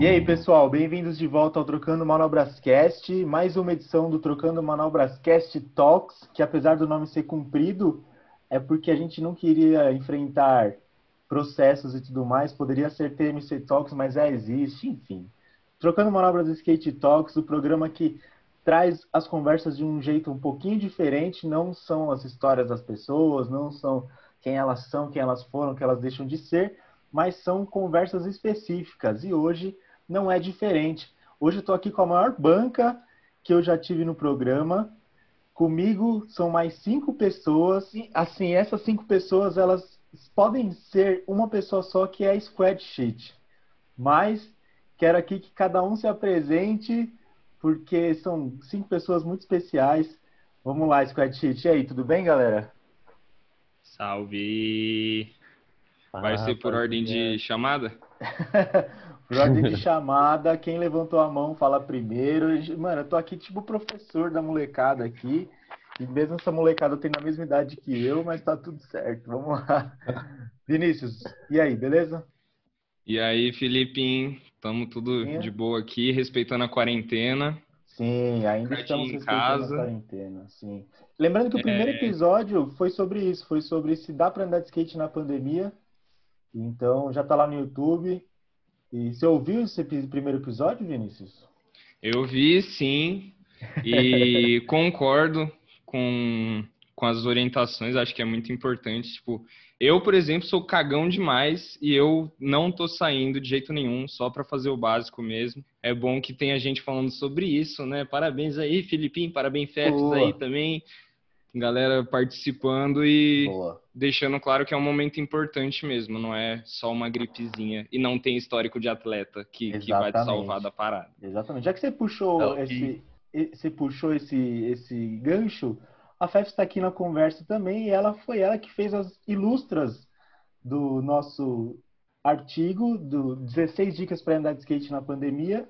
E aí, pessoal, bem-vindos de volta ao Trocando Manobrascast, mais uma edição do Trocando Manobrascast Talks, que apesar do nome ser comprido, é porque a gente não queria enfrentar processos e tudo mais, poderia ser TMC Talks, mas já existe, enfim. Trocando Manobras Skate Talks, o programa que traz as conversas de um jeito um pouquinho diferente, não são as histórias das pessoas, não são quem elas são, quem elas foram, que elas deixam de ser, mas são conversas específicas. E hoje não é diferente. Hoje eu estou aqui com a maior banca que eu já tive no programa. Comigo são mais cinco pessoas. E, assim, essas cinco pessoas elas podem ser uma pessoa só que é a Squad Sheet. Mas quero aqui que cada um se apresente, porque são cinco pessoas muito especiais. Vamos lá, Squad Sheet. E aí, tudo bem, galera? Salve! Vai ah, ser por ordem de chamada? ordem de chamada, quem levantou a mão fala primeiro. Mano, eu tô aqui tipo professor da molecada aqui. E mesmo essa molecada tem a mesma idade que eu, mas tá tudo certo. Vamos lá. Vinícius, e aí, beleza? E aí, Felipe, estamos tudo Sim. de boa aqui, respeitando a quarentena. Sim, ainda estamos respeitando casa. a quarentena, sim. Lembrando que o primeiro é... episódio foi sobre isso, foi sobre se dá para andar de skate na pandemia. Então já tá lá no YouTube. E você ouviu esse primeiro episódio, Vinícius? Eu vi, sim. E concordo com, com as orientações, acho que é muito importante. Tipo, eu, por exemplo, sou cagão demais e eu não tô saindo de jeito nenhum, só para fazer o básico mesmo. É bom que tenha gente falando sobre isso, né? Parabéns aí, Filipinho, parabéns, Fefs aí também. Galera participando e Boa. deixando claro que é um momento importante mesmo, não é só uma gripezinha. E não tem histórico de atleta que, que vai te salvar da parada. Exatamente. Já que você puxou não, esse, você puxou esse, esse gancho, a Fef está aqui na conversa também e ela foi ela que fez as ilustras do nosso artigo do 16 dicas para andar de skate na pandemia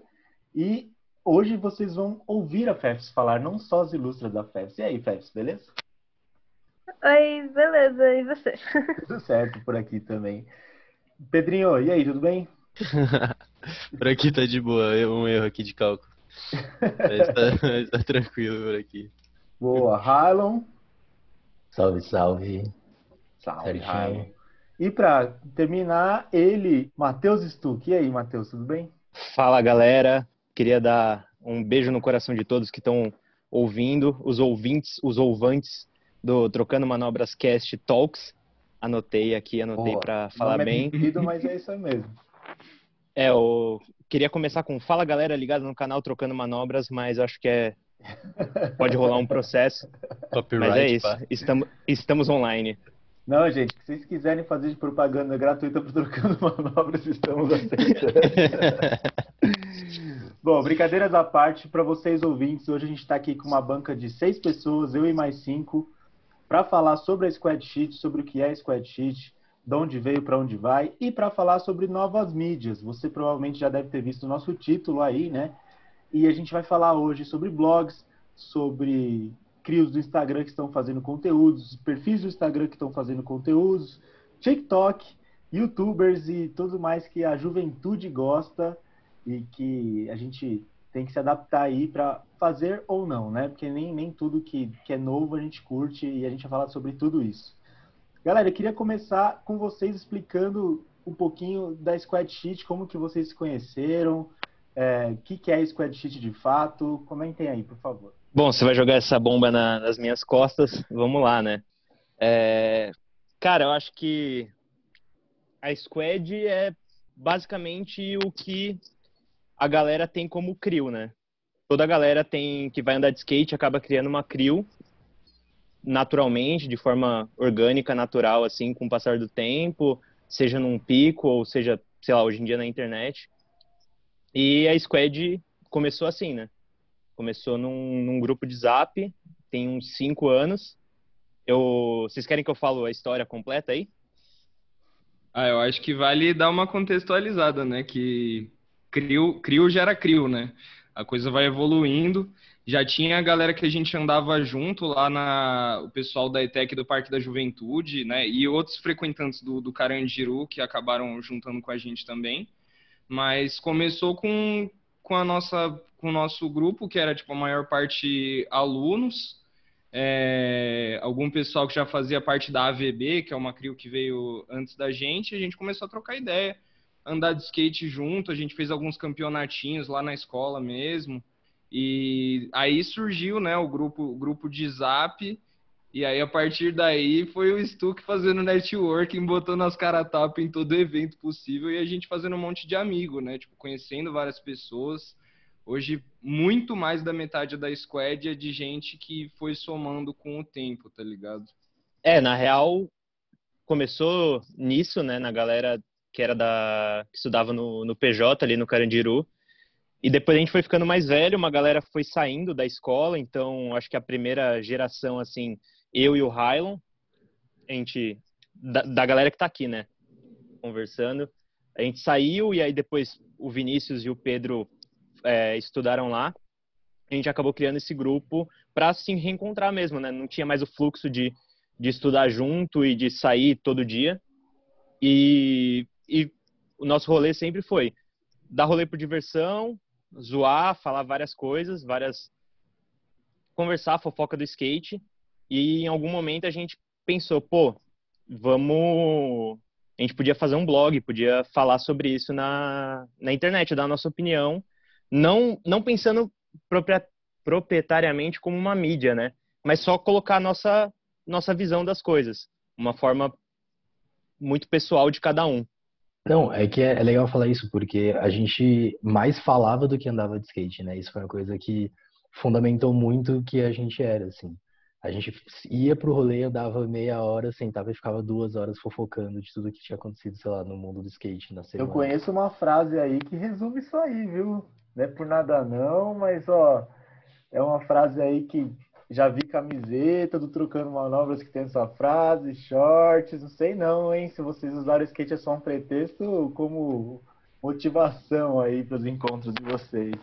e hoje vocês vão ouvir a Fefs falar, não só as ilustras da Fefs. E aí, Fefs, beleza? Oi, beleza. E você? Tudo certo por aqui também. Pedrinho, e aí, tudo bem? por aqui tá de boa, um erro aqui de cálculo. Mas tá, mas tá tranquilo por aqui. Boa. Harlon. Salve, salve. Salve, Harlon. E para terminar, ele, Matheus Stuck. E aí, Matheus, tudo bem? Fala, galera. Queria dar um beijo no coração de todos que estão ouvindo, os ouvintes, os ouvantes do Trocando Manobras Cast Talks. Anotei aqui, anotei para falar é bem. É mas é isso mesmo. É, o queria começar com fala galera ligada no canal trocando manobras, mas acho que é pode rolar um processo. Copyright, mas é isso, estamos, estamos online. Não, gente, se vocês quiserem fazer de propaganda gratuita para trocando manobras, estamos aceitando. Bom, brincadeiras à parte, para vocês ouvintes, hoje a gente está aqui com uma banca de seis pessoas, eu e mais cinco, para falar sobre a Squad Sheet, sobre o que é a Squad Sheet, de onde veio, para onde vai, e para falar sobre novas mídias. Você provavelmente já deve ter visto o nosso título aí, né? E a gente vai falar hoje sobre blogs, sobre crios do Instagram que estão fazendo conteúdos, perfis do Instagram que estão fazendo conteúdos, TikTok, YouTubers e tudo mais que a juventude gosta e que a gente tem que se adaptar aí para fazer ou não, né? Porque nem, nem tudo que, que é novo a gente curte e a gente vai falar sobre tudo isso. Galera, eu queria começar com vocês explicando um pouquinho da Squad Sheet, como que vocês se conheceram, o é, que, que é Squad Sheet de fato. Comentem aí, por favor. Bom, você vai jogar essa bomba na, nas minhas costas, vamos lá, né? É, cara, eu acho que a Squad é basicamente o que a galera tem como crio, né? Toda a galera tem que vai andar de skate acaba criando uma crio naturalmente, de forma orgânica, natural, assim, com o passar do tempo, seja num pico ou seja, sei lá, hoje em dia na internet. E a Squad começou assim, né? Começou num, num grupo de Zap, tem uns cinco anos. Eu, vocês querem que eu falo a história completa aí? Ah, eu acho que vale dar uma contextualizada, né? Que crio, crio gera crio, né? A coisa vai evoluindo já tinha a galera que a gente andava junto lá na o pessoal da ETEC do Parque da Juventude, né? E outros frequentantes do, do Carandiru que acabaram juntando com a gente também. Mas começou com, com a nossa com o nosso grupo, que era tipo a maior parte alunos, é, algum pessoal que já fazia parte da AVB, que é uma CRIO que veio antes da gente, a gente começou a trocar ideia, andar de skate junto, a gente fez alguns campeonatinhos lá na escola mesmo. E aí surgiu, né, o grupo, o grupo de Zap, e aí a partir daí foi o Stuck fazendo networking, botando as cara tapa em todo evento possível e a gente fazendo um monte de amigo, né, tipo, conhecendo várias pessoas. Hoje, muito mais da metade da squad é de gente que foi somando com o tempo, tá ligado? É, na real, começou nisso, né, na galera que era da que estudava no, no PJ ali no Carandiru. E depois a gente foi ficando mais velho, uma galera foi saindo da escola, então acho que a primeira geração assim, eu e o Hylon, a gente da, da galera que tá aqui, né, conversando, a gente saiu e aí depois o Vinícius e o Pedro é, estudaram lá. A gente acabou criando esse grupo para se reencontrar mesmo, né? Não tinha mais o fluxo de, de estudar junto e de sair todo dia. E, e o nosso rolê sempre foi dar rolê por diversão, zoar, falar várias coisas, várias conversar, fofoca do skate. E em algum momento a gente pensou, pô, vamos. A gente podia fazer um blog, podia falar sobre isso na, na internet, dar a nossa opinião não, não pensando proprietariamente como uma mídia, né? Mas só colocar a nossa, nossa visão das coisas, uma forma muito pessoal de cada um. Não, é que é, é legal falar isso, porque a gente mais falava do que andava de skate, né? Isso foi uma coisa que fundamentou muito o que a gente era, assim. A gente ia pro rolê, dava meia hora, sentava e ficava duas horas fofocando de tudo que tinha acontecido, sei lá, no mundo do skate na semana. Eu conheço uma frase aí que resume isso aí, viu? Não é por nada não, mas ó, é uma frase aí que já vi camiseta do Trocando Manobras que tem essa frase, shorts, não sei não, hein? Se vocês usaram o skate é só um pretexto como motivação aí para os encontros de vocês.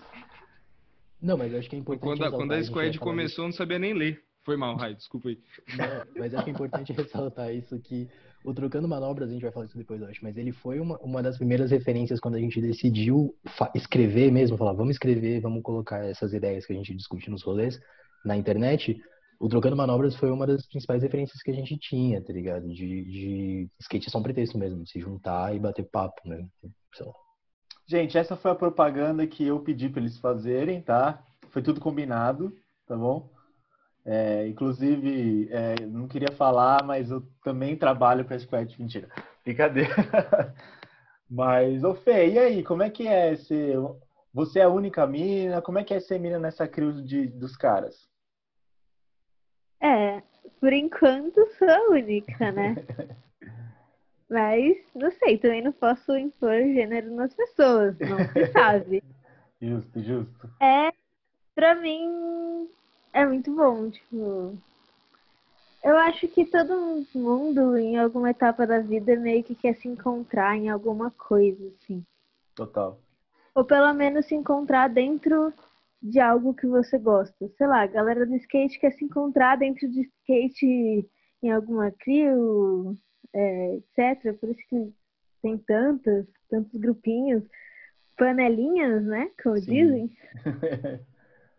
Não, mas eu acho que é importante. Quando, quando a Squad começou, eu não sabia nem ler. Foi mal, Rai, desculpa aí. Não, mas acho que é importante ressaltar isso que o Trocando Manobras, a gente vai falar isso depois, eu acho, mas ele foi uma, uma das primeiras referências quando a gente decidiu escrever mesmo, falar, vamos escrever, vamos colocar essas ideias que a gente discute nos rolês na internet. O Trocando Manobras foi uma das principais referências que a gente tinha, tá ligado? De, de skate é só um pretexto mesmo, se juntar e bater papo, né? Gente, essa foi a propaganda que eu pedi para eles fazerem, tá? Foi tudo combinado, tá bom? É, inclusive, é, não queria falar, mas eu também trabalho para a Squad. Mentira, brincadeira. mas, ô Fê, e aí, como é que é ser. Você é a única mina? Como é que é ser mina nessa crew de, dos caras? É, por enquanto sou a única, né? Mas, não sei, também não posso impor gênero nas pessoas, não se sabe. justo, justo. É, pra mim, é muito bom, tipo. Eu acho que todo mundo, em alguma etapa da vida, meio que quer se encontrar em alguma coisa, assim. Total. Ou pelo menos se encontrar dentro de algo que você gosta. Sei lá, a galera do skate quer se encontrar dentro de skate em alguma crew, é, etc. Por isso que tem tantos, tantos grupinhos, panelinhas, né? Como Sim. dizem.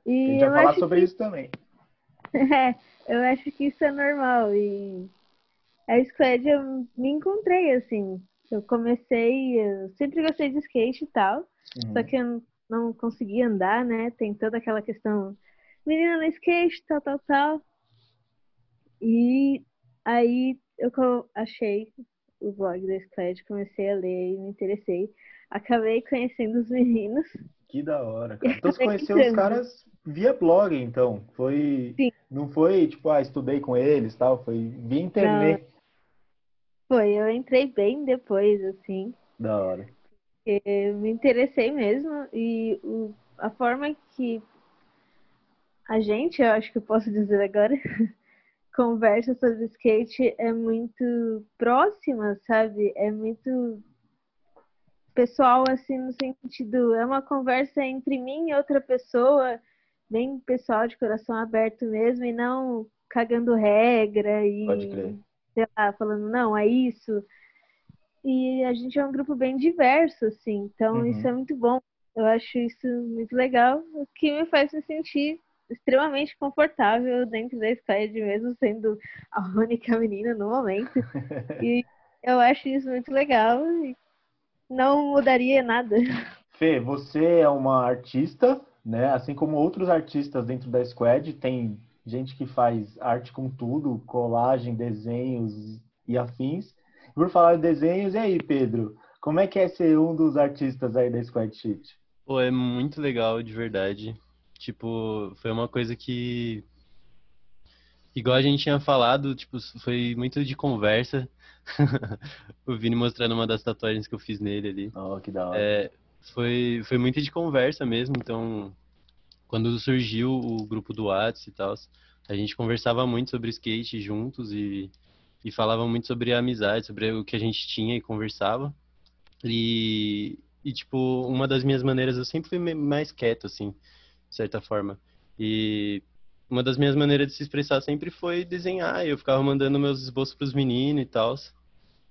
E a gente vai falar sobre que... isso também. É, eu acho que isso é normal. E a Squad eu me encontrei assim. Eu comecei, eu sempre gostei de skate e tal, uhum. só que eu não conseguia andar, né? Tem toda aquela questão, menina no skate, tal, tal, tal. E aí eu achei o blog da Squad, comecei a ler e me interessei. Acabei conhecendo os meninos. Que da hora, cara. Então você conheceu os caras via blog, então. Foi. Sim. Não foi, tipo, ah, estudei com eles tal, foi via internet. Não. Foi, eu entrei bem depois, assim. Da hora. Eu me interessei mesmo e o, a forma que a gente, eu acho que eu posso dizer agora, conversa sobre skate é muito próxima, sabe? É muito pessoal, assim, no sentido, é uma conversa entre mim e outra pessoa, bem pessoal, de coração aberto mesmo, e não cagando regra e, sei lá, falando, não, é isso. E a gente é um grupo bem diverso, assim, então Uhum. isso é muito bom. Eu acho isso muito legal, o que me faz me sentir extremamente confortável dentro da Squad, mesmo sendo a única menina no momento. E eu acho isso muito legal e não mudaria nada. Fê, você é uma artista, né? Assim como outros artistas dentro da Squad, tem gente que faz arte com tudo, colagem, desenhos e afins. Por falar de desenhos, e aí, Pedro? Como é que é ser um dos artistas aí da Squad Sheet? Pô, é muito legal, de verdade. Tipo, foi uma coisa que. Igual a gente tinha falado, tipo, foi muito de conversa. o Vini mostrando uma das tatuagens que eu fiz nele ali. Oh, que da hora. É, foi, foi muito de conversa mesmo, então quando surgiu o grupo do Whats e tal, a gente conversava muito sobre skate juntos e, e falava muito sobre a amizade, sobre o que a gente tinha e conversava. E, e tipo, uma das minhas maneiras, eu sempre fui mais quieto, assim, de certa forma. E uma das minhas maneiras de se expressar sempre foi desenhar. Eu ficava mandando meus esboços pros meninos e tal.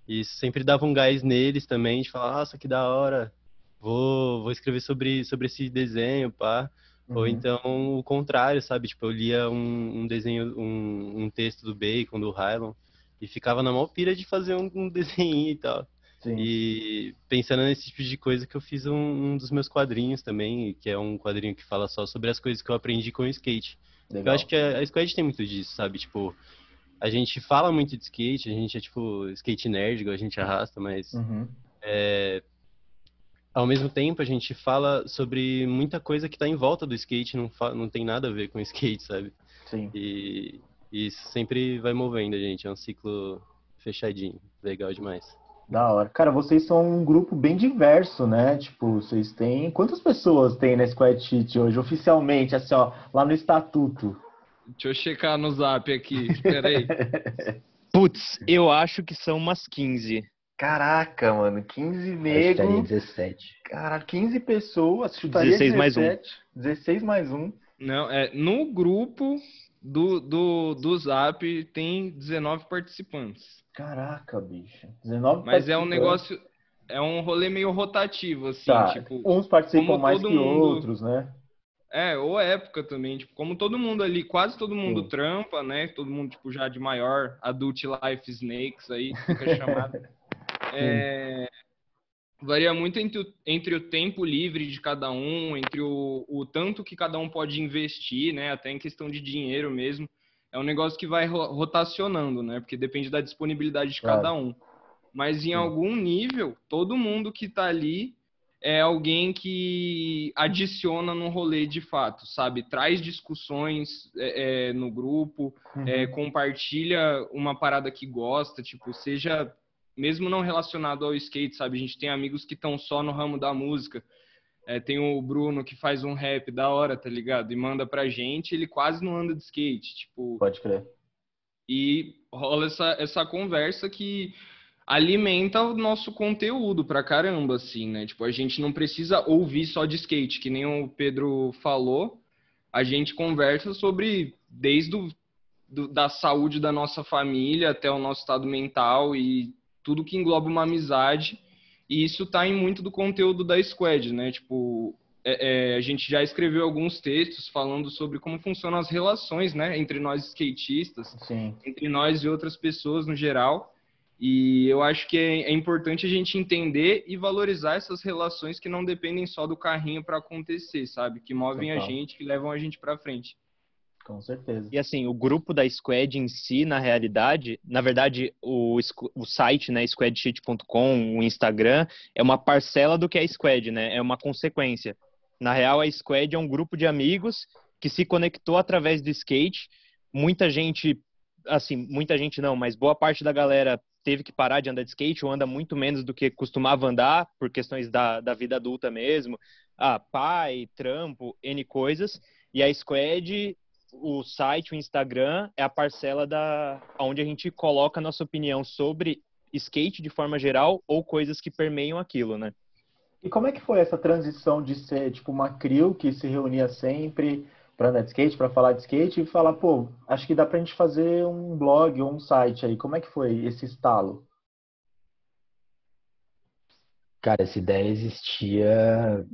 E sempre dava um gás neles também, de falar, nossa, que da hora, vou, vou escrever sobre, sobre esse desenho, pá. Ou Uhum. então o contrário, sabe? Tipo, eu lia um, um desenho, um, um texto do Bacon, do Hylon, e ficava na maior pira de fazer um, um desenho e tal. Sim. E pensando nesse tipo de coisa que eu fiz um, um dos meus quadrinhos também, que é um quadrinho que fala só sobre as coisas que eu aprendi com o skate. Eu Legal. acho que a, a Squad tem muito disso, sabe? Tipo, a gente fala muito de skate, a gente é tipo skate nerd, igual a gente arrasta, mas Uhum. é, ao mesmo tempo a gente fala sobre muita coisa que tá em volta do skate, não, não tem nada a ver com skate, sabe? Sim. E, e isso sempre vai movendo a gente, é um ciclo fechadinho, legal demais. Da hora. Cara, vocês são um grupo bem diverso, né? Tipo, vocês têm. Quantas pessoas tem na Squad Sheet hoje, oficialmente, assim, ó, lá no estatuto? Deixa eu checar no zap aqui. Espera aí. Putz, eu acho que são umas 15. Caraca, mano, 15 Eu estaria nego. 17. Cara, 15 pessoas, chutaria 16 mais um. 17. 16 mais um. Não, é, no grupo do, do, do Zap tem 19 participantes. Caraca, bicho. 19 Mas é um negócio, é um rolê meio rotativo, assim, Tá, tipo, uns participam mais que mundo- outros, né? é, ou época também, tipo, como todo mundo ali, quase todo mundo Sim. trampa, né? Todo mundo, tipo, já de maior, Adult Life Snakes aí, fica chamado. É, varia muito entre o, entre o tempo livre de cada um, entre o, o tanto que cada um pode investir, né? Até em questão de dinheiro mesmo. É um negócio que vai ro- rotacionando, né? Porque depende da disponibilidade de Claro. cada um. Mas em Sim. algum nível, todo mundo que tá ali é alguém que adiciona no rolê de fato, sabe? Traz discussões é, é, no grupo, Uhum. é, compartilha uma parada que gosta, tipo, seja mesmo não relacionado ao skate, sabe? A gente tem amigos que estão só no ramo da música. É, tem o Bruno que faz um rap da hora, tá ligado? E manda pra gente, ele quase não anda de skate, tipo, Pode crer. e rola essa, essa conversa que alimenta o nosso conteúdo pra caramba, assim, né? Tipo, a gente não precisa ouvir só de skate, que nem o Pedro falou, a gente conversa sobre desde o, do- da saúde da nossa família até o nosso estado mental e tudo que engloba uma amizade. E isso tá em muito do conteúdo da Squad, né? Tipo, é- é, a gente já escreveu alguns textos falando sobre como funcionam as relações, né, entre nós skatistas, Sim. entre nós e outras pessoas no geral. E eu acho que é, é importante a gente entender e valorizar essas relações que não dependem só do carrinho para acontecer, sabe? Que movem a Total. gente, que levam a gente para frente. Com certeza. E assim, o grupo da Squad em si, na realidade, na verdade, o, o site, né, squadsheet.com, o Instagram, é uma parcela do que é a Squad, né? É uma consequência. Na real, a Squad é um grupo de amigos que se conectou através do skate. Muita gente, assim, muita gente não, mas boa parte da galera teve que parar de andar de skate ou anda muito menos do que costumava andar por questões da, da vida adulta mesmo. Ah, pai, trampo, N coisas. E a Squad o site, o Instagram é a parcela da onde a gente coloca a nossa opinião sobre skate de forma geral ou coisas que permeiam aquilo, né? E como é que foi essa transição de ser tipo uma crew que se reunia sempre para andar de skate, para falar de skate e falar, pô, acho que dá pra gente fazer um blog ou um site aí. Como é que foi esse estalo? Cara, essa ideia existia,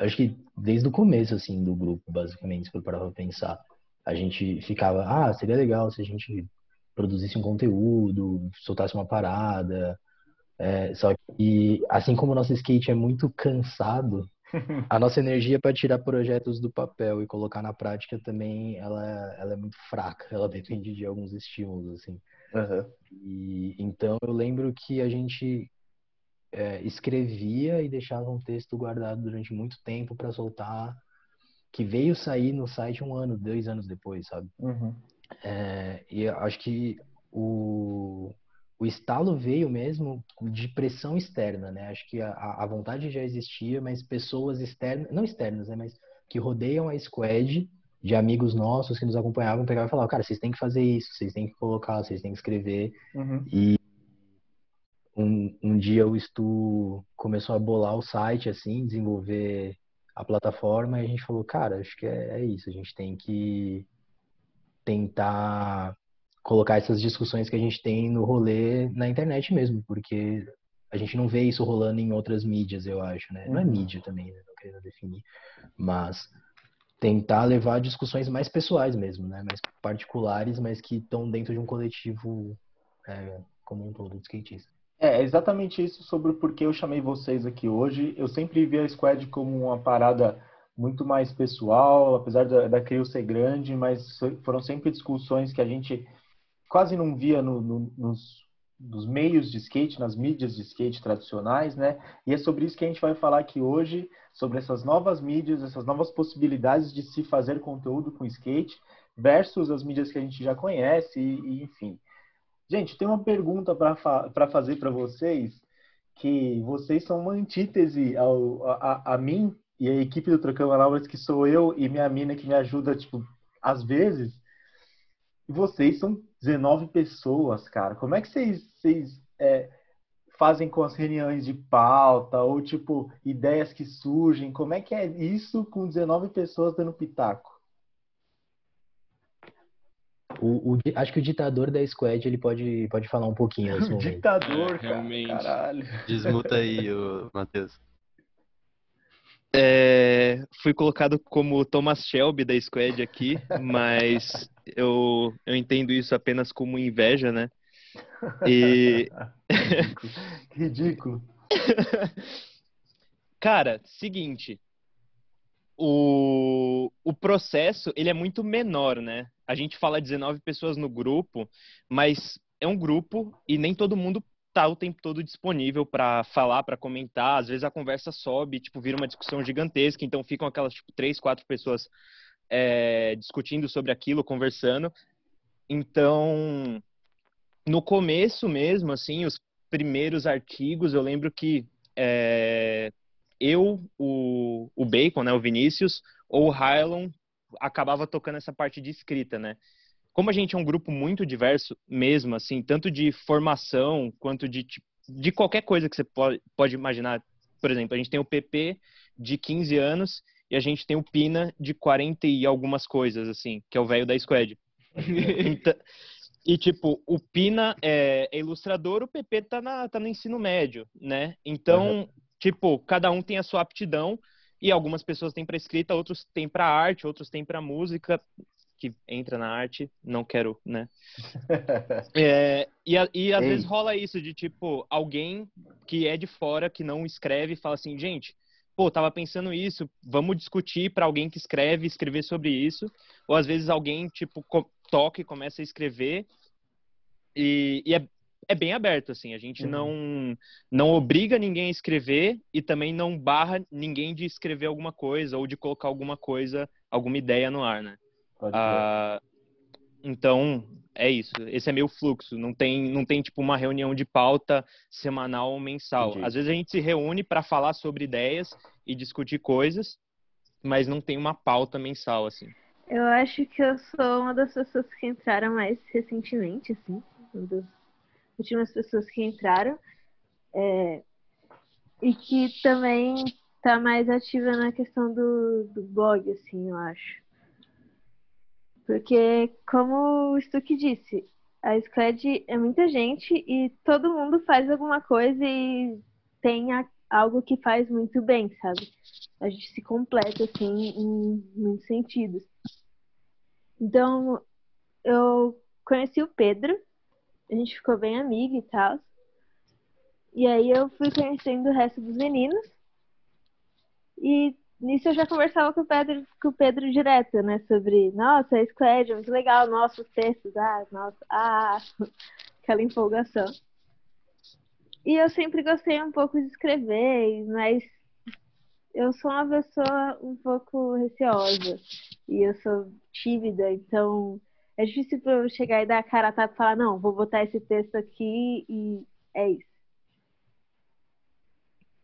acho que desde o começo, assim, do grupo, basicamente, se for parar pra pensar. A gente ficava, ah, seria legal se a gente produzisse um conteúdo, soltasse uma parada. É, só que, assim como o nosso skate é muito cansado, a nossa energia para tirar projetos do papel e colocar na prática também, ela, ela é muito fraca. Ela depende de alguns estímulos, assim. Uhum. E, então, eu lembro que a gente é, escrevia e deixava um texto guardado durante muito tempo para soltar, que veio sair no site um ano, dois anos depois, sabe? Uhum. É, e acho que o, o estalo veio mesmo de pressão externa, né? Acho que a, a vontade já existia, mas pessoas externas, não externas, né? Mas que rodeiam a squad, de amigos nossos que nos acompanhavam, pegavam e falavam, cara, vocês têm que fazer isso, vocês têm que colocar, vocês têm que escrever. Uhum. E dia o Stu começou a bolar o site, assim, desenvolver a plataforma, e a gente falou, cara, acho que é, é isso, a gente tem que tentar colocar essas discussões que a gente tem no rolê na internet mesmo, porque a gente não vê isso rolando em outras mídias, eu acho, né? Não é mídia também, né? não querendo definir, mas tentar levar discussões mais pessoais mesmo, né? Mais particulares, mas que estão dentro de um coletivo é, como um todo de skatistas. É, exatamente isso sobre o porquê eu chamei vocês aqui hoje. Eu sempre vi a Squad como uma parada muito mais pessoal, apesar da, da CRIO ser grande, mas foram sempre discussões que a gente quase não via no, no, nos, nos, meios de skate, nas mídias de skate tradicionais, né? E é sobre isso que a gente vai falar aqui hoje, sobre essas novas mídias, essas novas possibilidades de se fazer conteúdo com skate versus as mídias que a gente já conhece, e, e enfim. Gente, tem uma pergunta para fa fazer para vocês, que vocês são uma antítese ao, a, a, mim e a equipe do Trocando Manobras, que sou eu e minha mina que me ajuda, tipo, às vezes. E vocês são 19 pessoas, cara. Como é que vocês, vocês é, fazem com as reuniões de pauta ou, tipo, ideias que surgem? Como é que é isso com 19 pessoas dando pitaco? O, o, acho que o ditador da Squad ele pode, pode falar um pouquinho nesse momento. ditador, é, cara, realmente. Caralho. Desmuta aí, Matheus. É, fui colocado como Thomas Shelby da Squad aqui, mas eu, eu entendo isso apenas como inveja, né? E. Ridículo. Cara, seguinte. O, o processo ele é muito menor, né? a gente fala 19 pessoas no grupo, mas é um grupo e nem todo mundo tá o tempo todo disponível para falar, para comentar. Às vezes a conversa sobe, tipo, vira uma discussão gigantesca, então ficam aquelas tipo três, quatro pessoas é, discutindo sobre aquilo, conversando. Então, no começo mesmo, assim, os primeiros artigos, eu lembro que é, eu, o, o Bacon, né, o Vinícius, ou o Hylon acabava tocando essa parte de escrita, né? Como a gente é um grupo muito diverso mesmo, assim, tanto de formação quanto de, de qualquer coisa que você pode, pode imaginar. Por exemplo, a gente tem o PP de 15 anos e a gente tem o Pina de 40 e algumas coisas, assim, que é o velho da Squad. então, e, tipo, o Pina é, é, ilustrador, o PP tá, na, tá no ensino médio, né? Então, uhum. Tipo, cada um tem a sua aptidão e algumas pessoas têm para escrita, outros têm para arte, outros têm para música, que entra na arte, não quero, né? é, e, e às Ei. vezes rola isso de tipo, alguém que é de fora, que não escreve, fala assim, gente, pô, tava pensando isso, vamos discutir para alguém que escreve, escrever sobre isso. Ou às vezes alguém, tipo, toca e começa a escrever. E, e é, é bem aberto, assim. A gente uhum. não, não obriga ninguém a escrever e também não barra ninguém de escrever alguma coisa ou de colocar alguma coisa, alguma ideia no ar, né? Ah, então, é isso. Esse é meio fluxo. Não tem, não tem tipo uma reunião de pauta semanal ou mensal. Entendi. Às vezes a gente se reúne para falar sobre ideias e discutir coisas, mas não tem uma pauta mensal assim. Eu acho que eu sou uma das pessoas que entraram mais recentemente, assim, um dos últimas pessoas que entraram. É, e que também está mais ativa na questão do, do blog, assim, eu acho. Porque, como o Stuck disse, a Squad é muita gente e todo mundo faz alguma coisa e tem a, algo que faz muito bem, sabe? A gente se completa, assim, em muitos sentidos. Então, eu conheci o Pedro, a gente ficou bem amigo e tal. E aí eu fui conhecendo o resto dos meninos. E nisso eu já conversava com o Pedro, com o Pedro direto, né? Sobre, nossa, a Squad é muito legal, nossos textos, ah, nossa, ah, aquela empolgação. E eu sempre gostei um pouco de escrever, mas eu sou uma pessoa um pouco receosa. E eu sou tímida, então é difícil para eu chegar e dar a cara a tapa e falar, não, vou botar esse texto aqui e é isso.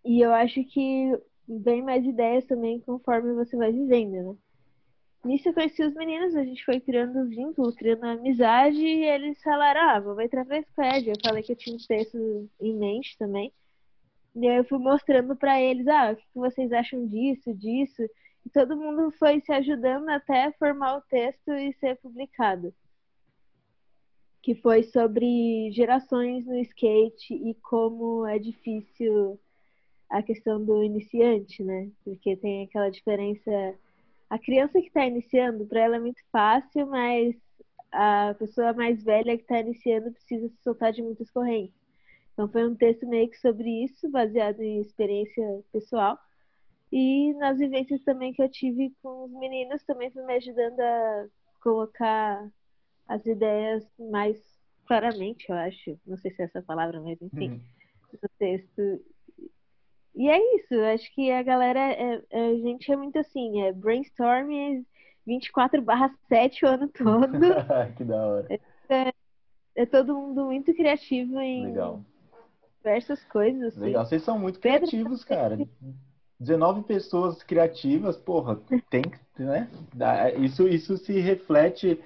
E eu acho que vem mais ideias também conforme você vai vivendo, né? Nisso eu conheci os meninos, a gente foi criando vínculo, criando amizade, e eles falaram, ah, vou entrar pra Squad. Eu falei que eu tinha um texto em mente também. E aí eu fui mostrando para eles, ah, o que vocês acham disso, disso. Todo mundo foi se ajudando até formar o texto e ser publicado. Que foi sobre gerações no skate e como é difícil a questão do iniciante, né? Porque tem aquela diferença. A criança que está iniciando, para ela é muito fácil, mas a pessoa mais velha que está iniciando precisa se soltar de muitas correntes. Então foi um texto meio que sobre isso, baseado em experiência pessoal. E nas vivências também que eu tive com os meninos, também foi me ajudando a colocar as ideias mais claramente, eu acho. Não sei se é essa palavra, mas enfim, uhum. no texto. E é isso, acho que a galera, é, é, a gente é muito assim, é brainstorm 24 barra 7 o ano todo. que da hora. É, é, todo mundo muito criativo em Legal. diversas coisas. Assim. Legal, vocês são muito criativos, cara. 19 pessoas criativas, porra, tem que, né? Isso, isso se reflete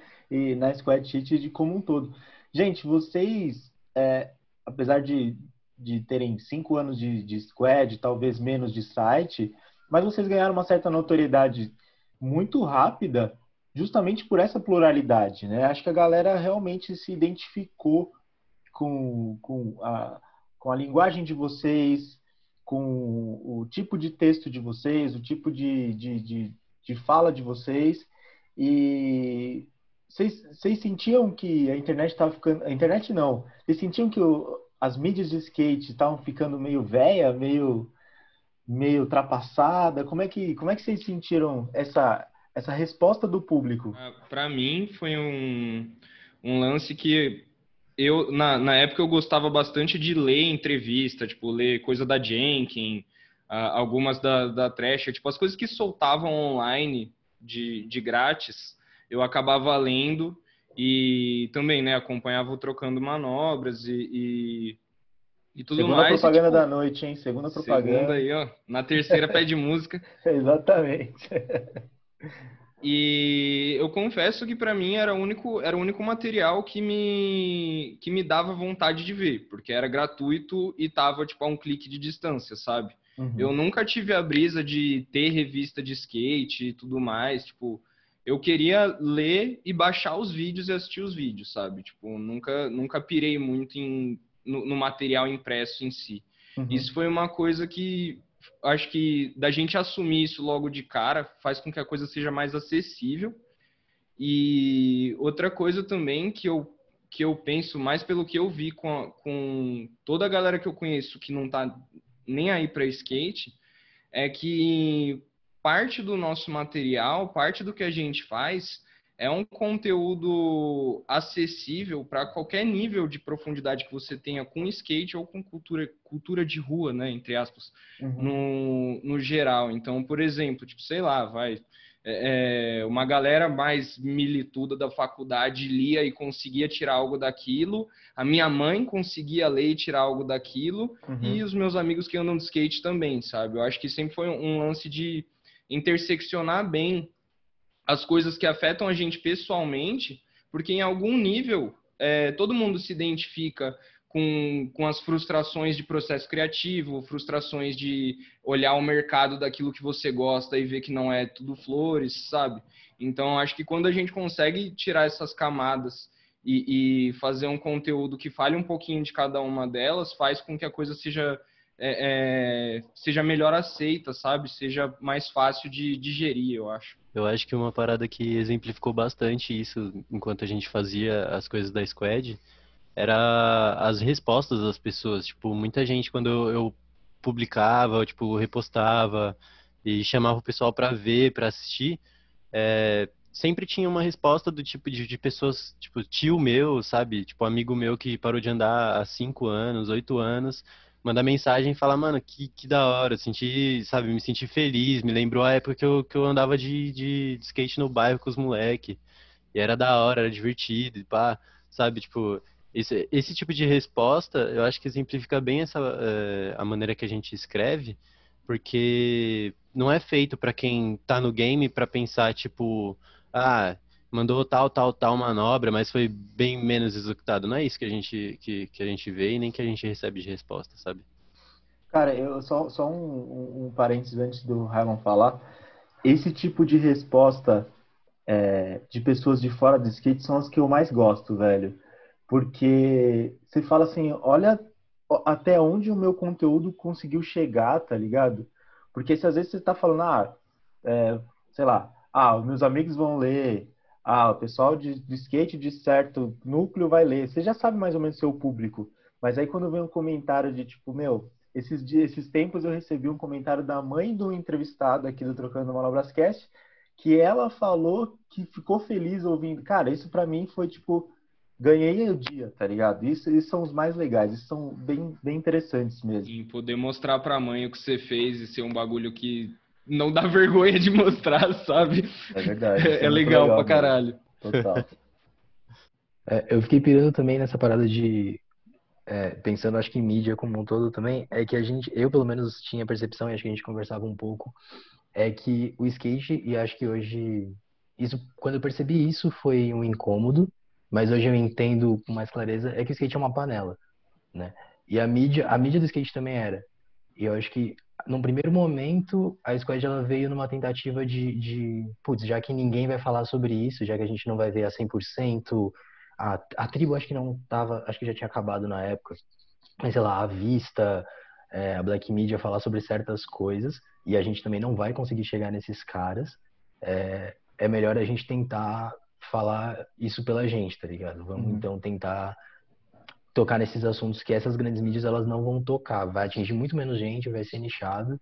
na Squad Sheet de como um todo. Gente, vocês, é, apesar de de terem cinco anos de, de squad, talvez menos de site, mas vocês ganharam uma certa notoriedade muito rápida justamente por essa pluralidade, né? Acho que a galera realmente se identificou com, com, a, com a linguagem de vocês, com o tipo de texto de vocês, o tipo de, de, de, de fala de vocês, e vocês, sentiam que a internet estava ficando... A internet não. Vocês sentiam que o, as mídias de skate estavam ficando meio velha, meio meio ultrapassada. Como é que como é que vocês sentiram essa essa resposta do público? Ah, Para mim foi um, um lance que eu na, na época eu gostava bastante de ler entrevista, tipo ler coisa da Jenkins, algumas da, da Trash, tipo as coisas que soltavam online de, de grátis, eu acabava lendo e também, né, acompanhava o Trocando Manobras e, e, e tudo segunda mais. Segunda propaganda e, tipo, da noite, hein? Segunda propaganda. Segunda aí, ó. Na terceira pede música. Exatamente. E eu confesso que para mim era o único era o único material que me que me dava vontade de ver, porque era gratuito e tava tipo a um clique de distância, sabe? Uhum. Eu nunca tive a brisa de ter revista de skate e tudo mais, tipo, eu queria ler e baixar os vídeos e assistir os vídeos, sabe? Tipo, nunca, nunca pirei muito em, no, no material impresso em si. Uhum. Isso foi uma coisa que acho que da gente assumir isso logo de cara faz com que a coisa seja mais acessível. E outra coisa também que eu, que eu penso mais pelo que eu vi com, a, com toda a galera que eu conheço que não tá nem aí para skate, é que parte do nosso material, parte do que a gente faz é um conteúdo acessível para qualquer nível de profundidade que você tenha com skate ou com cultura, cultura de rua, né, entre aspas, uhum. no, no geral. Então, por exemplo, tipo, sei lá, vai, é, é, uma galera mais milituda da faculdade lia e conseguia tirar algo daquilo, a minha mãe conseguia ler e tirar algo daquilo, uhum. e os meus amigos que andam de skate também, sabe? Eu acho que sempre foi um lance de interseccionar bem as coisas que afetam a gente pessoalmente, porque em algum nível é, todo mundo se identifica com, com as frustrações de processo criativo, frustrações de olhar o mercado daquilo que você gosta e ver que não é tudo flores, sabe? Então, acho que quando a gente consegue tirar essas camadas e, e fazer um conteúdo que fale um pouquinho de cada uma delas, faz com que a coisa seja é, é, seja melhor aceita, sabe? Seja mais fácil de digerir, eu acho. Eu acho que uma parada que exemplificou bastante isso enquanto a gente fazia as coisas da Squad era as respostas das pessoas. Tipo, muita gente, quando eu publicava, tipo, repostava e chamava o pessoal para ver, para assistir, é, sempre tinha uma resposta do tipo de, de, pessoas, tipo, tio meu, sabe? Tipo, amigo meu que parou de andar há cinco anos, oito anos, mandar mensagem e falar, mano, que, que da hora, senti, sabe, me senti feliz, me lembrou a época que eu, que eu andava de, de, de skate no bairro com os moleque. E era da hora, era divertido, e pá, sabe, tipo, esse, esse tipo de resposta, eu acho que exemplifica bem essa, é, a maneira que a gente escreve, porque não é feito para quem tá no game para pensar, tipo, ah, mandou tal, tal, tal manobra, mas foi bem menos executado. Não é isso que a gente, que, que a gente vê e nem que a gente recebe de resposta, sabe? Cara, eu só, só um, um, um parênteses antes do Raimon falar. Esse tipo de resposta é, de pessoas de fora do skate são as que eu mais gosto, velho. Porque você fala assim, olha até onde o meu conteúdo conseguiu chegar, tá ligado? Porque se às vezes você tá falando, ah, é, sei lá, ah, meus amigos vão ler, ah, o pessoal de, de skate de certo núcleo vai ler. Você já sabe mais ou menos seu público. Mas aí quando vem um comentário de tipo, meu, esses, dias, esses tempos eu recebi um comentário da mãe do entrevistado aqui do Trocando Manobrascast, que ela falou que ficou feliz ouvindo. Cara, isso para mim foi tipo, ganhei o dia, tá ligado? Isso, isso são os mais legais, isso são bem, bem interessantes mesmo. Poder mostrar pra mãe o que você fez e ser um bagulho que não dá vergonha de mostrar, sabe? É verdade. É, é legal, legal pra caralho. Total. É, eu fiquei pirando também nessa parada de. É, pensando, acho que em mídia como um todo também, é que a gente, eu pelo menos tinha percepção, e acho que a gente conversava um pouco, é que o skate, e acho que hoje, isso, quando eu percebi isso foi um incômodo, mas hoje eu entendo com mais clareza, é que o skate é uma panela, né? E a mídia, a mídia do skate também era. E eu acho que num primeiro momento, a Squad ela veio numa tentativa de, de, putz, já que ninguém vai falar sobre isso, já que a gente não vai ver a 100%, a, a tribo acho que não tava, acho que já tinha acabado na época, mas sei lá, a Vista, é, a Black Media falar sobre certas coisas, e a gente também não vai conseguir chegar nesses caras, é, é melhor a gente tentar falar isso pela gente, tá ligado? Vamos uhum. então tentar tocar nesses assuntos que essas grandes mídias elas não vão tocar. Vai atingir muito menos gente, vai ser nichado,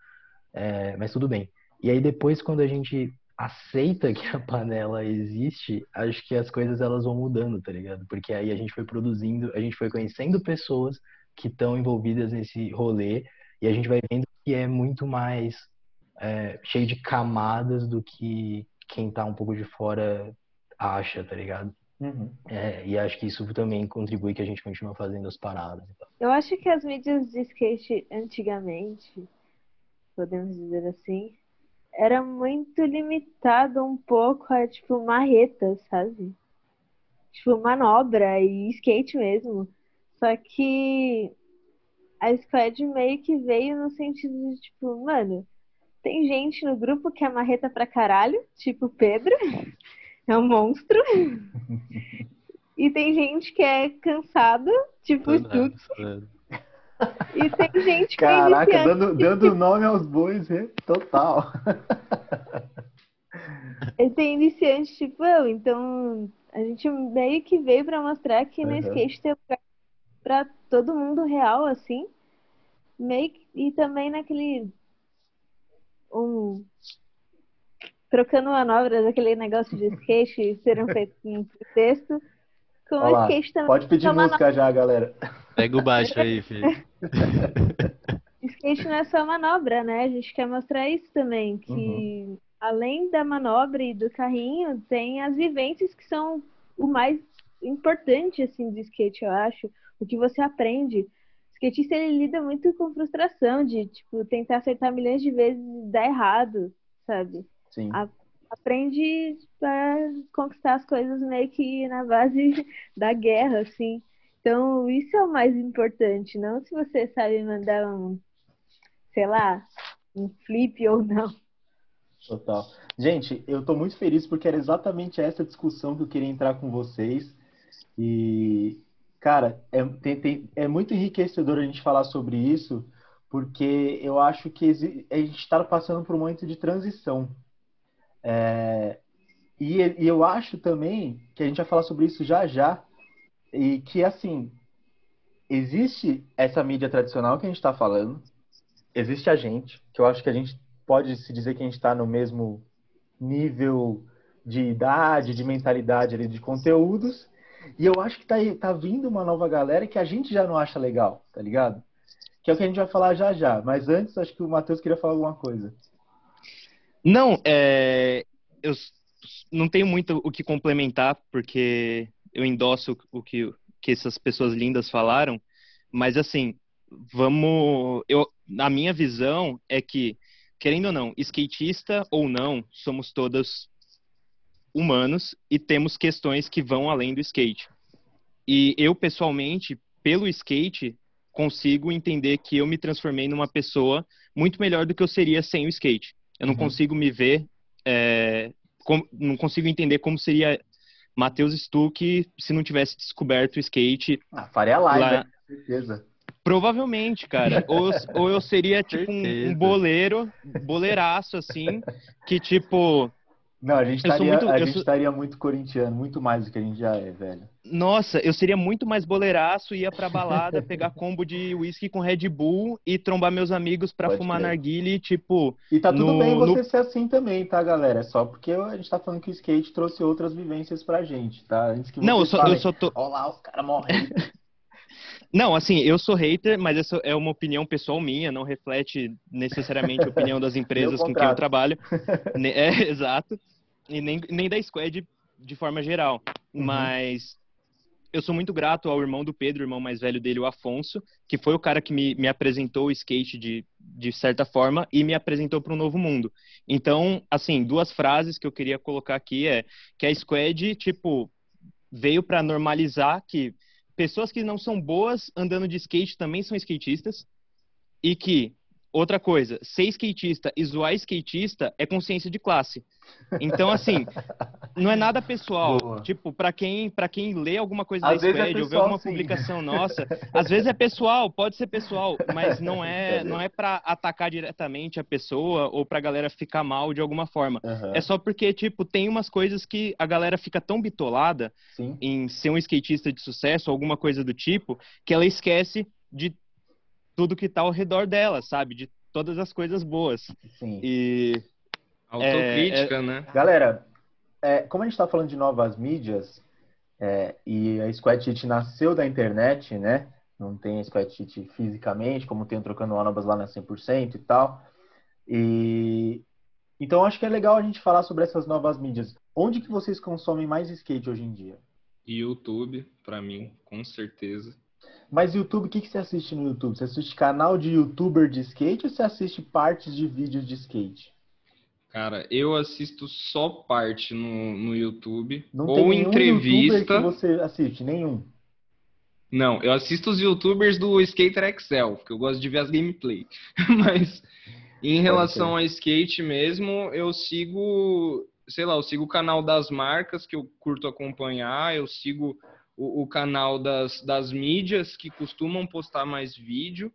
é, mas tudo bem. E aí depois, quando a gente aceita que a panela existe, acho que as coisas elas vão mudando, tá ligado? Porque aí a gente foi produzindo, a gente foi conhecendo pessoas que estão envolvidas nesse rolê e a gente vai vendo que é muito mais é, cheio de camadas do que quem tá um pouco de fora acha, tá ligado? Uhum. É, e acho que isso também contribui que a gente continue fazendo as paradas. Eu acho que as mídias de skate antigamente, podemos dizer assim, era muito limitado um pouco a, tipo, marreta, sabe? Tipo, manobra e skate mesmo. Só que a Squad meio que veio no sentido de, tipo, mano, tem gente no grupo que é marreta pra caralho, tipo Pedro. é um monstro. e tem gente que é cansada, tipo o Stutz. E tem gente que é Caraca, é dando, dando nome aos bois, hein? total. E tem iniciante, tipo, eu, então a gente meio que veio pra mostrar que uhum. no skate tem lugar pra todo mundo real, assim. Meio que, e também naquele um trocando manobras, aquele negócio de skate ser um feito texto. Com Olá, o skate também. Pode pedir música manobra. já, galera. Pega o baixo aí, filho. skate não é só manobra, né? A gente quer mostrar isso também, que uhum. além da manobra e do carrinho, tem as vivências que são o mais importante, assim, do skate, eu acho. O que você aprende. O skatista, ele lida muito com frustração de, tipo, tentar acertar milhões de vezes e dar errado, sabe? Sim. A, aprende a conquistar as coisas meio que na base da guerra, assim. Então, isso é o mais importante, não se você sabe mandar um, sei lá, um flip ou não. Total. Gente, eu tô muito feliz porque era exatamente essa discussão que eu queria entrar com vocês. E, cara, é, tem, tem, é muito enriquecedor a gente falar sobre isso, porque eu acho que a gente está passando por um momento de transição. É, e, e, eu acho também que a gente vai falar sobre isso já já, e que assim existe essa mídia tradicional que a gente está falando, existe a gente, que eu acho que a gente pode se dizer que a gente está no mesmo nível de idade, de mentalidade ali, de conteúdos, e eu acho que tá, tá vindo uma nova galera que a gente já não acha legal, tá ligado? Que é o que a gente vai falar já já. Mas antes, acho que o Matheus queria falar alguma coisa. Não, é... eu não tenho muito o que complementar, porque eu endosso o que, que essas pessoas lindas falaram, mas assim, vamos. Eu, a minha visão é que, querendo ou não, skatista ou não, somos todos humanos e temos questões que vão além do skate. E eu, pessoalmente, pelo skate, consigo entender que eu me transformei numa pessoa muito melhor do que eu seria sem o skate. Eu não uhum. consigo me ver, é, com, não consigo entender como seria Matheus Stuck se não tivesse descoberto o skate. Ah, faria live, lá... Né? certeza. Provavelmente, cara. Ou, ou eu seria tipo um, um boleiro, boleiraço, assim, que tipo não, a gente, estaria, muito, a gente sou... estaria muito corintiano, muito mais do que a gente já é, velho. Nossa, eu seria muito mais boleiraço, ia pra balada, pegar combo de uísque com Red Bull e trombar meus amigos pra Pode fumar narguile, tipo... E tá tudo no, bem você no... ser assim também, tá, galera? É só porque a gente tá falando que o skate trouxe outras vivências pra gente, tá? Antes que Não, eu só, falem, eu só tô... Olha lá, os caras morrem. Não, assim, eu sou hater, mas essa é uma opinião pessoal minha, não reflete necessariamente a opinião das empresas com quem eu trabalho. É, exato. E nem, nem da Squad de forma geral. Uhum. Mas eu sou muito grato ao irmão do Pedro, o irmão mais velho dele, o Afonso, que foi o cara que me, me apresentou o skate de, de certa forma e me apresentou para um novo mundo. Então, assim, duas frases que eu queria colocar aqui é que a Squad, tipo, veio para normalizar que pessoas que não são boas andando de skate também são skatistas e que outra coisa, ser skatista e zoar skatista é consciência de classe. Então, assim, não é nada pessoal. Boa. Tipo, para quem, pra quem lê alguma coisa às da Squad é ou vê alguma sim. publicação nossa, às vezes é pessoal, pode ser pessoal, mas não é, não é para atacar diretamente a pessoa ou pra galera ficar mal de alguma forma. Uhum. É só porque, tipo, tem umas coisas que a galera fica tão bitolada sim. em ser um skatista de sucesso, alguma coisa do tipo, que ela esquece de tudo que tá ao redor dela, sabe? De todas as coisas boas. Sim. E Autocrítica, é, é... né? Galera, é, como a gente está falando de novas mídias, é, e a Squad Sheet nasceu da internet, né? Não tem a Squad Sheet fisicamente, como tem o Trocando Manobras lá na 100% e tal. E... Então, acho que é legal a gente falar sobre essas novas mídias. Onde que vocês consomem mais skate hoje em dia? YouTube, para mim, com certeza. Mas YouTube, o que, que você assiste no YouTube? Você assiste canal de youtuber de skate ou você assiste partes de vídeos de skate? Cara, eu assisto só parte no, no YouTube. Não ou tem entrevista. que você assiste, nenhum. Não, eu assisto os youtubers do Skater Excel, porque eu gosto de ver as gameplay. Mas em relação a skate mesmo, eu sigo, sei lá, eu sigo o canal das marcas que eu curto acompanhar, eu sigo o, o canal das, das mídias que costumam postar mais vídeo.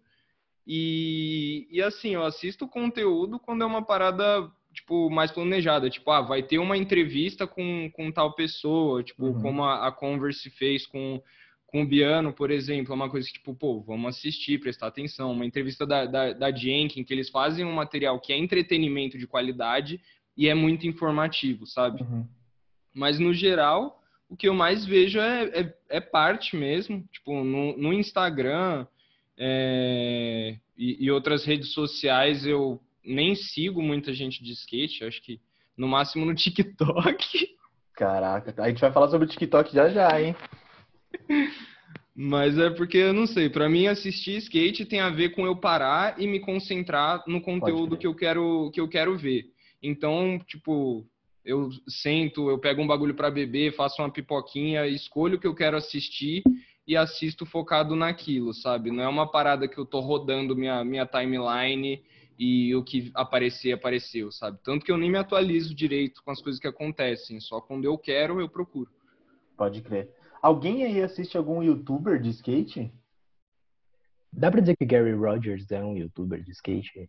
E, e assim, eu assisto conteúdo quando é uma parada tipo, mais planejada. Tipo, ah, vai ter uma entrevista com, com tal pessoa, tipo, uhum. como a, a Converse fez com, com o Biano, por exemplo. É uma coisa que, tipo, pô, vamos assistir, prestar atenção. Uma entrevista da, da, da Jenkin, que eles fazem um material que é entretenimento de qualidade e é muito informativo, sabe? Uhum. Mas, no geral, o que eu mais vejo é, é, é parte mesmo. Tipo, no, no Instagram... É, e, e, outras redes sociais eu nem sigo muita gente de skate, acho que no máximo no TikTok. Caraca, a gente vai falar sobre o TikTok já já, hein? Mas é porque eu não sei, para mim assistir skate tem a ver com eu parar e me concentrar no conteúdo que eu quero que eu quero ver. Então, tipo, eu sento, eu pego um bagulho para beber, faço uma pipoquinha, escolho o que eu quero assistir e assisto focado naquilo, sabe? Não é uma parada que eu tô rodando minha minha timeline e o que aparecer, apareceu, sabe? Tanto que eu nem me atualizo direito com as coisas que acontecem, só quando eu quero eu procuro. Pode crer. Alguém aí assiste algum youtuber de skate? Dá pra dizer que Gary Rogers é um youtuber de skate?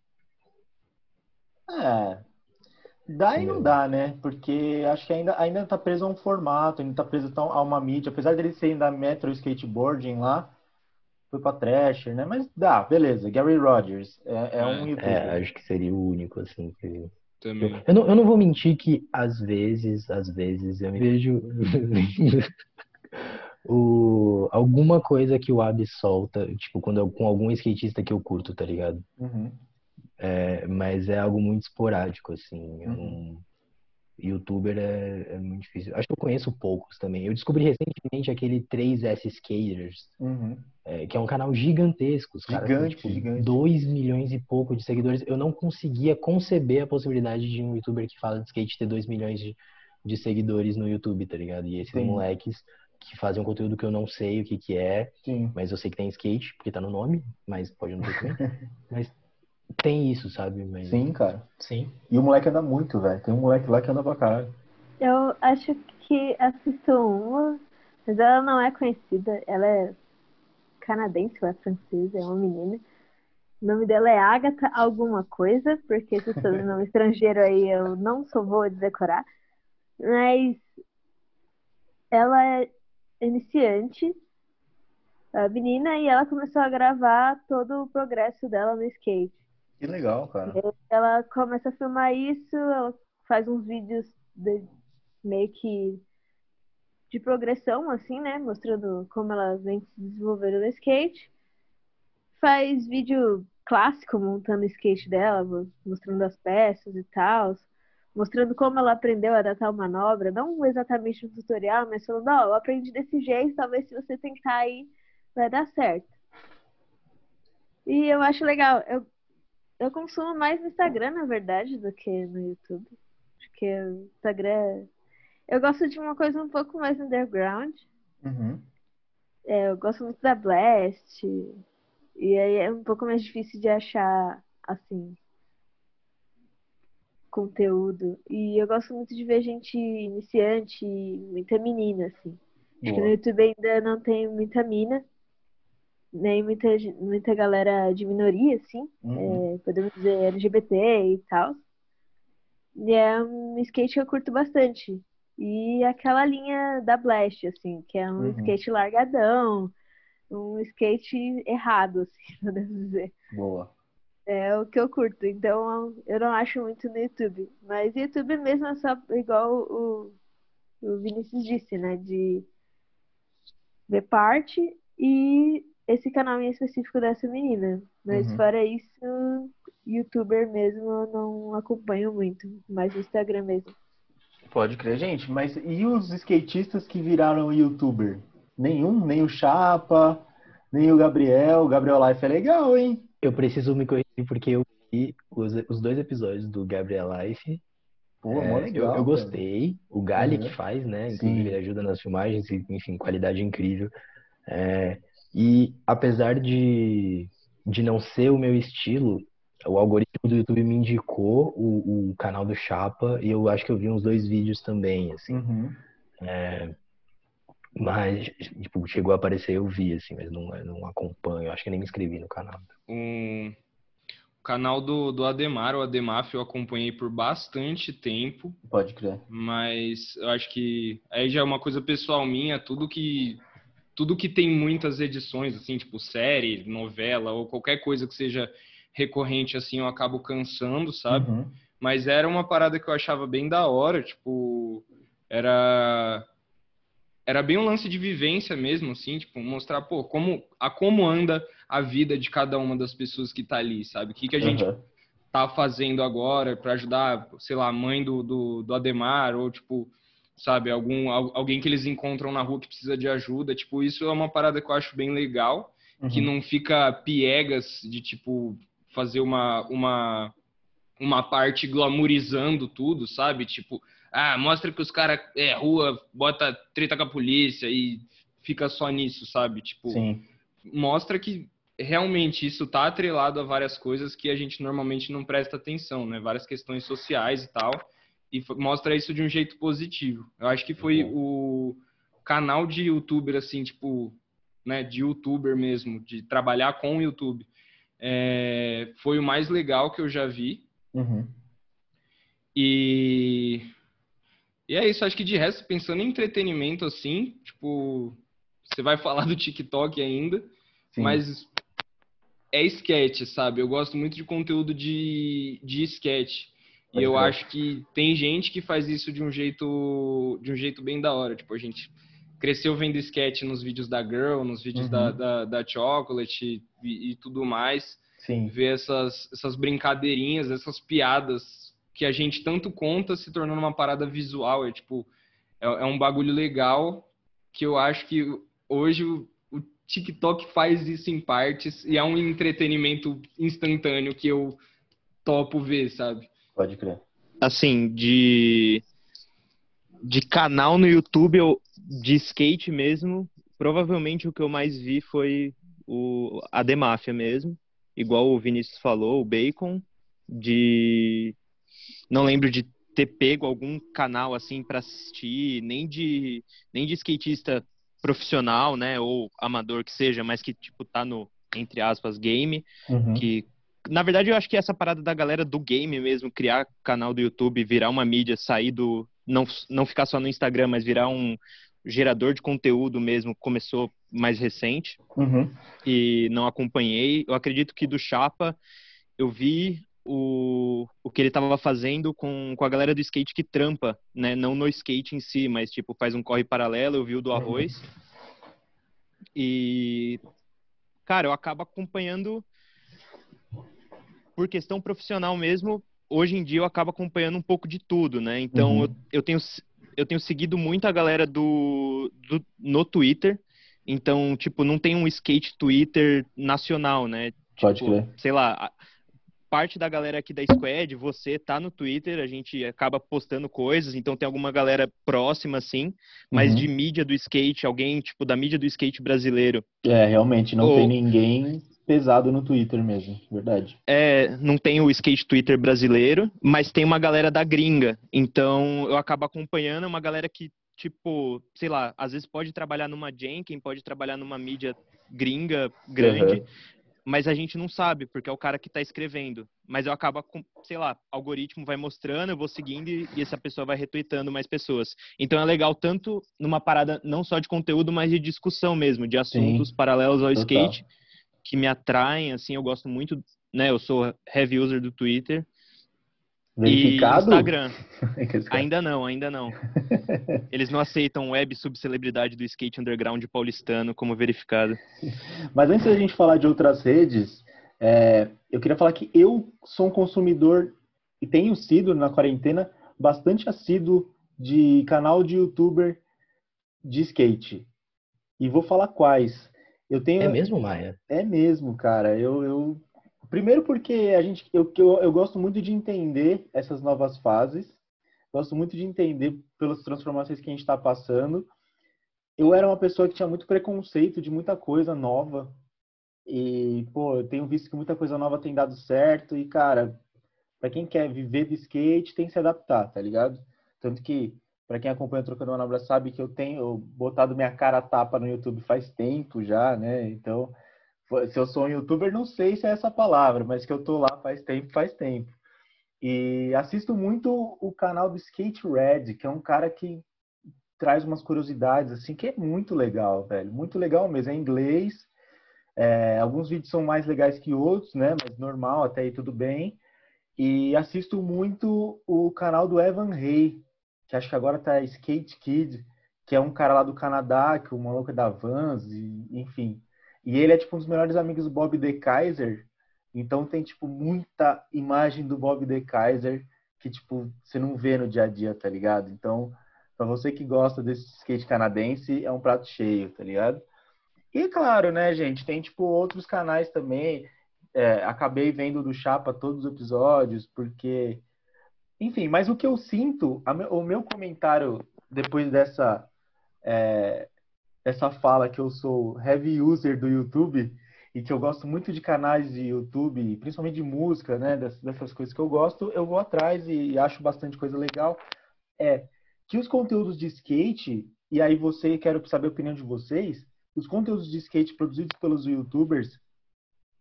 É. Dá e não dá, né? Porque acho que ainda, ainda tá preso a um formato, ainda tá preso tão, a uma mídia. Apesar dele ser da Metro Skateboarding lá, foi pra Thrasher, né? Mas dá, beleza. Gary Rogers é, é um youtuber. É, acho que seria o único, assim, que... Também. Eu não, eu não vou mentir que às vezes, às vezes eu me vejo o, alguma coisa que o Ab solta, tipo, quando eu- com algum skatista que eu curto, tá ligado? Uhum. É, mas é algo muito esporádico, assim. Eu Uhum. não- Youtuber é, é muito difícil. Acho que eu conheço poucos também. Eu descobri recentemente aquele 3S Skaters, Uhum. é, que é um canal gigantesco. Os caras Gigante, tipo, gigante. 2 milhões e pouco de seguidores. Eu não conseguia conceber a possibilidade de um youtuber que fala de skate ter 2 milhões de, de seguidores no YouTube, tá ligado? E esses Sim. moleques que fazem um conteúdo que eu não sei o que que é, Sim. mas eu sei que tem skate, porque tá no nome, mas pode não ter também. mas tem isso, sabe? Mas, Sim, cara. Sim. E o moleque anda muito, velho. Tem um moleque lá que anda pra caralho. Eu acho que assisto uma, mas ela não é conhecida. Ela é canadense ou é francesa, é uma menina. O nome dela é Agatha alguma coisa, porque esse sobrenome estrangeiro aí eu não sou boa de decorar. Mas ela é iniciante, a menina, e ela começou a gravar todo o progresso dela no skate. Que legal, cara. Ela começa a filmar isso, ela faz uns vídeos de- meio que de progressão, assim, né? Mostrando como ela vem se desenvolvendo no skate. Faz vídeo clássico montando o skate dela, mo- mostrando as peças e tal. Mostrando como ela aprendeu a dar tal manobra. Não exatamente um tutorial, mas falando, ó, eu aprendi desse jeito, talvez se você tentar aí, vai dar certo. E eu acho legal. Eu eu consumo mais no Instagram, na verdade, do que no YouTube. Porque o Instagram. Eu gosto de uma coisa um pouco mais underground. Uhum. É, eu gosto muito da Blast. E aí é um pouco mais difícil de achar, assim, conteúdo. E eu gosto muito de ver gente iniciante, muita menina, assim. Acho que no. YouTube ainda não tem muita mina, nem muita, ge- muita galera de minoria, assim Uhum. é, podemos dizer LGBT e tal. E é um skate que eu curto bastante. E aquela linha da Blast, assim, que é um Uhum. skate largadão, um skate errado, assim, podemos dizer. Boa. É o que eu curto. Então eu não acho muito no YouTube. Mas YouTube mesmo é só igual o, o Vinícius disse, né? De ver parte e esse canal em específico dessa menina. Mas Uhum. fora isso, youtuber mesmo eu não acompanho muito. Mais o Instagram mesmo. Pode crer, gente. Mas e os skatistas que viraram youtuber? Nenhum? Nem o Chapa, nem o Gabriel. O Gabriel Life é legal, hein? Eu preciso me corrigir porque eu vi os, os dois episódios do Gabriel Life. Pô, É, eu, legal. eu cara. gostei. O Gali Uhum. que faz, né? Sim. Inclusive, ele ajuda nas filmagens e, enfim, qualidade incrível. É, e apesar de, de não ser o meu estilo, o algoritmo do YouTube me indicou o, o canal do Chapa e eu acho que eu vi uns dois vídeos também, assim. Uhum. Mas, tipo, chegou a aparecer, eu vi, assim, mas não, não acompanho. Acho que nem me inscrevi no canal. O canal do, do Ademar, o Ademaf, eu acompanhei por bastante tempo. Pode crer. mas eu acho que aí já é uma coisa pessoal minha, tudo que tudo que tem muitas edições assim, tipo série, novela ou qualquer coisa que seja recorrente assim, eu acabo cansando, sabe? Uhum. Mas era uma parada que eu achava bem da hora, tipo, era era bem um lance de vivência mesmo, assim, tipo, mostrar, pô, como a como anda a vida de cada uma das pessoas que tá ali, sabe? O que que a gente Uhum. tá fazendo agora para ajudar, sei lá, a mãe do, do, do Ademar, ou tipo, sabe, algum, al- alguém que eles encontram na rua que precisa de ajuda. Tipo, isso é uma parada que eu acho bem legal, que Uhum. não fica piegas de, tipo, fazer uma, uma, uma parte glamourizando tudo, sabe? Tipo, ah, mostra que os caras é rua, bota treta com a polícia e fica só nisso, sabe? Tipo, Sim. mostra que realmente isso está atrelado a várias coisas que a gente normalmente não presta atenção, né? Várias questões sociais e tal, e mostra isso de um jeito positivo. Eu acho que foi o canal de youtuber assim, tipo, né, de youtuber mesmo, de trabalhar com o YouTube, é, foi o mais legal que eu já vi. Uhum. E, e é isso, acho que de resto, pensando em entretenimento assim, tipo, você vai falar do TikTok ainda, Sim. mas é sketch, sabe? Eu gosto muito de conteúdo de, de sketch. Pode e eu acho que tem gente que faz isso de um jeito de um jeito bem da hora. Tipo, a gente cresceu vendo sketch nos vídeos da Girl, nos vídeos Uhum. da, da, da Chocolate e, e tudo mais. Sim. Ver essas, essas brincadeirinhas, essas piadas que a gente tanto conta se tornando uma parada visual. É tipo, é, é um bagulho legal que eu acho que hoje o, o TikTok faz isso em partes e é um entretenimento instantâneo que eu topo ver, sabe? Pode crer. assim, de de canal no YouTube eu, de skate mesmo, provavelmente o que eu mais vi foi o a The Máfia mesmo, igual o Vinícius falou, o Bacon, de não lembro de ter pego algum canal assim para assistir, nem de nem de skatista profissional, né, ou amador que seja, mas que tipo tá no entre aspas game, Uhum. que na verdade eu acho que essa parada da galera do game mesmo criar canal do YouTube virar uma mídia sair do não não ficar só no Instagram mas virar um gerador de conteúdo mesmo começou mais recente Uhum. e não acompanhei eu acredito que do Chapa eu vi o, o que ele tava fazendo com, com a galera do skate que trampa, né? Não no skate em si, mas tipo, faz um corre paralelo, eu vi o do arroz. E cara, eu acabo acompanhando por questão profissional mesmo. Hoje em dia eu acabo acompanhando um pouco de tudo, né? Então Uhum. eu, eu tenho eu tenho seguido muito a galera do, do no Twitter. Então, tipo, não tem um skate Twitter nacional, né? Pode Tipo, crer. sei lá, parte da galera aqui da Squad, você tá no Twitter, a gente acaba postando coisas, então tem alguma galera próxima, assim, mas Uhum. de mídia do skate, alguém, tipo, da mídia do skate brasileiro, É, realmente, não Ou- tem ninguém pesado no Twitter mesmo. Verdade. é, não tem o skate Twitter brasileiro, mas tem uma galera da gringa, então eu acabo acompanhando uma galera que, tipo, sei lá, às vezes pode trabalhar numa Jenkins, pode trabalhar numa mídia gringa grande, Uhum. mas a gente não sabe, porque é o cara que tá escrevendo. Mas eu acabo, com, sei lá, algoritmo vai mostrando, eu vou seguindo e, essa pessoa vai retweetando mais pessoas. Então é legal tanto numa parada não só de conteúdo, mas de discussão mesmo, de assuntos paralelos ao total. skate, que me atraem, assim, eu gosto muito, né, eu sou heavy user do Twitter Verificado? e Instagram. Ainda não, ainda não. Eles não aceitam web subcelebridade do skate underground paulistano como verificado. Mas antes da gente falar de outras redes, é, eu queria falar que eu sou um consumidor e tenho sido na quarentena bastante assíduo de canal de youtuber de skate. E vou falar quais. Eu tenho É mesmo, Maia? É mesmo, cara. Eu, eu... Primeiro porque a gente, eu, que eu, eu gosto muito de entender essas novas fases. Gosto muito de entender pelas transformações que a gente está passando. Eu era uma pessoa que tinha muito preconceito de muita coisa nova. E, pô, eu tenho visto que muita coisa nova tem dado certo. E, cara, para quem quer viver de skate, tem que se adaptar, tá ligado? Tanto que, para quem acompanha o Trocando Manobra, sabe que eu tenho botado minha cara tapa no YouTube faz tempo já, né? Então, se eu sou um youtuber, não sei se é essa palavra, mas que eu tô lá faz tempo, faz tempo. E assisto muito o canal do Skate Red, que é um cara que traz umas curiosidades, assim, que é muito legal, velho. Muito legal mesmo. É em inglês. É, alguns vídeos são mais legais que outros, né? Mas normal, até aí tudo bem. E assisto muito o canal do Evan Hay, que acho que agora tá Skate Kid, que é um cara lá do Canadá, que o maluco é da Vans, e, enfim. E ele é tipo um dos melhores amigos do Bob De Kaiser. Então tem tipo muita imagem do Bob De Kaiser que tipo você não vê no dia a dia, tá ligado? Então, para você que gosta desse skate canadense, é um prato cheio, tá ligado? E claro, né, gente, tem tipo outros canais também. É, acabei vendo do Chapa todos os episódios, porque enfim, mas o que eu sinto, o meu comentário depois dessa é, essa fala que eu sou heavy user do YouTube e que eu gosto muito de canais de YouTube, principalmente de música, né, dessas, dessas coisas que eu gosto, eu vou atrás e, e acho bastante coisa legal. É que os conteúdos de skate, e aí você, quero saber a opinião de vocês, os conteúdos de skate produzidos pelos youtubers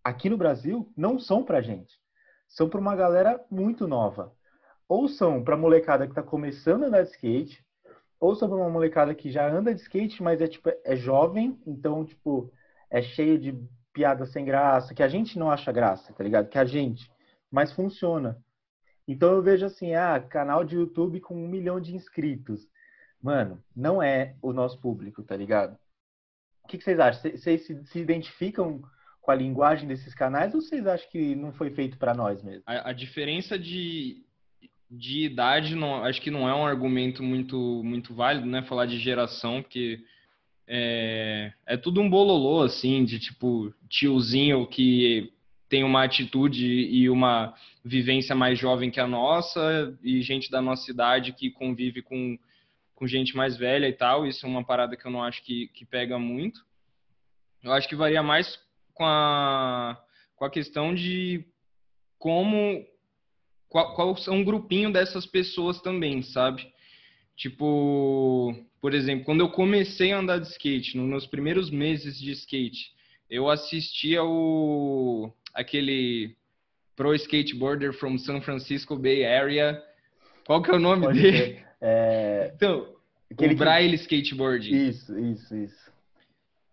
aqui no Brasil não são pra gente. São para uma galera muito nova. Ou são pra molecada que tá começando a andar de skate, ou são pra uma molecada que já anda de skate, mas é tipo é jovem, então tipo é cheio de piada sem graça, que a gente não acha graça, tá ligado? Que a gente, mas funciona. Então eu vejo assim, ah, canal de YouTube com um milhão de inscritos. Mano, não é o nosso público, tá ligado? O que, que vocês acham? Vocês se, se, identificam com a linguagem desses canais ou vocês acham que não foi feito para nós mesmo? A, a, diferença de, de idade, não, acho que não é um argumento muito, muito válido, né? Falar de geração, porque é, é tudo um bololô, assim, de tipo tiozinho que tem uma atitude e uma vivência mais jovem que a nossa e gente da nossa idade que convive com, com gente mais velha e tal. Isso é uma parada que eu não acho que, que pega muito. Eu acho que varia mais com a, com a questão de como qual, qual é um grupinho dessas pessoas também, sabe? Tipo, por exemplo, quando eu comecei a andar de skate, nos meus primeiros meses de skate, eu assistia o aquele pro skateboarder from San Francisco Bay Area. Qual que é o nome Pode dele? É... Então, aquele o Braille que... Skateboard. Isso, isso, isso.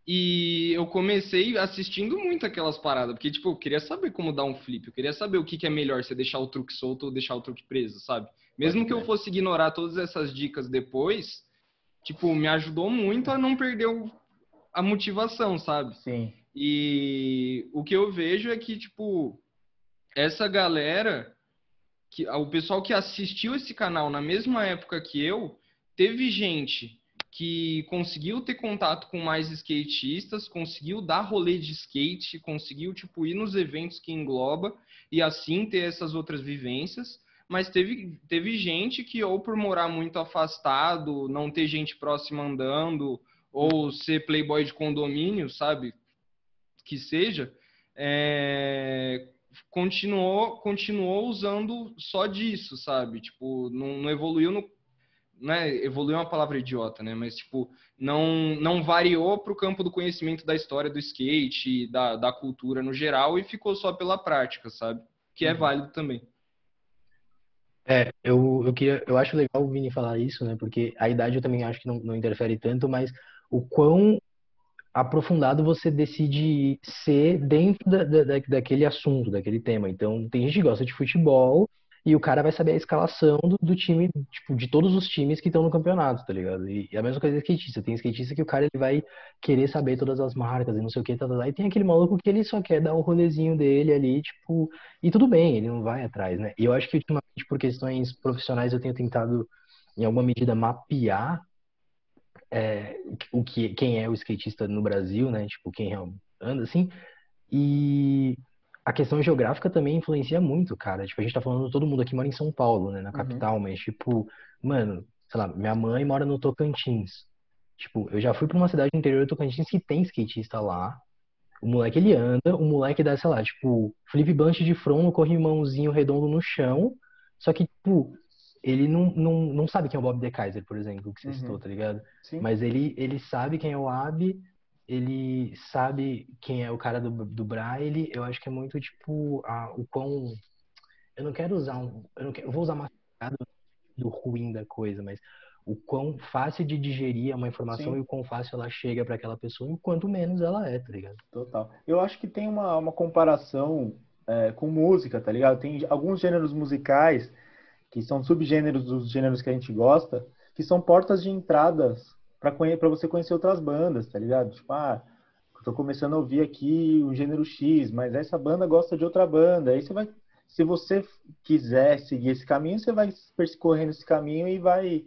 E eu comecei assistindo muito aquelas paradas, porque, tipo, eu queria saber como dar um flip, eu queria saber o que, que é melhor, se deixar o truque solto ou deixar o truque preso, sabe? Mesmo que eu fosse ignorar todas essas dicas depois, tipo, me ajudou muito a não perder o, a motivação, sabe? Sim. E o que eu vejo é que, tipo, essa galera, que, o pessoal que assistiu esse canal na mesma época que eu, teve gente que conseguiu ter contato com mais skatistas, conseguiu dar rolê de skate, conseguiu, tipo, ir nos eventos que engloba e assim ter essas outras vivências mas teve, teve gente que, ou por morar muito afastado, não ter gente próxima andando, ou ser playboy de condomínio, sabe? Que seja, é, continuou, continuou usando só disso, sabe? Tipo, não, não evoluiu no. Né, evoluiu uma palavra idiota, né? Mas, tipo, não, não variou para o campo do conhecimento da história do skate, da, da cultura no geral, e ficou só pela prática, sabe? Que é uhum. válido também. É, eu, eu queria, eu acho legal o Vini falar isso, né? Porque a idade eu também acho que não, não interfere tanto, mas o quão aprofundado você decide ser dentro da, da, daquele assunto, daquele tema. Então, tem gente que gosta de futebol e o cara vai saber a escalação do, do time, tipo, de todos os times que estão no campeonato, tá ligado? E, e a mesma coisa é skatista. Tem skatista que o cara ele vai querer saber todas as marcas e não sei o que, tá, tá, tá. E tem aquele maluco que ele só quer dar o rolezinho dele ali, tipo, e tudo bem, ele não vai atrás, né? E eu acho que ultimamente, por questões profissionais, eu tenho tentado, em alguma medida, mapear é, o que, quem é o skatista no Brasil, né? Tipo, quem anda assim. E a questão geográfica também influencia muito, cara. Tipo, a gente tá falando, todo mundo aqui mora em São Paulo, né, na uhum. capital, mas, tipo, mano, sei lá, minha mãe mora no Tocantins. Tipo, eu já fui pra uma cidade do interior do Tocantins que tem skatista lá. O moleque, ele anda, o moleque dá, sei lá, tipo, flip bunch de front no corrimãozinho redondo no chão. Só que, tipo, ele não, não, não sabe quem é o Bob De Kaiser, por exemplo, que você uhum. citou, tá ligado? Sim. Mas ele, ele sabe quem é o Ab, ele sabe quem é o cara do, do Braille, eu acho que é muito tipo a, o quão. Eu não quero usar um. Eu, não quero, eu vou usar mascarado do ruim da coisa, mas o quão fácil de digerir é uma informação Sim. e o quão fácil ela chega para aquela pessoa e quanto menos ela é, tá ligado? Total. Eu acho que tem uma, uma comparação é, com música, tá ligado? Tem alguns gêneros musicais que são subgêneros dos gêneros que a gente gosta, que são portas de entradas para você conhecer outras bandas, tá ligado? Tipo, ah, tô começando a ouvir aqui o gênero X, mas essa banda gosta de outra banda. Aí você vai, se você quiser seguir esse caminho, você vai percorrendo esse caminho e vai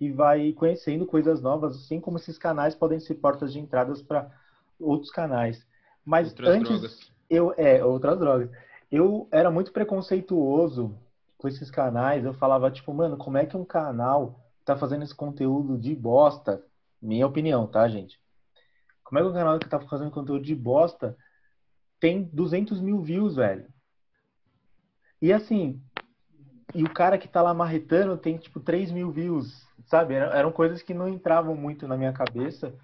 e vai conhecendo coisas novas, assim como esses canais podem ser portas de entradas para outros canais. Mas outras antes drogas. eu é outras drogas. Eu era muito preconceituoso com esses canais. Eu falava tipo, mano, como é que um canal tá fazendo esse conteúdo de bosta minha opinião, tá, gente? Como é que o canal que tá fazendo conteúdo de bosta tem 200 mil views, velho? E assim, e o cara que tá lá marretando tem tipo 3 mil views, sabe? Eram, coisas que não entravam muito na minha cabeça.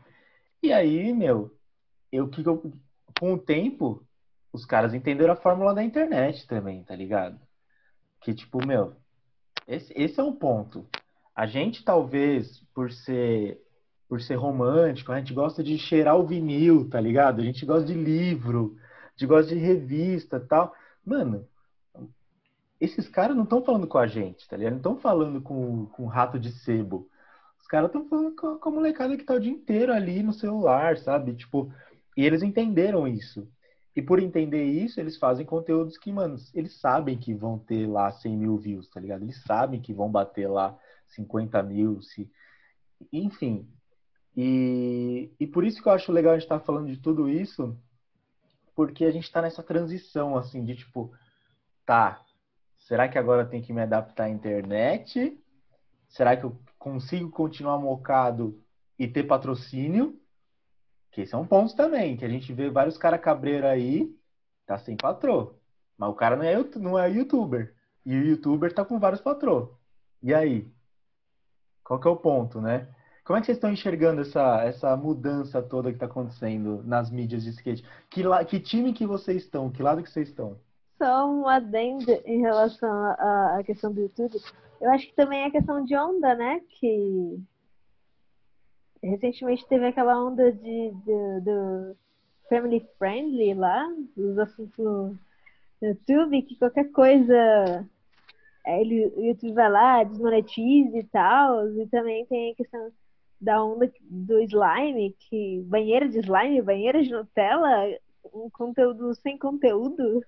E aí, meu, eu que eu, com o tempo, os caras entenderam a fórmula da internet também, tá ligado? Que tipo, meu, esse, esse é um ponto. A gente talvez por ser por ser romântico, a gente gosta de cheirar o vinil, tá ligado? A gente gosta de livro, a gente gosta de revista, tal. Mano, esses caras não estão falando com a gente, tá ligado? Não estão falando com, com rato de sebo. Os caras estão falando com, com a molecada que tá o dia inteiro ali no celular, sabe? Tipo, e eles entenderam isso. E por entender isso, eles fazem conteúdos que, mano, eles sabem que vão ter lá 100 mil views, tá ligado? Eles sabem que vão bater lá 50 mil, se... enfim. E, e por isso que eu acho legal a gente estar tá falando de tudo isso, porque a gente está nessa transição, assim, de tipo, tá, será que agora tem que me adaptar à internet? Será que eu consigo continuar mocado e ter patrocínio? Que esse é um ponto também, que a gente vê vários caras cabreiro aí, tá sem patrô. Mas o cara não é, não é youtuber. E o youtuber tá com vários patrô. E aí? Qual que é o ponto, né? Como é que vocês estão enxergando essa, essa mudança toda que está acontecendo nas mídias de skate? Que, la, que time que vocês estão? Que lado que vocês estão? Só um adendo em relação à, questão do YouTube. Eu acho que também é questão de onda, né? Que recentemente teve aquela onda de, de family friendly lá, dos assuntos no YouTube, que qualquer coisa ele, o YouTube vai lá, desmonetiza e tal, e também tem a questão da onda do slime, que banheira de slime, banheira de Nutella, um conteúdo sem conteúdo,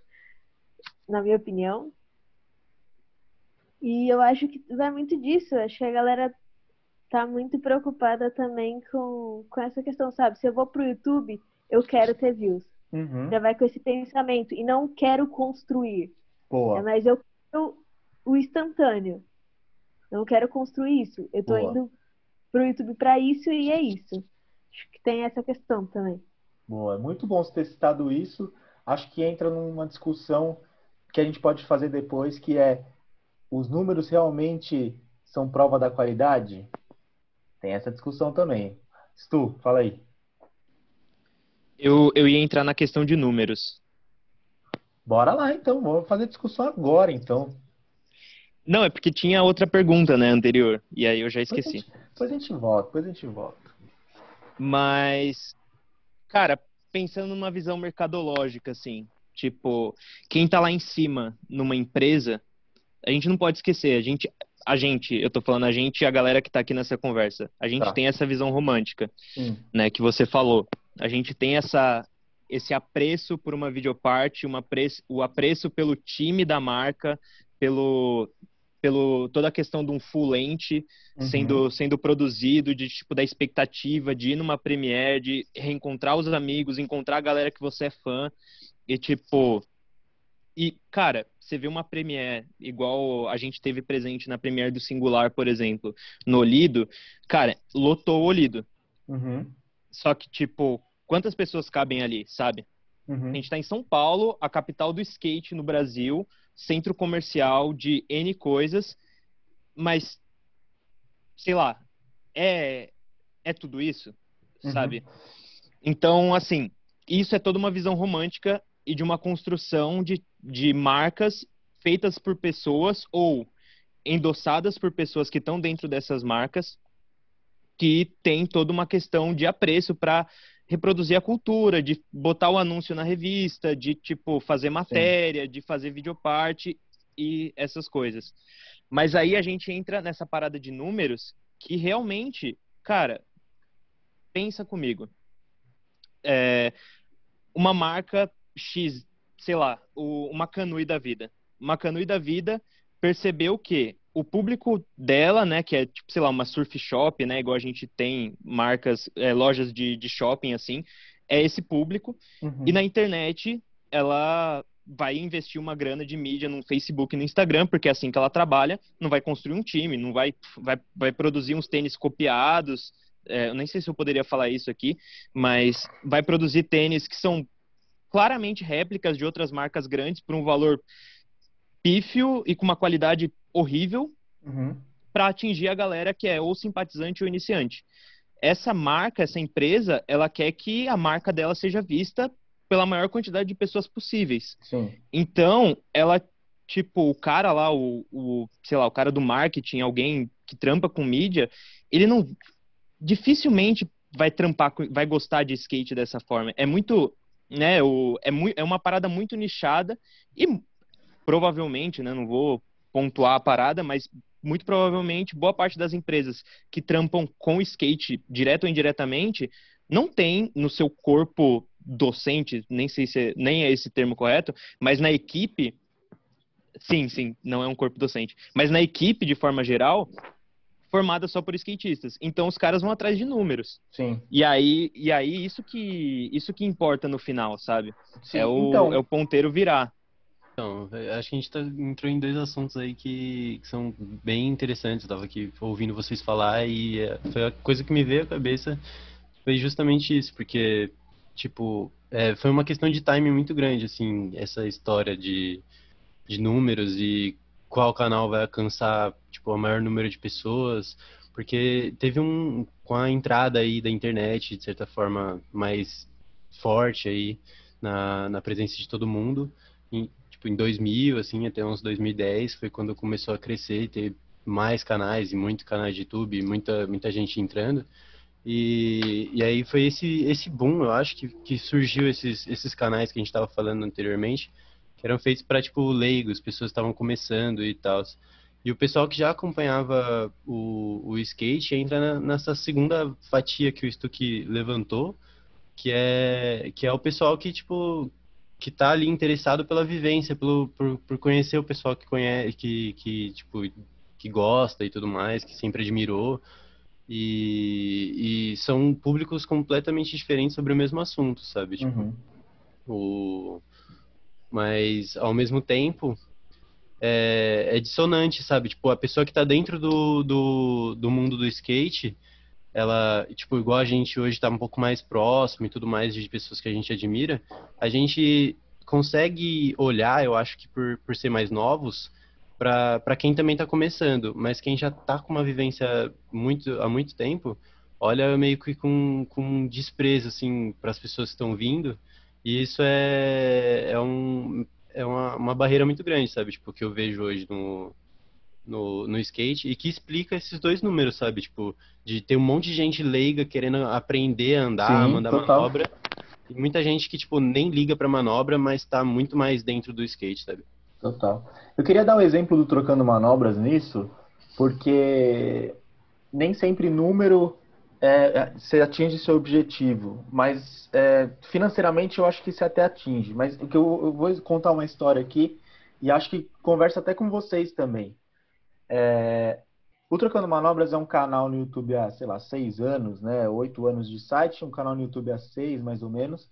na minha opinião. E eu acho que vai muito disso. Acho que a galera tá muito preocupada também com, com essa questão, sabe? Se eu vou pro YouTube, eu quero ter views. Uhum. Já vai com esse pensamento. E não quero construir. Boa. É, mas eu quero o instantâneo. Eu não quero construir isso. Eu tô Boa. indo pro YouTube para isso e é isso. Acho que tem essa questão também. Boa, é muito bom você ter citado isso. Acho que entra numa discussão que a gente pode fazer depois, que é os números realmente são prova da qualidade? Tem essa discussão também. Stu, fala aí. Eu, eu ia entrar na questão de números. Bora lá então, vamos fazer discussão agora então. Não, é porque tinha outra pergunta, né, anterior. E aí eu já esqueci. Depois a gente, depois a gente volta, depois a gente volta. Mas, cara, pensando numa visão mercadológica, assim, tipo, quem tá lá em cima numa empresa, a gente não pode esquecer, a gente, a gente, eu tô falando a gente e a galera que tá aqui nessa conversa, a gente tá. tem essa visão romântica, hum. né, que você falou. A gente tem essa esse apreço por uma videoparte, uma apreço, o apreço pelo time da marca, pelo pelo toda a questão de um full lente uhum. sendo sendo produzido, de tipo da expectativa de ir numa premiere, de reencontrar os amigos, encontrar a galera que você é fã e tipo e cara, você vê uma premiere igual a gente teve presente na premiere do Singular, por exemplo, no Olido, cara, lotou o Olido. Uhum. Só que tipo, quantas pessoas cabem ali, sabe? Uhum. A gente está em São Paulo, a capital do skate no Brasil, centro comercial de N coisas, mas, sei lá, é, é tudo isso, uhum. sabe? Então, assim, isso é toda uma visão romântica e de uma construção de, de marcas feitas por pessoas ou endossadas por pessoas que estão dentro dessas marcas que tem toda uma questão de apreço para reproduzir a cultura, de botar o anúncio na revista, de tipo fazer matéria, Sim. de fazer videoparte e essas coisas. Mas aí a gente entra nessa parada de números que realmente, cara, pensa comigo. É, uma marca X, sei lá, o, uma Canui da vida. Uma Canui da vida percebeu que o público dela, né, que é tipo, sei lá, uma surf shop, né, igual a gente tem marcas, é, lojas de, de shopping assim, é esse público. Uhum. E na internet ela vai investir uma grana de mídia no Facebook e no Instagram, porque é assim que ela trabalha, não vai construir um time, não vai, vai, vai produzir uns tênis copiados, é, eu nem sei se eu poderia falar isso aqui, mas vai produzir tênis que são claramente réplicas de outras marcas grandes por um valor pífio e com uma qualidade horrível uhum. para atingir a galera que é ou simpatizante ou iniciante. essa marca, essa empresa, ela quer que a marca dela seja vista pela maior quantidade de pessoas possíveis. Sim. Então, ela, tipo, o cara lá, o, o, sei lá, o cara do marketing, alguém que trampa com mídia, ele não dificilmente vai trampar, vai gostar de skate dessa forma. É muito, né, o, é, mu é uma parada muito nichada e provavelmente, né, não vou pontuar a parada, mas muito provavelmente boa parte das empresas que trampam com skate, direto ou indiretamente, não tem no seu corpo docente, nem sei se é, nem é esse termo correto, mas na equipe, sim, sim, não é um corpo docente, mas na equipe de forma geral, formada só por skatistas. Então os caras vão atrás de números. Sim. E aí, e aí isso que isso que importa no final, sabe? Sim, é o então- é o ponteiro virar. Então, eu acho que a gente tá, entrou em dois assuntos aí que, que são bem interessantes. Eu tava aqui ouvindo vocês falar e é, foi a coisa que me veio à cabeça foi justamente isso, porque, tipo, é, foi uma questão de timing muito grande, assim, essa história de, de números e qual canal vai alcançar, tipo, o maior número de pessoas, porque teve um, com a entrada aí da internet, de certa forma, mais forte aí na, na presença de todo mundo, tipo, em 2000, assim, até uns 2010, foi quando começou a crescer e ter mais canais e muito canais de YouTube, muita, muita gente entrando. E, e aí foi esse, esse boom, eu acho, que, que surgiu esses, esses canais que a gente estava falando anteriormente, que eram feitos para, tipo, leigos, pessoas estavam começando e tal. E o pessoal que já acompanhava o, o skate entra na- nessa segunda fatia que o Stuck levantou, que é, que é o pessoal que, tipo, que tá ali interessado pela vivência, pelo, por, por conhecer o pessoal que conhece, que, que, tipo, que gosta e tudo mais, que sempre admirou. E, e são públicos completamente diferentes sobre o mesmo assunto, sabe? Tipo, Uhum. o... Mas, ao mesmo tempo, é, é dissonante, sabe? Tipo, a pessoa que tá dentro do, do, do mundo do skate, ela, tipo, igual a gente hoje tá um pouco mais próximo e tudo mais de pessoas que a gente admira, a gente consegue olhar, eu acho que por, por ser mais novos, para quem também tá começando, mas quem já tá com uma vivência muito, há muito tempo, olha meio que com, com desprezo, assim, para as pessoas que estão vindo, e isso é, é, um, é uma, uma barreira muito grande, sabe? Tipo, que eu vejo hoje no, no, no skate e que explica esses dois números, sabe? Tipo, de ter um monte de gente leiga querendo aprender a andar, Sim, mandar total. manobra. E muita gente que, tipo, nem liga pra manobra, mas tá muito mais dentro do skate, sabe? Total. Eu queria dar o exemplo do trocando manobras nisso, porque nem sempre número é, é, você atinge seu objetivo, mas é, financeiramente eu acho que você até atinge. Mas o que eu, eu vou contar uma história aqui e acho que conversa até com vocês também. É, o Trocando Manobras é um canal no YouTube há, sei lá, seis anos, né? Oito anos de site, um canal no YouTube há seis, mais ou menos.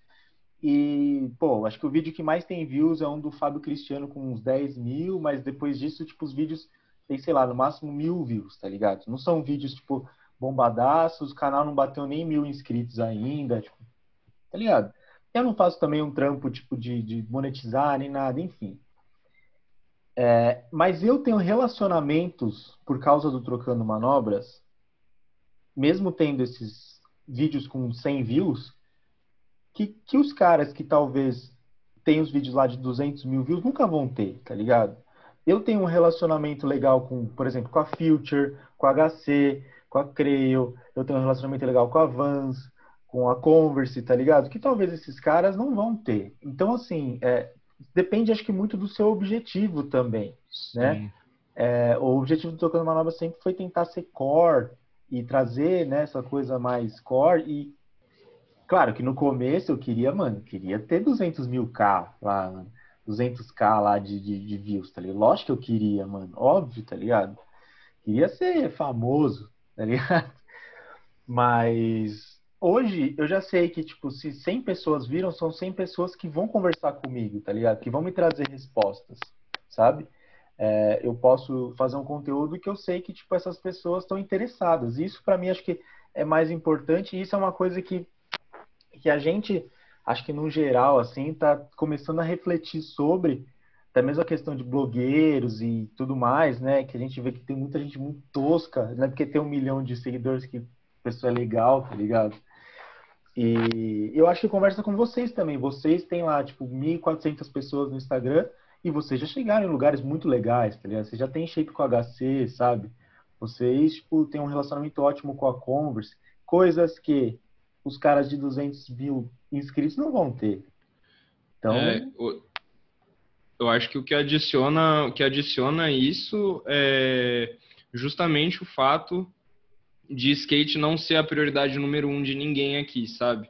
E, pô, acho que o vídeo que mais tem views é um do Fábio Cristiano com uns 10 mil, mas depois disso, tipo, os vídeos tem, sei lá, no máximo mil views, tá ligado? Não são vídeos, tipo, bombadaços, o canal não bateu nem mil inscritos ainda, tipo, tá ligado? Eu não faço também um trampo, tipo, de, de monetizar nem nada, enfim. É, mas eu tenho relacionamentos por causa do Trocando Manobras, mesmo tendo esses vídeos com 100 views, que, que os caras que talvez tenham os vídeos lá de 200 mil views nunca vão ter, tá ligado? Eu tenho um relacionamento legal com, por exemplo, com a Future, com a HC, com a Creio, eu tenho um relacionamento legal com a Vans, com a Converse, tá ligado? Que talvez esses caras não vão ter. Então, assim, é, depende, acho que, muito do seu objetivo também, né? Sim. É, o objetivo do Tocando Manobra sempre foi tentar ser core e trazer né, essa coisa mais core. E, claro, que no começo eu queria, mano, queria ter 200 mil K lá, mano, 200k lá de, de, de views, tá ligado? Lógico que eu queria, mano, óbvio, tá ligado? Queria ser famoso, tá ligado? Mas hoje eu já sei que, tipo, se 100 pessoas viram, são 100 pessoas que vão conversar comigo, tá ligado? Que vão me trazer respostas, sabe? É, eu posso fazer um conteúdo que eu sei que, tipo, essas pessoas estão interessadas. Isso, para mim, acho que é mais importante. E isso é uma coisa que, que a gente, acho que no geral, assim, tá começando a refletir sobre. Até mesmo a questão de blogueiros e tudo mais, né? Que a gente vê que tem muita gente muito tosca, né? Porque tem um milhão de seguidores que pessoa é legal, tá ligado? E eu acho que conversa com vocês também. Vocês têm lá, tipo, 1.400 pessoas no Instagram e vocês já chegaram em lugares muito legais, tá ligado? Vocês já têm shape com HC, sabe? Vocês, tipo, têm um relacionamento ótimo com a Converse. Coisas que os caras de 200 mil inscritos não vão ter. Então... É, eu acho que o que adiciona, o que adiciona isso é justamente o fato de skate não ser a prioridade número um de ninguém aqui, sabe?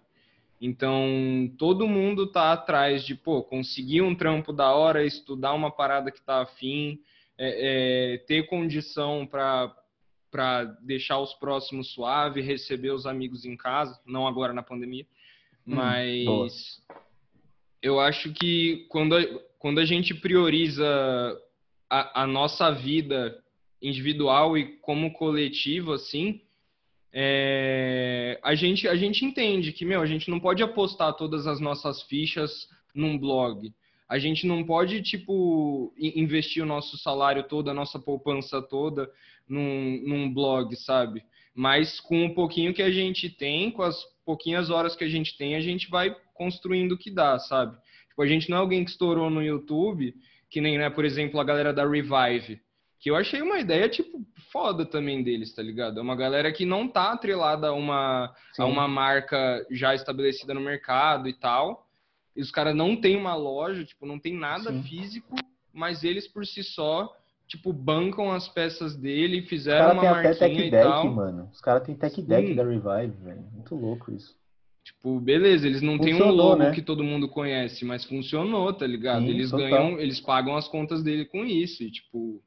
Então, todo mundo tá atrás de, pô, conseguir um trampo da hora, estudar uma parada que tá afim, é, é, ter condição para para deixar os próximos suave, receber os amigos em casa, não agora na pandemia, hum, mas hum, eu acho que quando a, quando a gente prioriza a, a nossa vida individual e como coletivo, assim, é, a, gente, a gente entende que, meu, a gente não pode apostar todas as nossas fichas num blog. A gente não pode, tipo, investir o nosso salário todo, a nossa poupança toda num, num blog, sabe? Mas com o pouquinho que a gente tem, com as pouquinhas horas que a gente tem, a gente vai construindo o que dá, sabe? Tipo, a gente não é alguém que estourou no YouTube, que nem, né, por exemplo, a galera da Revive que eu achei uma ideia, tipo, foda também deles, tá ligado? É uma galera que não tá atrelada a uma, a uma marca já estabelecida no mercado e tal. E os caras não tem uma loja, tipo, não tem nada Sim. físico, mas eles por si só, tipo, bancam as peças dele, fizeram uma marquinha até tech e deck, tal. mano. Os caras têm tech deck Sim. da Revive, velho. Muito louco isso. Tipo, beleza, eles não têm um logo né? que todo mundo conhece, mas funcionou, tá ligado? Sim, eles total. ganham, eles pagam as contas dele com isso. E, tipo,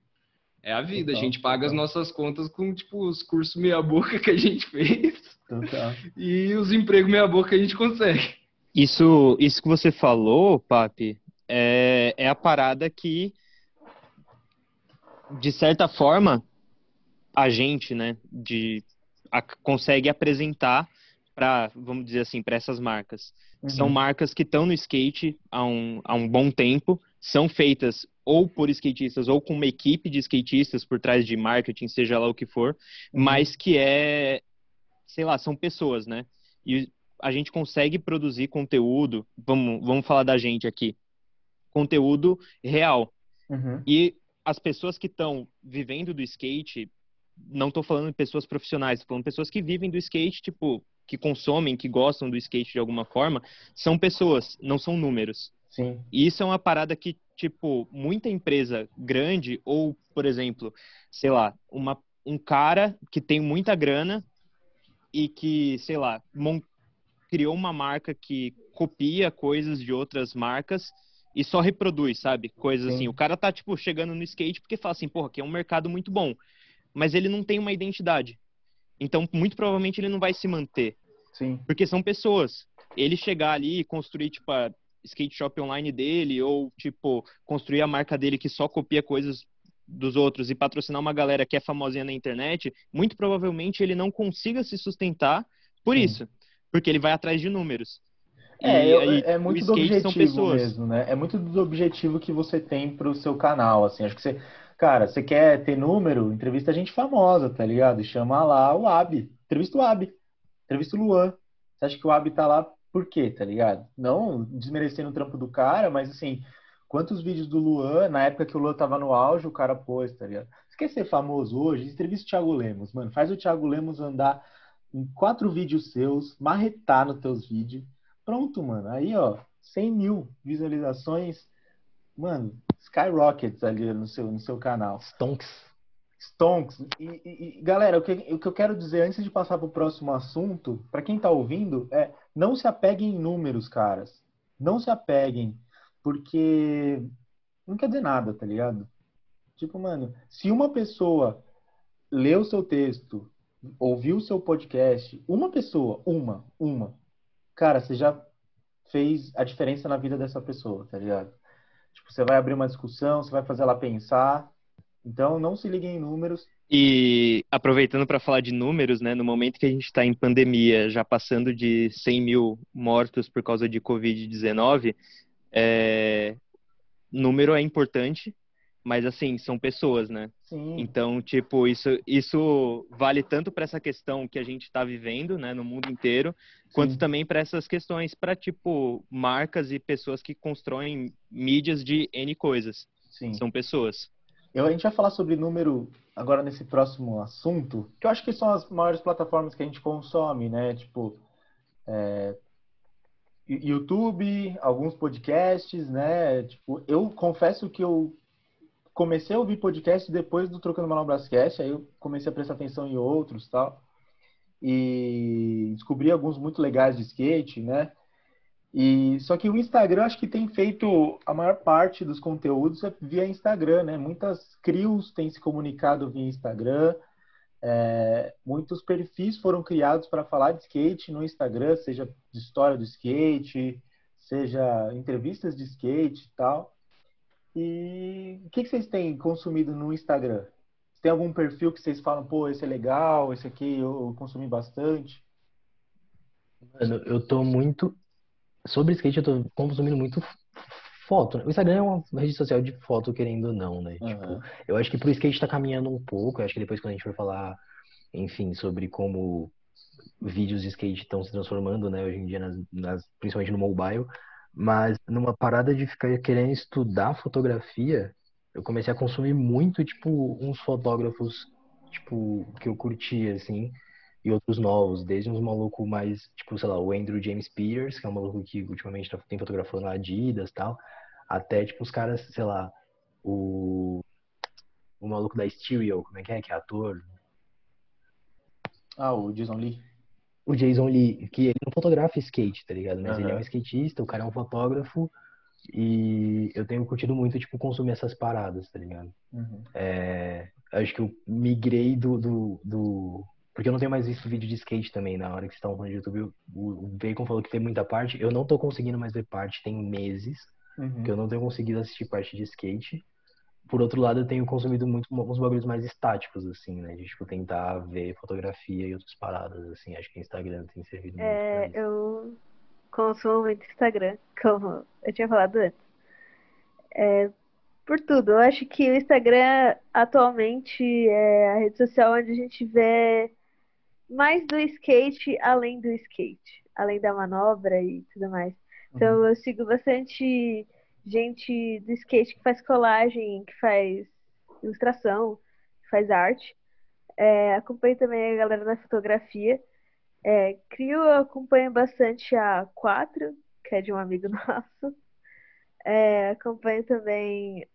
é a vida, total, a gente paga total. as nossas contas com, tipo, os cursos meia-boca que a gente fez total. e os empregos meia-boca que a gente consegue. Isso, isso que você falou, Papi, é, é a parada que, de certa forma, a gente, né, de, a, consegue apresentar para, vamos dizer assim, para essas marcas. Uhum. São marcas que estão no skate há um, há um bom tempo, são feitas ou por skatistas ou com uma equipe de skatistas por trás de marketing, seja lá o que for, uhum. mas que é, sei lá, são pessoas, né? E a gente consegue produzir conteúdo, vamos, vamos falar da gente aqui, conteúdo real. Uhum. E as pessoas que estão vivendo do skate, não estou falando de pessoas profissionais, estou falando de pessoas que vivem do skate, tipo, que consomem, que gostam do skate de alguma forma, são pessoas, não são números. Sim. E isso é uma parada que, tipo, muita empresa grande, ou, por exemplo, sei lá, uma, um cara que tem muita grana e que, sei lá, criou uma marca que copia coisas de outras marcas e só reproduz, sabe? Coisas Sim. assim. O cara tá, tipo, chegando no skate porque fala assim, porra, aqui é um mercado muito bom. Mas ele não tem uma identidade. Então, muito provavelmente ele não vai se manter. Sim. Porque são pessoas. Ele chegar ali e construir, tipo, a skate shop online dele ou, tipo, construir a marca dele que só copia coisas dos outros e patrocinar uma galera que é famosinha na internet, muito provavelmente ele não consiga se sustentar por Sim. isso, porque ele vai atrás de números. É, e, aí, é muito do objetivo mesmo, né? É muito do objetivo que você tem pro seu canal, assim. Acho que você, cara, você quer ter número, entrevista gente famosa, tá ligado? Chama lá o Ab, entrevista o Ab, entrevista o Luan. Você acha que o Ab tá lá por quê, tá ligado? Não desmerecendo o trampo do cara, mas assim, quantos vídeos do Luan, na época que o Luan tava no auge, o cara pôs, tá ligado? Você quer ser famoso hoje? Entrevista o Thiago Lemos, mano. Faz o Thiago Lemos andar em quatro vídeos seus, marretar nos teus vídeos. Pronto, mano. Aí, ó, 100 mil visualizações. Mano, skyrockets ali no seu, no seu canal. Stonks. Stonks. E, e, e, galera, o que, o que eu quero dizer antes de passar para o próximo assunto, para quem está ouvindo, é não se apeguem em números, caras. Não se apeguem, porque não quer dizer nada, tá ligado? Tipo, mano, se uma pessoa leu o seu texto, ouviu o seu podcast, uma pessoa, uma, uma, cara, você já fez a diferença na vida dessa pessoa, tá ligado? Tipo, você vai abrir uma discussão, você vai fazer ela pensar, então, não se liguem em números. E aproveitando para falar de números, né, no momento que a gente está em pandemia, já passando de 100 mil mortos por causa de Covid-19, é... número é importante mas assim, são pessoas, né? Sim. Então, tipo, isso, isso vale tanto para essa questão que a gente está vivendo, né, no mundo inteiro, quanto Sim. também para essas questões para tipo marcas e pessoas que constroem mídias de N coisas. Sim. São pessoas. Eu, a gente vai falar sobre número agora nesse próximo assunto, que eu acho que são as maiores plataformas que a gente consome, né? Tipo, é, YouTube, alguns podcasts, né? Tipo, eu confesso que eu comecei a ouvir podcast depois do Trocando Manobras Cast, aí eu comecei a prestar atenção em outros tal. E descobri alguns muito legais de skate, né? E só que o Instagram acho que tem feito a maior parte dos conteúdos é via Instagram, né? Muitas crios têm se comunicado via Instagram. É, muitos perfis foram criados para falar de skate no Instagram, seja de história do skate, seja entrevistas de skate e tal. E o que, que vocês têm consumido no Instagram? Tem algum perfil que vocês falam, pô, esse é legal, esse aqui eu consumi bastante? Mano, eu tô muito. Sobre skate, eu tô consumindo muito foto. né? O Instagram é uma rede social de foto, querendo ou não, né? Tipo, Aham. eu acho que pro skate tá caminhando um pouco. Eu acho que depois, quando a gente for falar, enfim, sobre como vídeos de skate estão se transformando, né, hoje em dia, nas, nas- principalmente no mobile. Mas numa parada de ficar querendo estudar fotografia, eu comecei a consumir muito, tipo, uns fotógrafos, tipo, que eu curtia, assim, e outros novos, desde uns malucos mais, tipo, sei lá, o Andrew James Peters, que é um maluco que ultimamente tá, tem fotografando na Adidas e tal, até, tipo, os caras, sei lá, o, o maluco da Stereo, como é que é, que é ator? Ah, o Jason Lee. O Jason Lee, que ele não fotografa skate, tá ligado? Mas ele é um skatista, o cara é um fotógrafo, e eu tenho curtido muito, tipo, consumir essas paradas, tá ligado? Uhum. É, acho que eu migrei do, do, do- Porque eu não tenho mais visto vídeo de skate também. Na hora que vocês estavam falando de YouTube, o, o Bacon falou que tem muita parte. Eu não tô conseguindo mais ver parte, tem meses Uhum. que eu não tenho conseguido assistir parte de skate. Por outro lado, eu tenho consumido muito uns bagulhos mais estáticos, assim, né? De, tipo, tentar ver fotografia e outras paradas, assim. Acho que o Instagram tem servido muito É, eu consumo muito Instagram, como eu tinha falado antes. É, por tudo, eu acho que o Instagram atualmente é a rede social onde a gente vê mais do skate além do skate, além da manobra e tudo mais. Então eu sigo bastante gente do skate que faz colagem, que faz ilustração, que faz arte. É, acompanho também a galera na fotografia. É, Crio, eu acompanho bastante a 4, que é de um amigo nosso. É, acompanho também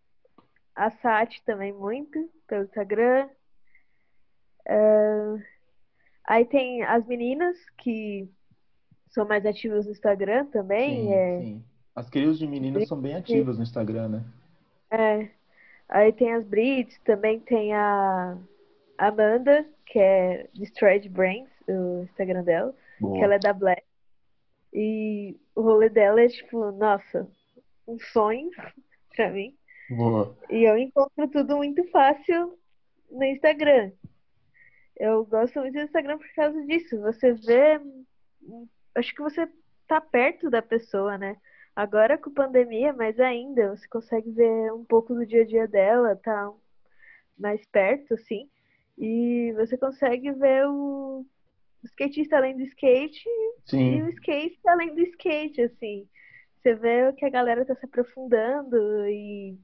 a Sati também muito, pelo Instagram. É, aí tem as meninas que são mais ativas no Instagram também. Sim, é, sim. As crios de meninas são bem ativas no Instagram, né? é. Aí tem as Brits, também tem a Amanda, que é Destroyed Brains, o Instagram dela. Boa. que ela é da Black. E o rolê dela é tipo, nossa, um sonho pra mim. Boa. E eu encontro tudo muito fácil no Instagram. Eu gosto muito do Instagram por causa disso. Você vê, acho que você tá perto da pessoa, né? Agora com pandemia, mas ainda você consegue ver um pouco do dia a dia dela, tá mais perto, assim. E você consegue ver o o skatista além do skate e Sim. o skate além do skate, assim. Você vê que a galera tá se aprofundando e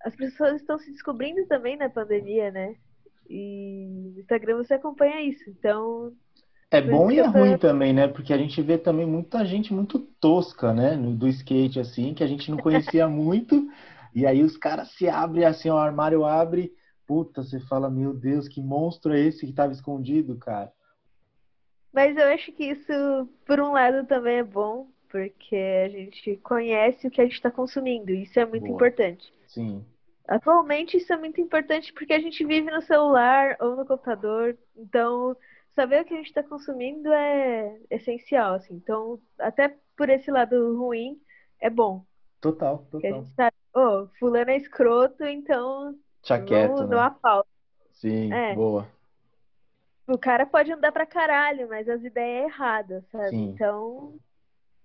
as pessoas estão se descobrindo também na pandemia, né? E no Instagram você acompanha isso. Então, É bom e é ruim também, né? Porque a gente vê também muita gente muito tosca, né? Do skate, assim, que a gente não conhecia muito. E aí os caras se abrem assim, o armário abre. Puta, você fala, meu Deus, que monstro é esse que tava escondido, cara? mas eu acho que isso, por um lado, também é bom, porque a gente conhece o que a gente está consumindo. Isso é muito Boa. importante. Sim. Atualmente isso é muito importante porque a gente vive no celular ou no computador, então saber o que a gente está consumindo é essencial, assim. Então, até por esse lado ruim, é bom. Total, Porque a total. gente sabe, ô, fulano é escroto, então Tchau quieto, não, né? não há pauta. Sim, É. boa. O cara pode andar pra caralho, mas as ideias é erradas, sabe? Sim. Então,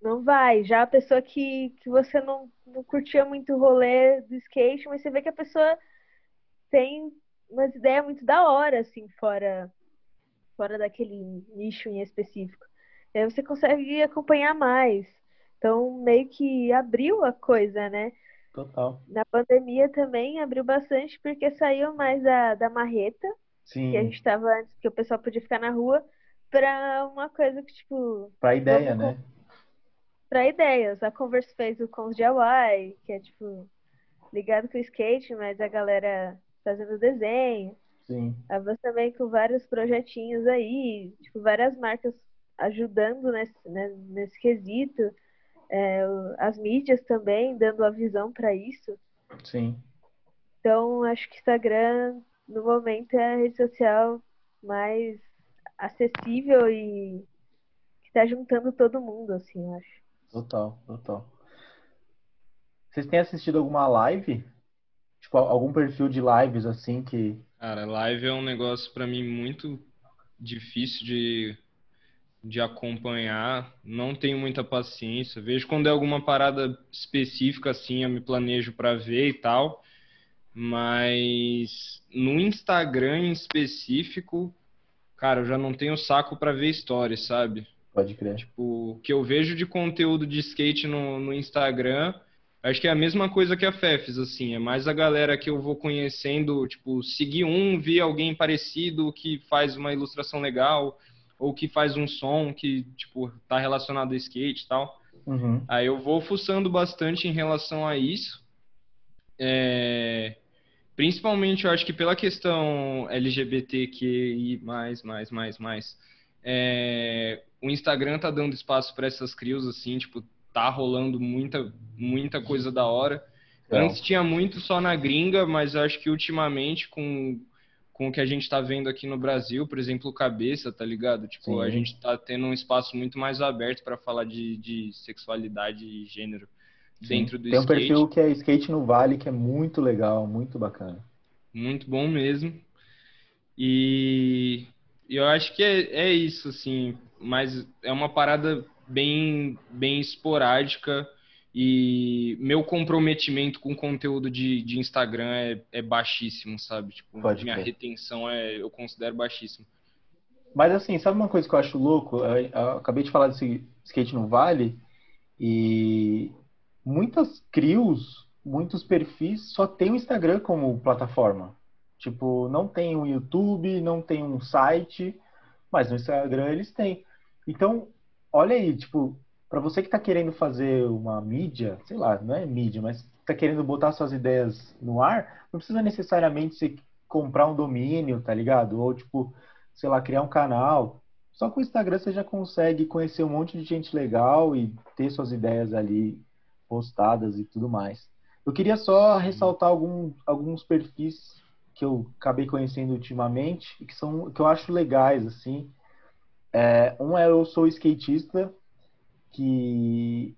não vai. Já a pessoa que, que você não, não curtia muito o rolê do skate, mas você vê que a pessoa tem umas ideias muito da hora, assim, fora, fora daquele nicho em específico. E aí você consegue acompanhar mais. Então, meio que abriu a coisa, né? Total. Na pandemia também abriu bastante, porque saiu mais da, da marreta, Sim. que a gente estava antes, que o pessoal podia ficar na rua, para uma coisa que, tipo. Pra ideia, né? Pra ideias. A Converse fez o Cons DIY, que é, tipo, ligado com o skate, mas a galera fazendo desenho. Sim. A Vans também com vários projetinhos aí, tipo, várias marcas ajudando nesse, né, nesse quesito. É, as mídias também dando a visão para isso. Sim. Então, acho que Instagram, no momento, é a rede social mais acessível e que tá juntando todo mundo, assim, eu acho. Total, total. Vocês têm assistido alguma live? Tipo, algum perfil de lives assim que. Cara, live é um negócio pra mim muito difícil de, de acompanhar. Não tenho muita paciência. Vejo quando é alguma parada específica assim, eu me planejo pra ver e tal. Mas no Instagram em específico, cara, eu já não tenho saco pra ver stories, sabe? Pode crer. Tipo, o que eu vejo de conteúdo de skate no, no Instagram, acho que é a mesma coisa que a Fefes, assim, é mais a galera que eu vou conhecendo, tipo, seguir um, vi alguém parecido que faz uma ilustração legal, ou que faz um som que, tipo, tá relacionado ao skate e tal. Uhum. Aí eu vou fuçando bastante em relação a isso. É, Principalmente, eu acho que pela questão LGBTQI+, mais, mais, mais, mais, é, o Instagram tá dando espaço para essas crios, assim, tipo, tá rolando muita, muita coisa da hora. Legal. Antes tinha muito só na gringa, mas eu acho que ultimamente, com, com o que a gente tá vendo aqui no Brasil, por exemplo, o Cabeça, tá ligado? Tipo, a Sim. gente tá tendo um espaço muito mais aberto para falar de, de sexualidade e gênero dentro do Tem um skate. perfil que é Skate no Vale, que é muito legal, muito bacana. Muito bom mesmo. E e eu acho que é, é isso, assim, mas é uma parada bem, bem esporádica e meu comprometimento com o conteúdo de, de Instagram é, é baixíssimo, sabe? Tipo, Pode minha crer. retenção é, eu considero baixíssimo. Mas assim, sabe uma coisa que eu acho louco? Eu, eu acabei de falar desse skate no Vale e muitas crios, muitos perfis só tem o Instagram como plataforma. Tipo, não tem um YouTube, não tem um site, mas no Instagram eles têm. Então, olha aí, tipo, para você que tá querendo fazer uma mídia, sei lá, não é mídia, mas tá querendo botar suas ideias no ar, não precisa necessariamente você comprar um domínio, tá ligado? Ou tipo, sei lá, criar um canal. Só com o Instagram você já consegue conhecer um monte de gente legal e ter suas ideias ali postadas e tudo mais. Eu queria só ressaltar algum, alguns perfis que eu acabei conhecendo ultimamente e que são que eu acho legais assim. É, um é eu sou skatista, que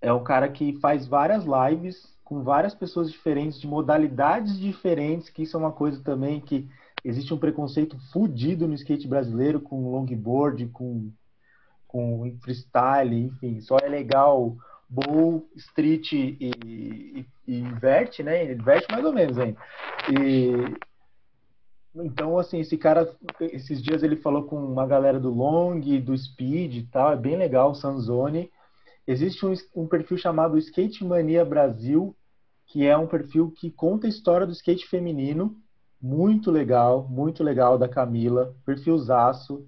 é um cara que faz várias lives com várias pessoas diferentes, de modalidades diferentes, que isso é uma coisa também que existe um preconceito fudido no skate brasileiro com longboard, com, com freestyle, enfim, só é legal bowl, street e, e, e vert, né? Ele verte mais ou menos ainda. E, então, assim, esse cara, esses dias ele falou com uma galera do long, do speed e tal, é bem legal, Sanzone. Existe um, um perfil chamado Skate Mania Brasil, que é um perfil que conta a história do skate feminino, muito legal, muito legal da Camila, perfilzaço.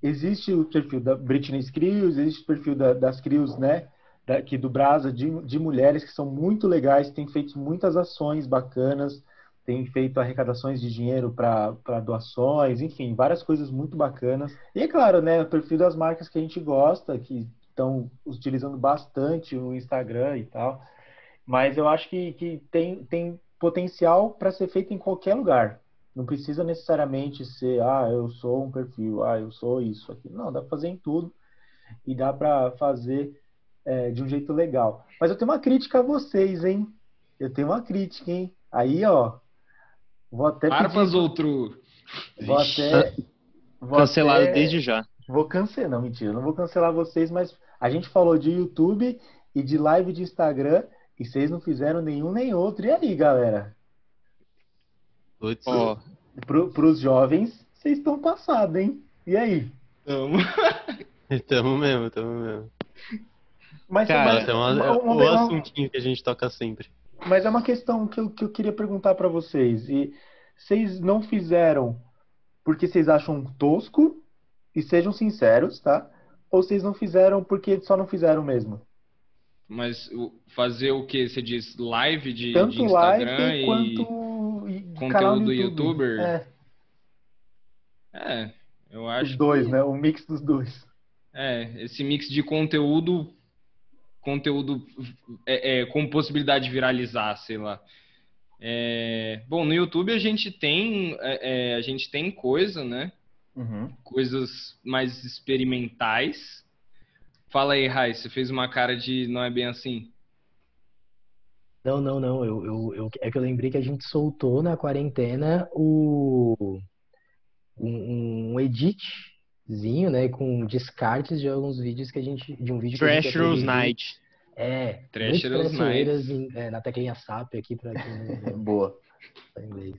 Existe o perfil da Britney Crios, existe o perfil da, das Crios, né, daqui do Brasa, de, de mulheres que são muito legais, têm feito muitas ações bacanas, têm feito arrecadações de dinheiro para doações, enfim, várias coisas muito bacanas. E é claro, né, o perfil das marcas que a gente gosta, que estão utilizando bastante o Instagram e tal. Mas eu acho que, que tem, tem potencial para ser feito em qualquer lugar. Não precisa necessariamente ser, ah, eu sou um perfil, ah, eu sou isso aqui. Não, dá para fazer em tudo e dá para fazer é, de um jeito legal. Mas eu tenho uma crítica a vocês, hein? Eu tenho uma crítica, hein? Aí, ó, vou até Arpas pedir, outro. vou até, vou Cancelado até- desde já. Vou cancelar, não, mentira, não vou cancelar vocês, mas A gente falou de YouTube e de live de Instagram e vocês não fizeram nenhum nem outro. E aí, galera? Putz, Ó, Pro, pros jovens, vocês estão passados, hein? E aí? Tamo. tamo mesmo, tamo mesmo. Mas, Cara, mas, é, uma- uma- uma- o uma- assuntinho que a gente toca sempre. Mas é uma questão que eu, que eu queria perguntar pra vocês. E vocês não fizeram porque vocês acham tosco? E sejam sinceros, tá? Ou vocês não fizeram porque só não fizeram mesmo? Mas fazer o que? Você diz live de, de Tanto Instagram live e. quanto e conteúdo YouTube. youtuber? É, É, eu os acho. dois, que- né? O mix dos dois. É, esse mix de conteúdo, conteúdo é, é, com possibilidade de viralizar, sei lá. É, bom, no YouTube a gente tem, é, é, a gente tem coisa, né? Uhum. Coisas mais experimentais. Fala aí, Rai, você fez uma cara de não é bem assim. Não, não, não. Eu, eu, eu- é que eu lembrei que a gente soltou na quarentena o um, um editzinho, né, com descartes de alguns vídeos que a gente de um vídeo que a gente ia Trashers produzir. Night. É, traiçoeiras Night. em- é, na teclinha SAP aqui para Boa. inglês.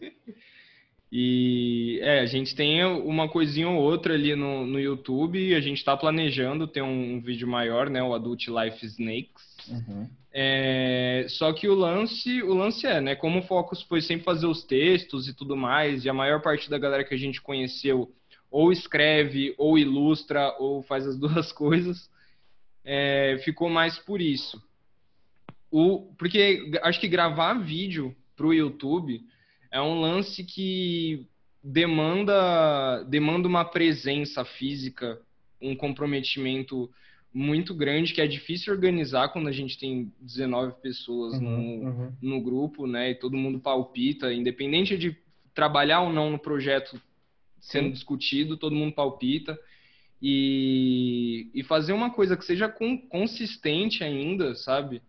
E é, a gente tem uma coisinha ou outra ali no, no YouTube e a gente está planejando ter um, um vídeo maior, né? O Adult Life Snakes. Uhum. É, só que o lance, o lance é, né? Como o foco foi sempre fazer os textos e tudo mais, e a maior parte da galera que a gente conheceu ou escreve, ou ilustra, ou faz as duas coisas, é, ficou mais por isso. O, porque acho que gravar vídeo pro YouTube é um lance que demanda, demanda uma presença física, um comprometimento muito grande que é difícil organizar quando a gente tem 19 pessoas no, Uhum. Uhum. no grupo, né? E todo mundo palpita, independente de trabalhar ou não no projeto sendo discutido, todo mundo palpita. E, e fazer uma coisa que seja con- consistente ainda, sabe?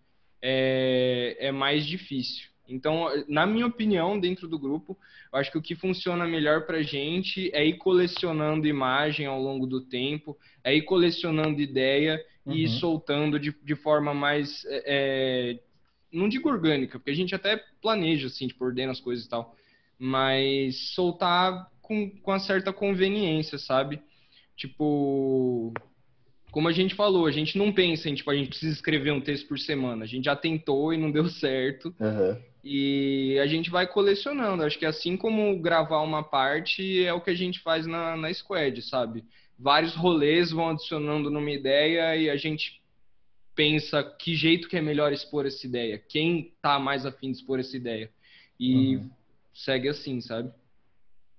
É, é mais difícil. Então, na minha opinião, dentro do grupo, eu acho que o que funciona melhor pra gente é ir colecionando imagem ao longo do tempo, é ir colecionando ideia e ir Uhum. soltando de, de forma mais. é, é, não digo orgânica, porque a gente até planeja, assim, tipo, ordena as coisas e tal, mas soltar com, com uma certa conveniência, sabe? Tipo, como a gente falou, a gente não pensa em, tipo, a gente precisa escrever um texto por semana. A gente já tentou e não deu certo. Uhum. E a gente vai colecionando. Acho que assim como gravar uma parte é o que a gente faz na, na Squad, sabe? Vários rolês vão adicionando numa ideia e a gente pensa que jeito que é melhor expor essa ideia, quem tá mais afim de expor essa ideia. E Uhum. segue assim, sabe?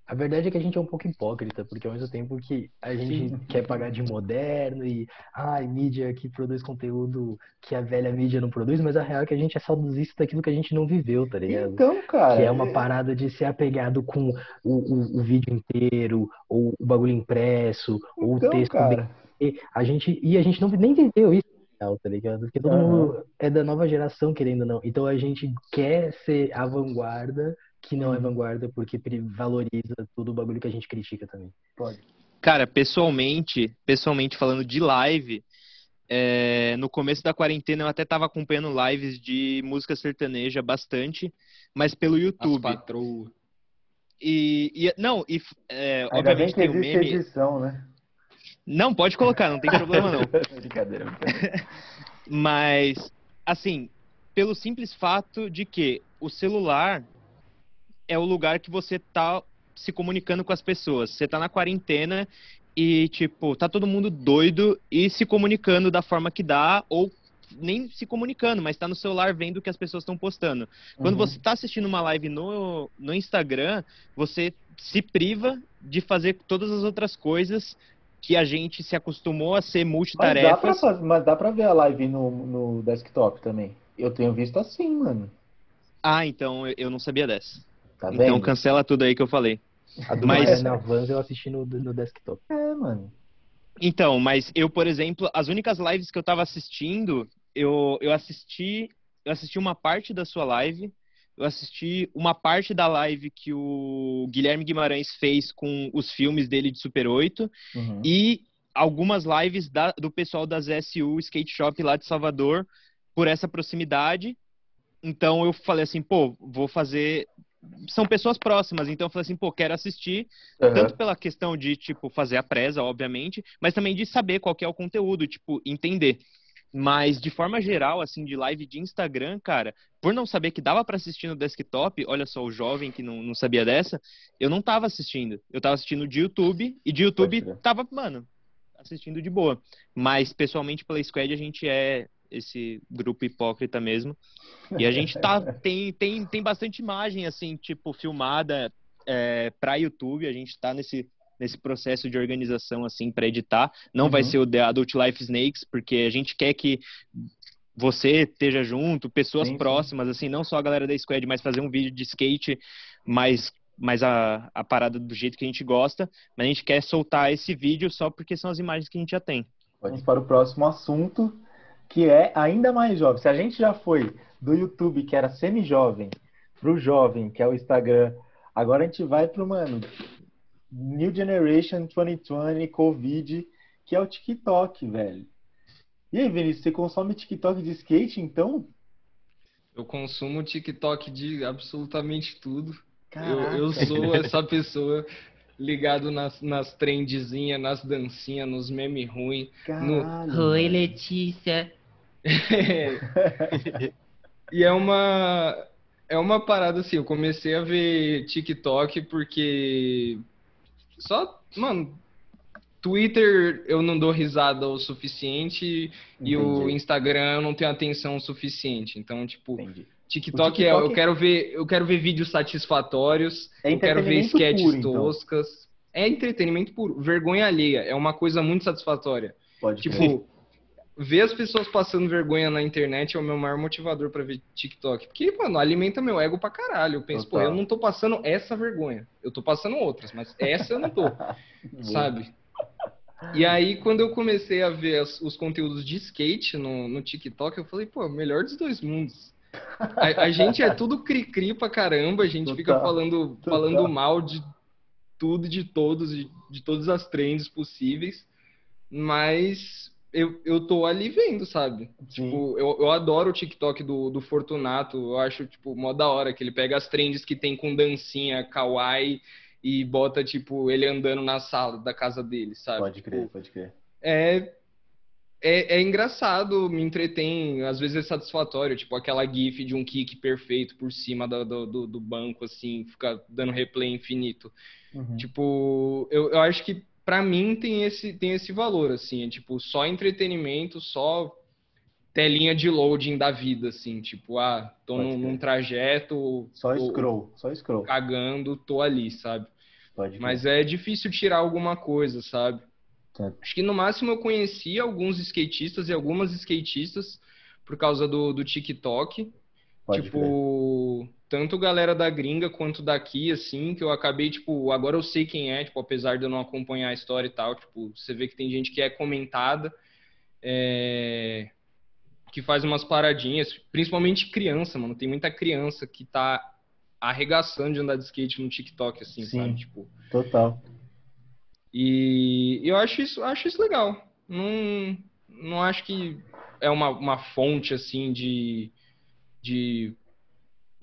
A verdade é que a gente é um pouco hipócrita, porque ao mesmo tempo que a gente Sim. quer pagar de moderno e, ai, mídia que produz conteúdo que a velha mídia não produz, mas a real é que a gente é saudosista daquilo que a gente não viveu, tá ligado? Então, cara. Que é uma parada de ser apegado com o, o, o vídeo inteiro, ou o bagulho impresso, ou o Então, texto cara. bem. A gente, e a gente não, nem viveu isso, tá ligado? Porque todo Aham. mundo é da nova geração, querendo ou não. Então a gente quer ser a vanguarda, que não é vanguarda, porque valoriza todo o bagulho que a gente critica também. Pode. Cara, pessoalmente, pessoalmente falando de live, é, no começo da quarentena eu até tava acompanhando lives de música sertaneja bastante, mas pelo As YouTube. patroas. E, e- não, e é, Ainda bem obviamente que tem o meme. edição, né? Não, pode colocar, não tem problema não. brincadeira, brincadeira. Mas, assim, pelo simples fato de que o celular é o lugar que você tá se comunicando com as pessoas. Você tá na quarentena e, tipo, tá todo mundo doido e se comunicando da forma que dá, ou nem se comunicando, mas tá no celular vendo o que as pessoas estão postando. Quando Uhum. você tá assistindo uma live no, no Instagram, você se priva de fazer todas as outras coisas que a gente se acostumou a ser Mas dá, pra mas dá pra ver a live no, no desktop também. Eu tenho visto assim, mano. Ah, então eu não sabia dessa. Tá Então vendo? cancela tudo aí que eu falei. A do Mas- mas... na Vans eu assisti no, no desktop. É, mano. Então, mas eu, por exemplo, as únicas lives que eu tava assistindo, eu, eu assisti, eu assisti uma parte da sua live, eu assisti uma parte da live que o Guilherme Guimarães fez com os filmes dele de Super 8 Uhum. e algumas lives da, do pessoal das SU Skate Shop lá de Salvador por essa proximidade. Então eu falei assim, pô, vou fazer. São pessoas próximas, então eu falei assim, pô, quero assistir, uhum. tanto pela questão de, tipo, fazer a presa, obviamente, mas também de saber qual é o conteúdo, tipo, entender. Mas, de forma geral, assim, de live de Instagram, cara, por não saber que dava para assistir no desktop, olha só, o jovem que não, não sabia dessa, eu não tava assistindo. Eu tava assistindo de YouTube, e de YouTube tava, mano, assistindo de boa. Mas, pessoalmente, pela Squad, a gente é esse grupo hipócrita mesmo. E a gente tá, tem, tem, tem bastante imagem, assim, tipo, filmada é, pra YouTube. A gente tá nesse nesse processo de organização assim para editar. Não uhum. vai ser o The Adult Life Snakes, porque a gente quer que você esteja junto, pessoas sim, próximas, sim. assim, não só a galera da Squad, mas fazer um vídeo de skate mais mais a, a parada do jeito que a gente gosta, mas a gente quer soltar esse vídeo só porque são as imagens que a gente já tem. Vamos para o próximo assunto, que é ainda mais jovem. Se a gente já foi do YouTube, que era semi-jovem, para o jovem, que é o Instagram, agora a gente vai para o, mano, New Generation 2020 Covid, que é o TikTok, velho. E aí, Vinícius, você consome TikTok de skate, então? Eu consumo TikTok de absolutamente tudo. Eu, eu, sou essa pessoa ligado nas, nas trendzinhas, nas dancinhas, nos memes ruins. No... Oi, Letícia. e é uma é uma parada assim, eu comecei a ver TikTok porque só, mano, Twitter eu não dou risada o suficiente Entendi. e o Instagram eu não tenho atenção o suficiente. Então, tipo, TikTok, TikTok, é eu quero ver, eu quero ver vídeos satisfatórios, é eu quero ver sketches puro, então. toscas. Então. É entretenimento puro, vergonha alheia, é uma coisa muito satisfatória. Pode tipo, ver as pessoas passando vergonha na internet é o meu maior motivador para ver TikTok. Porque, mano, alimenta meu ego pra caralho. Eu penso, Total. pô, eu não tô passando essa vergonha. Eu tô passando outras, mas essa eu não tô. sabe? E aí, quando eu comecei a ver as, os conteúdos de skate no, no TikTok, eu falei, pô, melhor dos dois mundos. A, a gente é tudo cri-cri pra caramba, a gente Total. fica falando, falando mal de tudo, de todos, de, de todas as trends possíveis, mas eu, eu tô ali vendo, sabe? Sim. Tipo, eu, eu adoro o TikTok do, do Fortunato. Eu acho, tipo, mó da hora que ele pega as trends que tem com dancinha, kawaii e bota, tipo, ele andando na sala da casa dele, sabe? Pode crer, tipo, pode crer. É, é, é engraçado, me entretém, às vezes é satisfatório, tipo aquela gif de um kick perfeito por cima do, do, do banco, assim, fica dando replay infinito. Uhum. Tipo, eu, eu acho que para mim tem esse, tem esse valor, assim, é tipo, só entretenimento, só telinha de loading da vida, assim, tipo, ah, tô num, num, trajeto. Só tô, scroll, só scroll. Cagando, tô ali, sabe? Mas é difícil tirar alguma coisa, sabe? Acho que no máximo eu conheci alguns skatistas e algumas skatistas por causa do, do TikTok. Pode tipo, crer tanto galera da gringa quanto daqui, assim, que eu acabei, tipo, agora eu sei quem é, tipo, apesar de eu não acompanhar a história e tal, tipo, você vê que tem gente que é comentada, é... que faz umas paradinhas, principalmente criança, mano, tem muita criança que tá arregaçando de andar de skate no TikTok, assim, Sim, sabe, tipo... total. E eu acho isso, acho isso legal, não, não acho que é uma, uma fonte, assim, de... de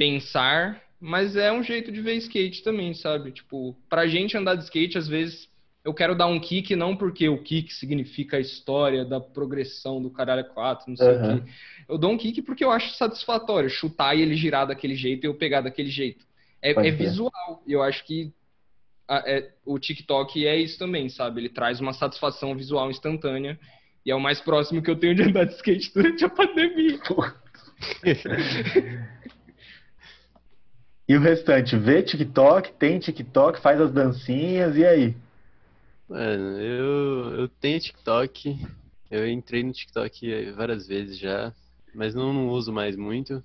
pensar, mas é um jeito de ver skate também, sabe? Tipo, pra gente andar de skate, às vezes eu quero dar um kick, não porque o kick significa a história da progressão do caralho 4, não sei uhum. o quê. Eu dou um kick porque eu acho satisfatório chutar e ele girar daquele jeito e eu pegar daquele jeito. É, é visual. E eu acho que a, é, o TikTok é isso também, sabe? Ele traz uma satisfação visual instantânea. E é o mais próximo que eu tenho de andar de skate durante a pandemia. E o restante, vê TikTok, tem TikTok, faz as dancinhas, e aí? Mano, eu, eu tenho TikTok, eu entrei no TikTok várias vezes já, mas não, não uso mais muito.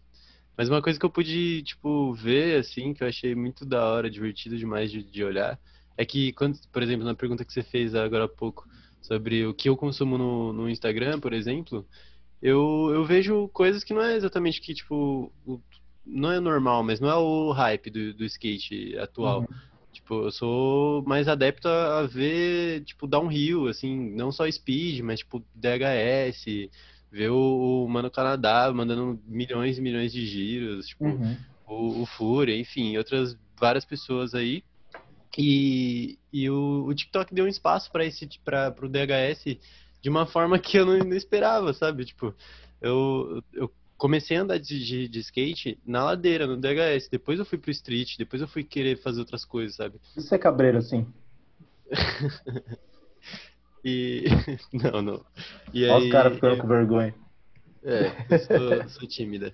Mas uma coisa que eu pude, tipo, ver, assim, que eu achei muito da hora, divertido demais de, de olhar, é que, quando, por exemplo, na pergunta que você fez agora há pouco, sobre o que eu consumo no, no Instagram, por exemplo, eu, eu vejo coisas que não é exatamente que, tipo, o, não é normal, mas não é o hype do, do skate atual. Uhum. Tipo, eu sou mais adepto a, a ver, tipo, downhill, assim, não só speed, mas, tipo, DHS, ver o, o Mano Canadá mandando milhões e milhões de giros, tipo, Uhum. o, o Fúria, enfim, outras várias pessoas aí. E, e o, o TikTok deu um espaço para esse para o DHS de uma forma que eu não, não esperava, sabe? Tipo, eu, eu comecei a andar de, de, de skate na ladeira, no DHS, depois eu fui pro street, depois eu fui querer fazer outras coisas, sabe? Isso é cabreiro, assim. E não, não. E Olha os aí, caras ficando eu- com vergonha. É, eu sou, sou tímida.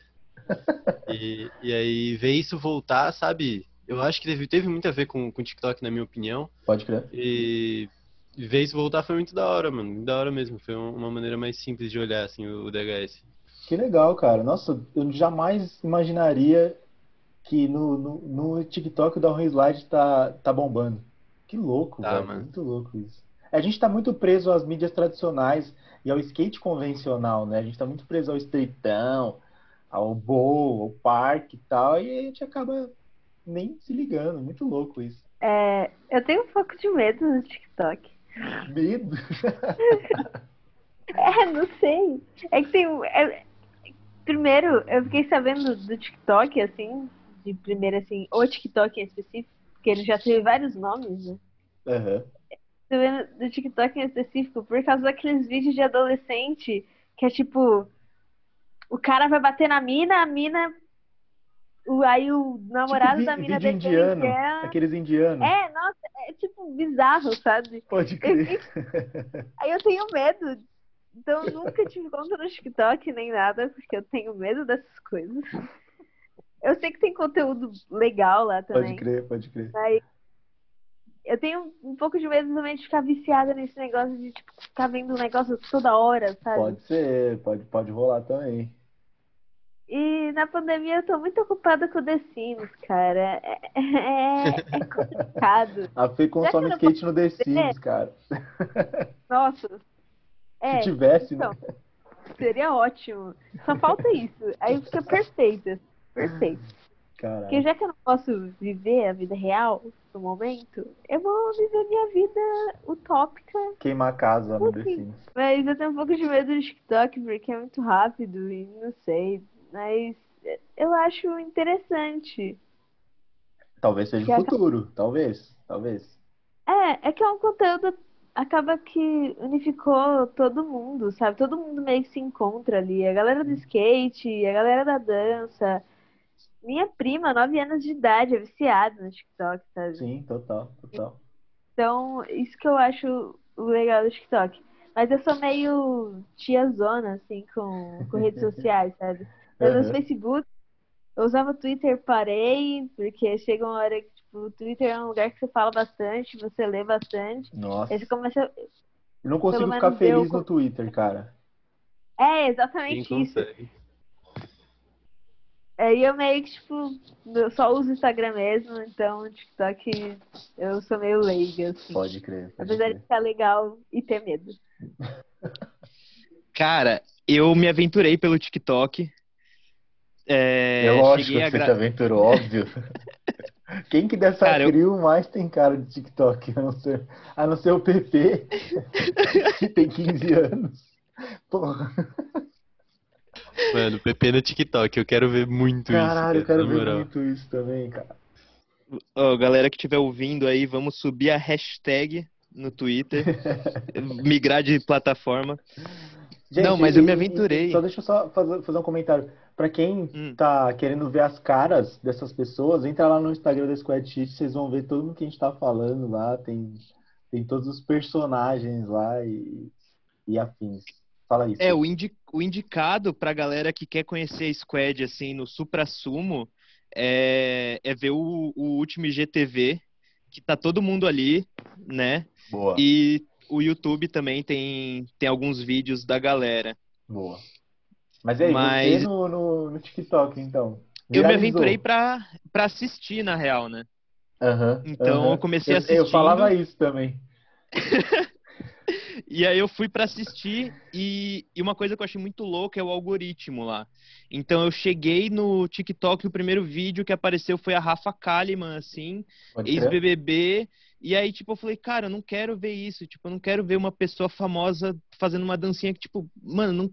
E, e aí, ver isso voltar, sabe? Eu acho que teve, teve muito a ver com o TikTok, na minha opinião. Pode crer. E ver isso voltar foi muito da hora, mano. Da hora mesmo. Foi um- uma maneira mais simples de olhar, assim, o DHS. Que legal, cara. Nossa, eu jamais imaginaria que no, no, no TikTok o Downhill Slide tá, tá bombando. Que louco, Tá, velho. mano. Muito louco isso. A gente tá muito preso às mídias tradicionais e ao skate convencional, né? A gente tá muito preso ao streetão, ao bowl, ao parque e tal, e a gente acaba nem se ligando. Muito louco isso. É, eu tenho um pouco de medo do TikTok. Medo. É, não sei. É que tem. é- primeiro, eu fiquei sabendo do TikTok, assim, de primeiro, assim, o TikTok em específico, porque ele já teve vários nomes, né? Tô vendo do TikTok em específico por causa daqueles vídeos de adolescente que é tipo. O cara vai bater na mina, a mina. O, aí o namorado Tipo da mina vídeo defende indiano, ela. aqueles indianos. É, nossa, é tipo bizarro, sabe? Pode Eu crer. Aí eu tenho medo. Então eu nunca tive conta no TikTok nem nada, porque eu tenho medo dessas coisas. Eu sei que tem conteúdo legal lá Pode também. crer, pode crer. Mas eu tenho um pouco de medo também de ficar viciada nesse negócio de tipo, ficar vendo um negócio toda hora, sabe? Pode ser, pode, pode rolar também. E na pandemia eu tô muito ocupada com The Sims, cara. É, é, é complicado. A Fê consome skate no The Sims, cara. Nossa. É, Se tivesse, né? então, seria ótimo. Só falta isso. Aí fica. Perfeito. Porque Caralho. já que eu não posso viver a vida real no momento, eu vou viver minha vida utópica. Queimar a casa no The. Sims. Mas eu tenho um pouco de medo do TikTok, porque é muito rápido e não sei. Mas eu acho interessante. Talvez seja o acaba- futuro. Talvez. Talvez. É, é que é um conteúdo. Acaba que unificou todo mundo, sabe? Todo mundo meio que se encontra ali. A galera do skate, a galera da dança. Minha prima, 9 anos de idade, é viciada no TikTok, sabe? Sim, total, total. Então, isso que eu acho o legal do TikTok. Mas eu sou meio tiazona, assim, com, com redes sociais, sabe? Eu uso Aham. Facebook, eu usava Twitter, parei, porque chega uma hora que, o Twitter é um lugar que você fala bastante, você lê bastante. Nossa. Aí você começa. Eu não consigo ficar eu feliz co- no Twitter, cara. É, Quem exatamente isso. consegue? Aí eu meio que, tipo, eu só uso o Instagram mesmo, então o TikTok eu sou meio leiga, assim. Pode crer. Pode Apesar de crer. ficar legal e ter medo. Cara, eu me aventurei pelo TikTok. É, É lógico que você gra- te aventurou, óbvio. Quem que dessa Cara, eu- mais tem cara de TikTok? A não ser, a não ser o PP, que tem 15 anos. Porra, Mano, PP no TikTok, eu quero ver muito caralho, eu isso, cara, quero na ver moral. muito isso também, cara. Ó, galera que estiver ouvindo aí, vamos subir a hashtag no Twitter, migrar de plataforma. Não, mas eu me aventurei. Só deixa eu só fazer, fazer um comentário. Pra quem Hum. tá querendo ver as caras dessas pessoas, entra lá no Instagram da Squad Sheet, vocês vão ver todo mundo que a gente tá falando lá. Tem, tem todos os personagens lá e, e afins. Fala isso. É, o, indi o indicado pra galera que quer conhecer a Squad, assim, no supra-sumo, é, é ver o, o último IGTV, que tá todo mundo ali, né? Boa, E o YouTube também tem, tem alguns vídeos da galera. boa. Mas e aí, Mas- você no, no, no TikTok, então? Eu me Viralizou? aventurei pra, pra assistir, na real, né? Aham, Então, aham. eu comecei Eu- Eu assistindo. falava isso também. E aí eu fui para assistir e, e uma coisa que eu achei muito louca é o algoritmo lá. Então eu cheguei no TikTok, o primeiro vídeo que apareceu foi a Rafa Kalimann, assim, ex-BBB. E aí, tipo, eu falei, cara, eu não quero ver isso. Tipo, eu não quero ver uma pessoa famosa fazendo uma dancinha que, tipo, mano, não,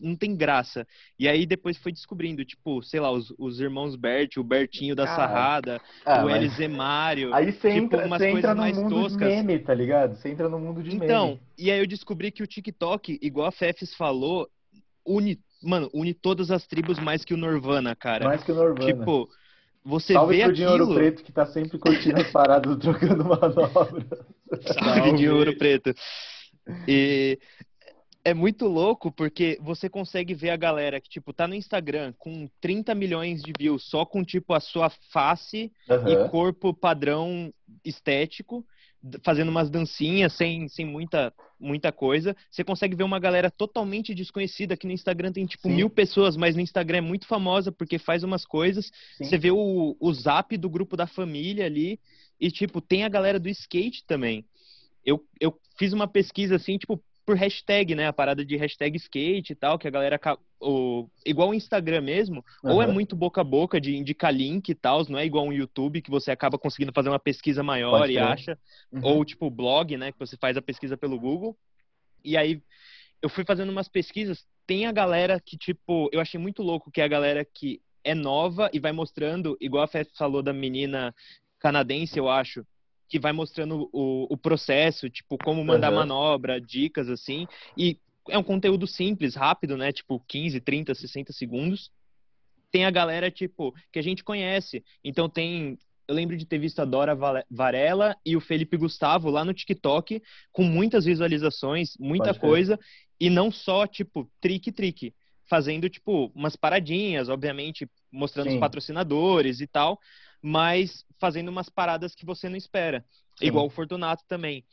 não tem graça. E aí depois foi descobrindo, tipo, sei lá, os, os irmãos Bert, o Bertinho da Sarrada, ah, o mas... Elise Mário. Aí você tipo, entra, umas você entra no mundo toscas. de meme, tá ligado? Você entra no mundo de então, meme. Então, e aí eu descobri que o TikTok, igual a Fefes falou, une, mano, une todas as tribos mais que o Nirvana, cara. Mais que o Nirvana. Tipo, você Salve vê pro aquilo... Dinheiro Preto que tá sempre curtindo as paradas trocando manobras. Salve, Dinheiro Preto. E é muito louco porque você consegue ver a galera que, tipo, tá no Instagram com 30 milhões de views só com, tipo, a sua face uhum. e corpo padrão estético, fazendo umas dancinhas sem, sem muita, muita coisa. Você consegue ver uma galera totalmente desconhecida que no Instagram tem, tipo, Sim. mil pessoas, mas no Instagram é muito famosa porque faz umas coisas. Sim. Você vê o, o zap do grupo da família ali e, tipo, tem a galera do skate também. Eu, eu fiz uma pesquisa assim, tipo, por hashtag, né? A parada de hashtag skate e tal, que a galera. O, igual o Instagram mesmo, uhum. ou é muito boca a boca de indicar link e tal, não é igual um YouTube que você acaba conseguindo fazer uma pesquisa maior e acha, uhum. ou tipo blog, né? Que você faz a pesquisa pelo Google. E aí eu fui fazendo umas pesquisas, tem a galera que, tipo, eu achei muito louco que é a galera que é nova e vai mostrando, igual a Fé falou da menina canadense, eu acho, que vai mostrando o, o processo, tipo, como mandar uhum. manobra, dicas, assim. E é um conteúdo simples, rápido, né? Tipo, 15, 30, 60 segundos. Tem a galera, tipo, que a gente conhece. Então tem. Eu lembro de ter visto a Dora Varela e o Felipe Gustavo lá no TikTok, com muitas visualizações, muita coisa. E não só, tipo, trick-trick. Fazendo, tipo, umas paradinhas, obviamente, mostrando Sim. os patrocinadores e tal mas fazendo umas paradas que você não espera. Sim. Igual o Fortunato também.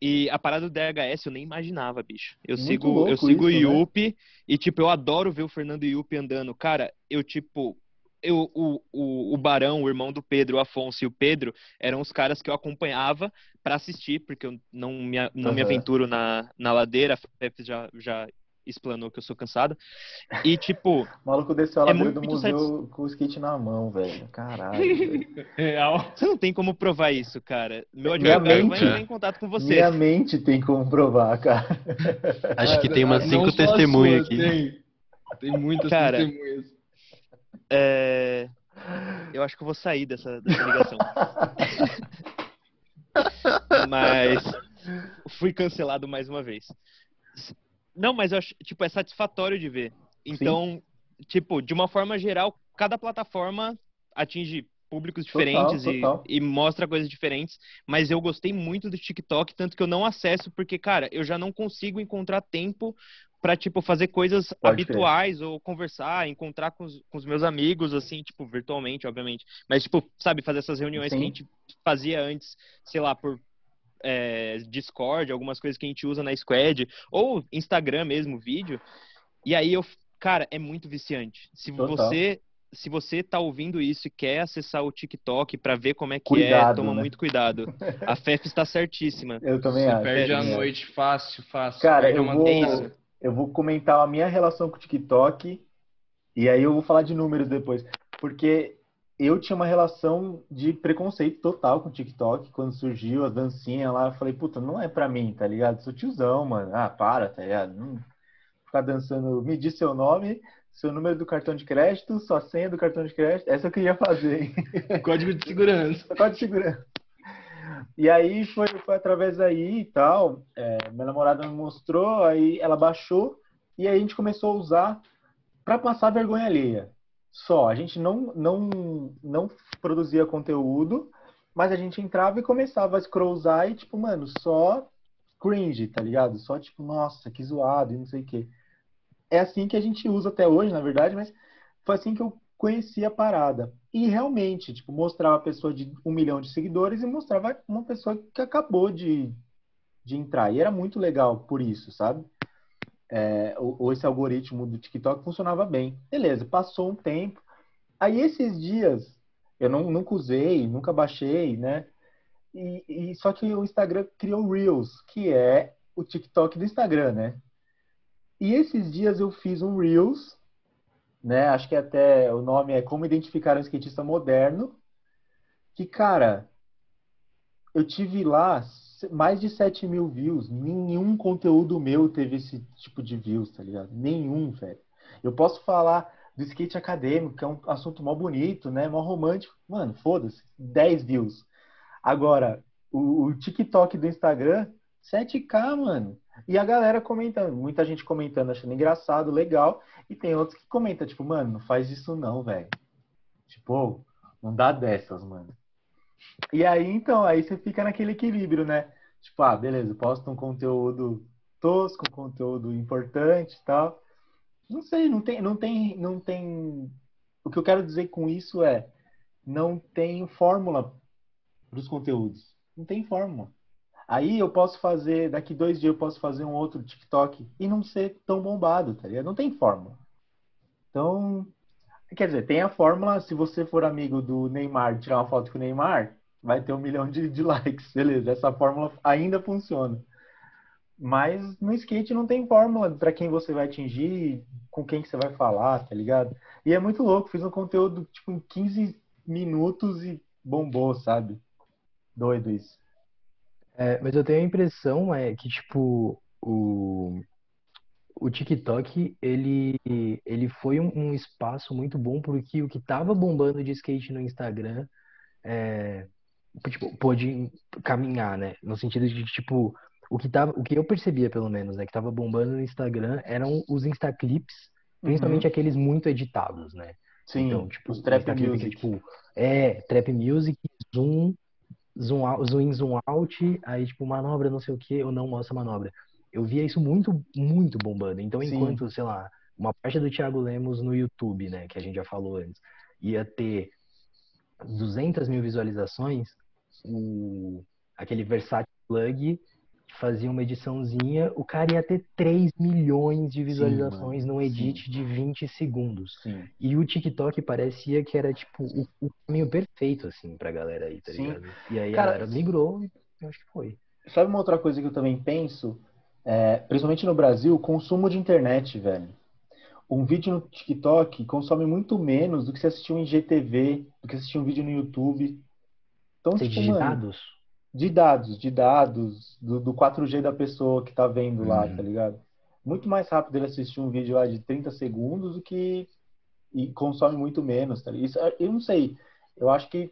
E a parada do DHS eu nem imaginava, bicho. Eu Muito sigo, eu sigo isso, o Yupi né? e, tipo, eu adoro ver o Fernando Yupi andando. Cara, eu, tipo, eu, o, o, o Barão, o irmão do Pedro, o Afonso e o Pedro, eram os caras que eu acompanhava para assistir, porque eu não me, não uhum. me aventuro na, na ladeira. A já, já explanou que eu sou cansado. E, tipo. O maluco desceu a é muito, do museu satis... com o skate na mão, velho. Caralho. Real. Você não tem como provar isso, cara. Meu advogado mente, vai entrar em contato com você. Minha mente tem como provar, cara. Acho que tem umas cinco testemunhas aqui. Tem, tem muitas cara, testemunhas. É... Eu acho que eu vou sair dessa, dessa ligação. Mas fui cancelado mais uma vez. Não, mas eu acho, tipo, é satisfatório de ver. Então, Sim. tipo, de uma forma geral, cada plataforma atinge públicos diferentes total, total. E, e, mostra coisas diferentes. Mas eu gostei muito do TikTok, tanto que eu não acesso, porque, cara, eu já não consigo encontrar tempo para tipo, fazer coisas Pode habituais ou conversar, encontrar com os, com os, meus amigos, assim, tipo, virtualmente, obviamente. Mas, tipo, sabe, fazer essas reuniões Sim. que a gente fazia antes, sei lá, por é, Discord, algumas coisas que a gente usa na Squad, ou Instagram mesmo, vídeo. E aí eu, cara, é muito viciante. Se Total. você se você tá ouvindo isso e quer acessar o TikTok para ver como é que é, cuidado, é, toma né? muito cuidado. A FEF está certíssima. Eu também você acho. Perde é, a noite fácil, fácil. Cara, eu vou, eu vou comentar a minha relação com o TikTok e aí eu vou falar de números depois. Porque eu tinha uma relação de preconceito total com o TikTok. Quando surgiu as dancinhas lá, eu falei, puta, não é pra mim, tá ligado? Sou tiozão, mano. Ah, para, tá ligado? Não ficar dançando, me diz seu nome, seu número do cartão de crédito, sua senha do cartão de crédito. Essa eu queria fazer, hein? Código de segurança. Código de segurança. E aí foi, foi através daí e tal. É, minha namorada me mostrou, aí ela baixou e aí a gente começou a usar para passar vergonha alheia só. A gente não, não, não produzia conteúdo, mas a gente entrava e começava a scrollzar e, tipo, mano, só cringe, tá ligado? Só tipo, nossa, que zoado e não sei o quê. É assim que a gente usa até hoje, na verdade, mas foi assim que eu conheci a parada. E realmente, tipo, mostrava a pessoa de um milhão de seguidores e mostrava uma pessoa que acabou de, de entrar. E era muito legal por isso, sabe? É, ou, esse algoritmo do TikTok funcionava bem. Beleza, passou um tempo. Aí esses dias, eu não, nunca usei, nunca baixei, né? E, e, só que o Instagram criou Reels, que é o TikTok do Instagram, né? E esses dias eu fiz um Reels, né? Acho que até o nome é Como Identificar um Skatista Moderno. Que, cara, eu tive lá mais de 7 mil views. Nenhum conteúdo meu teve esse tipo de views, tá ligado? Nenhum, velho. Eu posso falar do skate acadêmico, que é um assunto mó bonito, né? Mó romântico. Mano, foda-se. 10 views. Agora, o, o TikTok do Instagram, 7K, mano. E a galera comentando, muita gente comentando, achando engraçado, legal. E tem outros que comentam, tipo, mano, não faz isso não, velho. Tipo, não dá dessas, mano. E aí, então, aí você fica naquele equilíbrio, né? Tipo, ah, beleza, posto um conteúdo tosco, um conteúdo importante e tal. Não sei, não tem, não tem, não tem. O que eu quero dizer com isso é, não tem fórmula para os conteúdos. Não tem fórmula. Aí eu posso fazer, daqui dois dias eu posso fazer um outro TikTok e não ser tão bombado, tá ligado? Não tem fórmula. Então, quer dizer, tem a fórmula, se você for amigo do Neymar tirar uma foto com o Neymar, vai ter um milhão de, de likes, beleza. Essa fórmula ainda funciona. Mas no skate não tem fórmula para quem você vai atingir, com quem que você vai falar, tá ligado? E é muito louco, fiz um conteúdo tipo em 15 minutos e bombou, sabe? Doido isso. É, mas eu tenho a impressão é que, tipo, o, o TikTok, ele, ele foi um, um espaço muito bom porque o que tava bombando de skate no Instagram é, tipo, pôde caminhar, né? No sentido de, tipo, o que, tava, o que eu percebia, pelo menos, né, que tava bombando no Instagram eram os Instaclips, principalmente uhum. aqueles muito editados, né? Sim, então, tipo, os trap music. tipo, é, trap music, zoom, zoom, zoom in, zoom out, aí tipo manobra não sei o que, ou não mostra manobra. Eu via isso muito, muito bombando. Então, enquanto, Sim. sei lá, uma parte do Thiago Lemos no YouTube, né, que a gente já falou antes, ia ter 200 mil visualizações, o, aquele Versace Plug fazia uma ediçãozinha, o cara ia ter 3 milhões de visualizações Sim, num edit Sim. de 20 segundos. Sim. E o TikTok parecia que era, tipo, o, o caminho perfeito, assim, pra galera aí, tá ligado? E aí cara, a galera migrou, eu acho que foi. Sabe uma outra coisa que eu também penso? É, principalmente no Brasil, consumo de internet, velho. Um vídeo no TikTok consome muito menos do que se assistir um IGTV, do que assistir um vídeo no YouTube. Então, Você tipo, mano, de dados, de dados, do, do 4G da pessoa que tá vendo lá, uhum. tá ligado? Muito mais rápido ele assistir um vídeo lá de 30 segundos do que e consome muito menos, tá ligado? Isso, eu não sei, eu acho que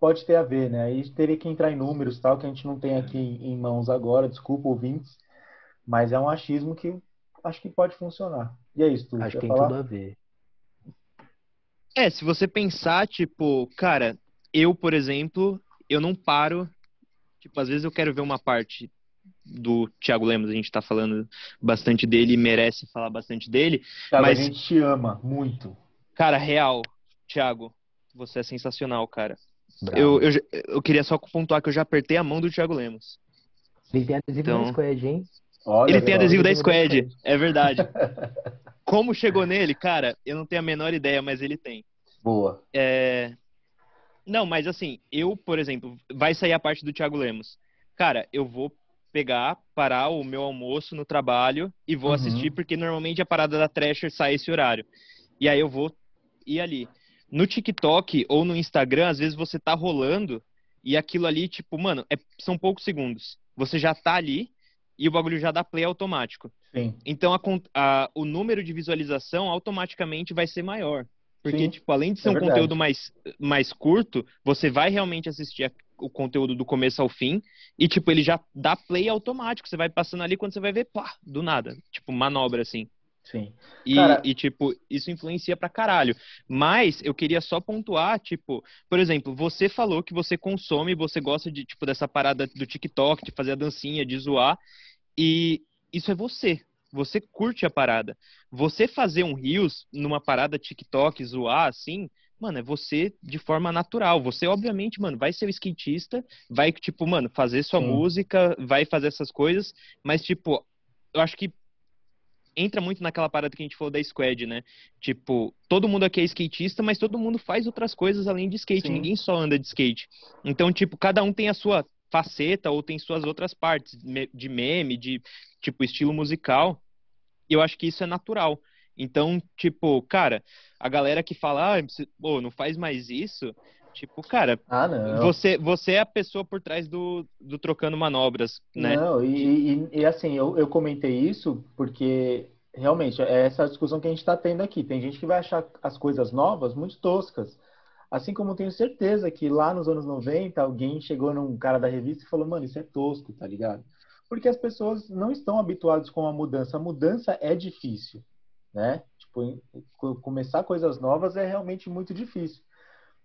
pode ter a ver, né? Aí teria que entrar em números tal, que a gente não tem aqui em mãos agora, desculpa ouvintes, mas é um achismo que acho que pode funcionar. E é isso, tu Acho que tem falar? tudo a ver. É, se você pensar, tipo, cara, eu, por exemplo, eu não paro Tipo, às vezes eu quero ver uma parte do Thiago Lemos, a gente tá falando bastante dele e merece falar bastante dele. Thiago, mas a gente te ama muito. Cara, real, Thiago, você é sensacional, cara. Eu, eu, eu, queria só pontuar que eu já apertei a mão do Thiago Lemos. Ele tem adesivo então... Squad, hein? Olha, ele tem adesivo da Squad, é verdade. Como chegou nele, cara, eu não tenho a menor ideia, mas ele tem. Boa. É, não, mas assim, eu, por exemplo, vai sair a parte do Thiago Lemos. Cara, eu vou pegar, parar o meu almoço no trabalho e vou uhum. assistir, porque normalmente a parada da Thrasher sai esse horário. E aí eu vou ir ali. No TikTok ou no Instagram, às vezes você tá rolando e aquilo ali, tipo, mano, é, são poucos segundos. Você já tá ali e o bagulho já dá play automático. Sim. Então a, a, o número de visualização automaticamente vai ser maior. Porque, Sim, tipo, além de ser é um verdade. conteúdo mais, mais curto, você vai realmente assistir a, o conteúdo do começo ao fim. E, tipo, ele já dá play automático. Você vai passando ali quando você vai ver, pá, do nada. Tipo, manobra, assim. Sim. E, Cara... e, tipo, isso influencia pra caralho. Mas eu queria só pontuar, tipo, por exemplo, você falou que você consome, você gosta de, tipo, dessa parada do TikTok, de fazer a dancinha, de zoar. E isso é você. Você curte a parada. Você fazer um Reels numa parada TikTok, zoar assim, mano, é você de forma natural. Você, obviamente, mano, vai ser o skatista, vai, tipo, mano, fazer sua Sim. música, vai fazer essas coisas, mas, tipo, eu acho que entra muito naquela parada que a gente falou da squad, né? Tipo, todo mundo aqui é skatista, mas todo mundo faz outras coisas além de skate. Sim. Ninguém só anda de skate. Então, tipo, cada um tem a sua faceta ou tem suas outras partes de meme, de tipo estilo musical. E eu acho que isso é natural. Então, tipo, cara, a galera que fala, ah, pô, não faz mais isso, tipo, cara, ah. Você, você é a pessoa por trás do, do trocando manobras, né? Não, e, e, e assim, eu, eu comentei isso porque realmente é essa discussão que a gente está tendo aqui. Tem gente que vai achar as coisas novas muito toscas. Assim como tenho certeza que lá nos anos 90 alguém chegou num cara da revista e falou, mano, isso é tosco, tá ligado? Porque as pessoas não estão habituadas com a mudança. A mudança é difícil né? Tipo, começar coisas novas é realmente muito difícil.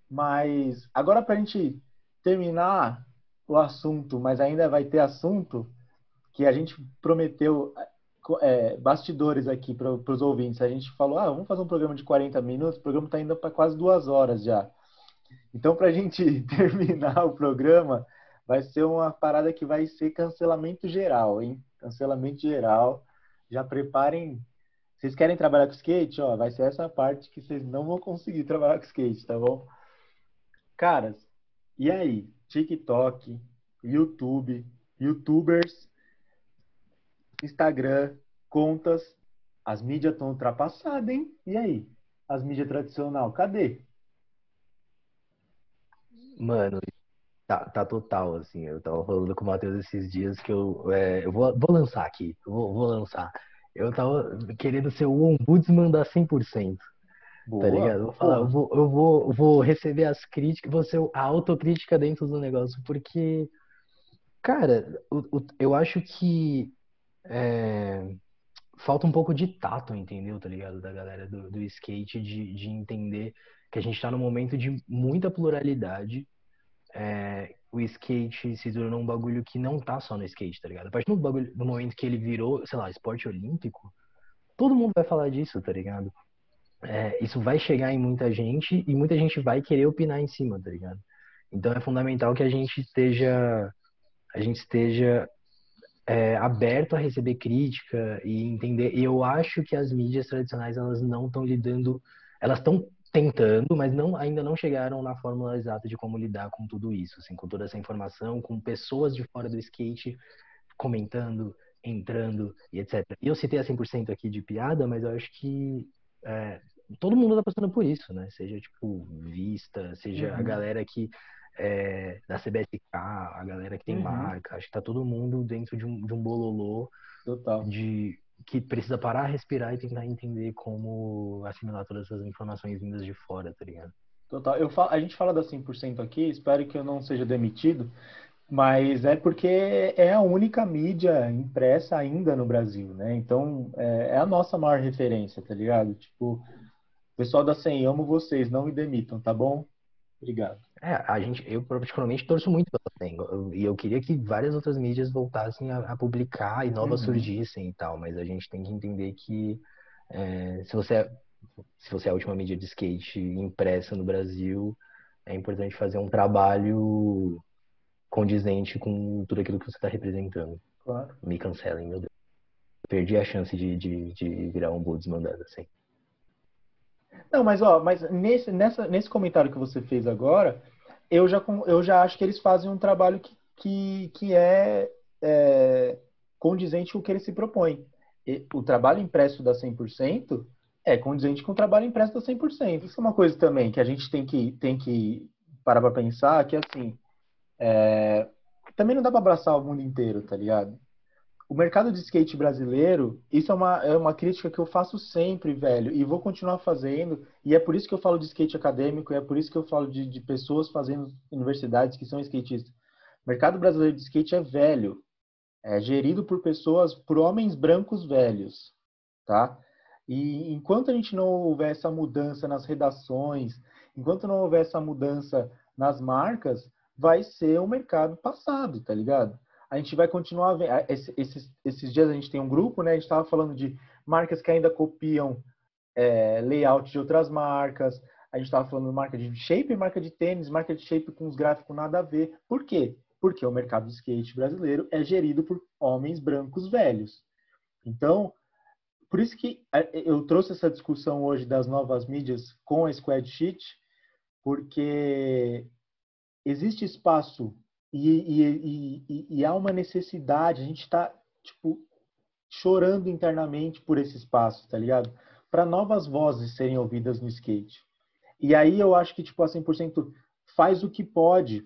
Mas agora para a gente terminar o assunto, mas ainda vai ter assunto que a gente prometeu é, bastidores aqui para os ouvintes. A gente falou, ah, vamos fazer um programa de 40 minutos. O programa está indo para quase duas horas já. Então, para a gente terminar o programa, vai ser uma parada que vai ser cancelamento geral, hein? Cancelamento geral. Já preparem vocês querem trabalhar com skate? Ó, vai ser essa parte que vocês não vão conseguir trabalhar com skate, tá bom? Caras, e aí? TikTok, YouTube, YouTubers, Instagram, contas, as mídias estão ultrapassadas, hein? E aí? As mídias tradicional, cadê? Mano, tá, tá total, assim. Eu tava falando com o Matheus esses dias que eu, é, eu vou, vou lançar aqui. Vou, vou lançar. Eu tava querendo ser o ombudsman da 100%. Tá Boa. Tá ligado? Eu vou, falar, eu vou, eu vou, vou receber as críticas, vou ser a autocrítica dentro do negócio, porque, cara, o, o, eu acho que é, falta um pouco de tato, entendeu? Tá ligado? Da galera do, do skate, de, de entender que a gente tá num momento de muita pluralidade. É, o skate se tornou um bagulho que não tá só no skate, tá ligado? A partir do, bagulho, do momento que ele virou, sei lá, esporte olímpico, todo mundo vai falar disso, tá ligado? É, isso vai chegar em muita gente e muita gente vai querer opinar em cima, tá ligado? Então é fundamental que a gente esteja, a gente esteja é, aberto a receber crítica e entender. E eu acho que as mídias tradicionais elas não estão lidando, elas estão tentando, mas não, ainda não chegaram na fórmula exata de como lidar com tudo isso, assim, com toda essa informação, com pessoas de fora do skate comentando, entrando e etc. E eu citei a 100% aqui de piada, mas eu acho que é, todo mundo tá passando por isso, né? Seja, tipo, Vista, seja uhum. a galera que é, da CBSK, a galera que tem uhum. marca, acho que tá todo mundo dentro de um, de um bololô Total. de que precisa parar, respirar e tentar entender como assimilar todas essas informações vindas de fora, tá ligado? Total. Eu falo, a gente fala da 100% aqui, espero que eu não seja demitido, mas é porque é a única mídia impressa ainda no Brasil, né? Então, é, é a nossa maior referência, tá ligado? Tipo, pessoal da 100, amo vocês, não me demitam, tá bom? Obrigado. É, a gente, eu particularmente torço muito pela Tengo. E eu queria que várias outras mídias voltassem a, a publicar e novas uhum. surgissem e tal, mas a gente tem que entender que é, se, você é, se você é a última mídia de skate impressa no Brasil, é importante fazer um trabalho condizente com tudo aquilo que você está representando. Claro. Me cancelem, meu Deus. Perdi a chance de, de, de virar um Budsman dessa, assim. Não, mas ó, mas nesse, nessa, nesse comentário que você fez agora, eu já, eu já acho que eles fazem um trabalho que, que, que é, é condizente com o que eles se propõem. O trabalho impresso da 100% é condizente com o trabalho impresso da 100%. Isso é uma coisa também que a gente tem que, tem que parar para pensar, que assim, é, também não dá para abraçar o mundo inteiro, tá ligado? O mercado de skate brasileiro, isso é uma, é uma crítica que eu faço sempre, velho, e vou continuar fazendo, e é por isso que eu falo de skate acadêmico, é por isso que eu falo de, de pessoas fazendo universidades que são skatistas. O mercado brasileiro de skate é velho, é gerido por pessoas, por homens brancos velhos, tá? E enquanto a gente não houver essa mudança nas redações, enquanto não houver essa mudança nas marcas, vai ser um mercado passado, tá ligado? A gente vai continuar vendo. Esses, esses dias a gente tem um grupo, né? A gente estava falando de marcas que ainda copiam é, layout de outras marcas. A gente estava falando de marca de shape, marca de tênis, marca de shape com os gráficos nada a ver. Por quê? Porque o mercado de skate brasileiro é gerido por homens brancos velhos. Então, por isso que é, eu trouxe essa discussão hoje das novas mídias com a Squad Sheet, porque existe espaço E, e, e, e há uma necessidade, a gente está, tipo, chorando internamente por esse espaço, tá ligado? Para novas vozes serem ouvidas no skate. E aí eu acho que, tipo, a 100% faz o que pode,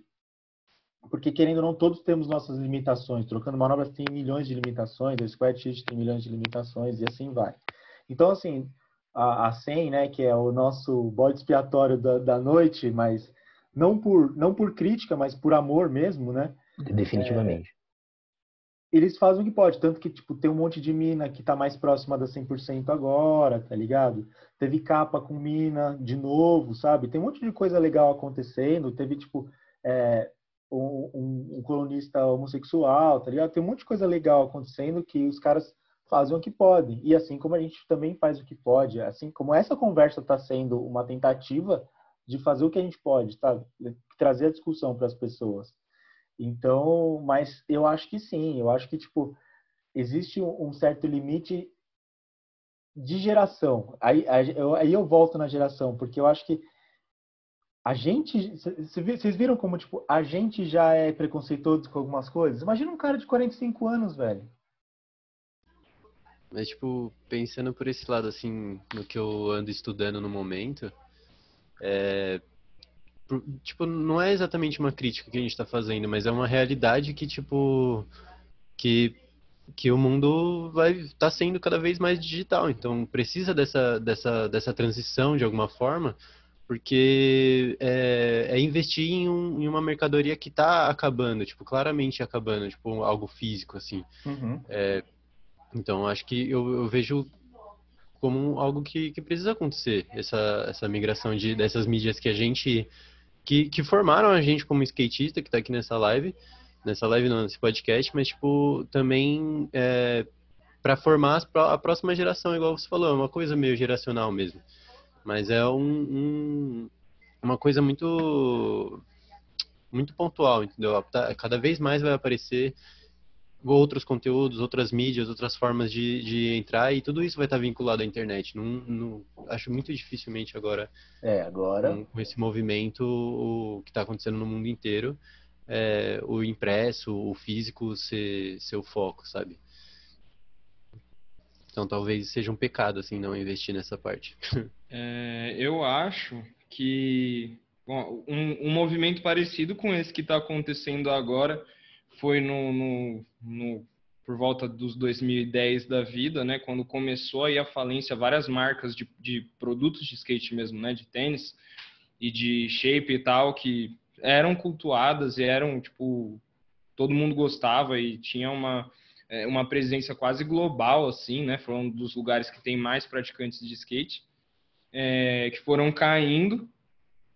porque querendo ou não, todos temos nossas limitações. Trocando manobras tem milhões de limitações, a Square Sheet tem milhões de limitações e assim vai. Então, assim, a, a 100, né, que é o nosso bode expiatório da, da noite, mas não por, não por crítica, mas por amor mesmo, né? Definitivamente. É, eles fazem o que pode, tanto que tipo tem um monte de mina que tá mais próxima da 100% agora, tá ligado? Teve capa com mina de novo, sabe? Tem um monte de coisa legal acontecendo, teve tipo é, um, um, um, colunista homossexual, tá ligado? Tem um monte de coisa legal acontecendo que os caras fazem o que podem. E assim como a gente também faz o que pode, assim como essa conversa está sendo uma tentativa de fazer o que a gente pode, tá? Trazer a discussão para as pessoas. Então, mas eu acho que sim, eu acho que tipo existe um certo limite de geração. Aí, aí eu volto na geração, porque eu acho que a gente, vocês viram como tipo a gente já é preconceituoso com algumas coisas? Imagina um cara de 45 anos, velho. Mas tipo, pensando por esse lado assim, no que eu ando estudando no momento, é, tipo, não é exatamente uma crítica que a gente está fazendo, mas é uma realidade que, tipo, que, que o mundo vai estar tá sendo cada vez mais digital. Então, precisa dessa, dessa, dessa transição de alguma forma, porque é, é investir em, um, em, uma mercadoria que está acabando, tipo, claramente acabando, tipo, algo físico, assim. Uhum. É, então, acho que eu, eu vejo como algo que, que precisa acontecer, essa, essa migração de, dessas mídias que a gente, que, que formaram a gente como skatista, que está aqui nessa live, nessa live não, nesse podcast, mas, tipo, também é, para formar a próxima geração, igual você falou, é uma coisa meio geracional mesmo. Mas é um, um uma coisa muito muito pontual, entendeu? Tá, cada vez mais vai aparecer outros conteúdos, outras mídias, outras formas de, de entrar e tudo isso vai estar vinculado à internet. Não, não acho muito dificilmente agora. É, agora. Com, com esse movimento o que está acontecendo no mundo inteiro, é, o impresso, o físico ser seu foco, sabe? Então talvez seja um pecado assim não investir nessa parte. É, eu acho que bom, um, um movimento parecido com esse que está acontecendo agora foi no, no, no, por volta dos 2010 da vida, né, quando começou aí a falência várias marcas de, de produtos de skate mesmo, né, de tênis e de shape e tal, que eram cultuadas e eram, tipo, todo mundo gostava e tinha uma, é, uma presença quase global, assim, né, foi um dos lugares que tem mais praticantes de skate, é, que foram caindo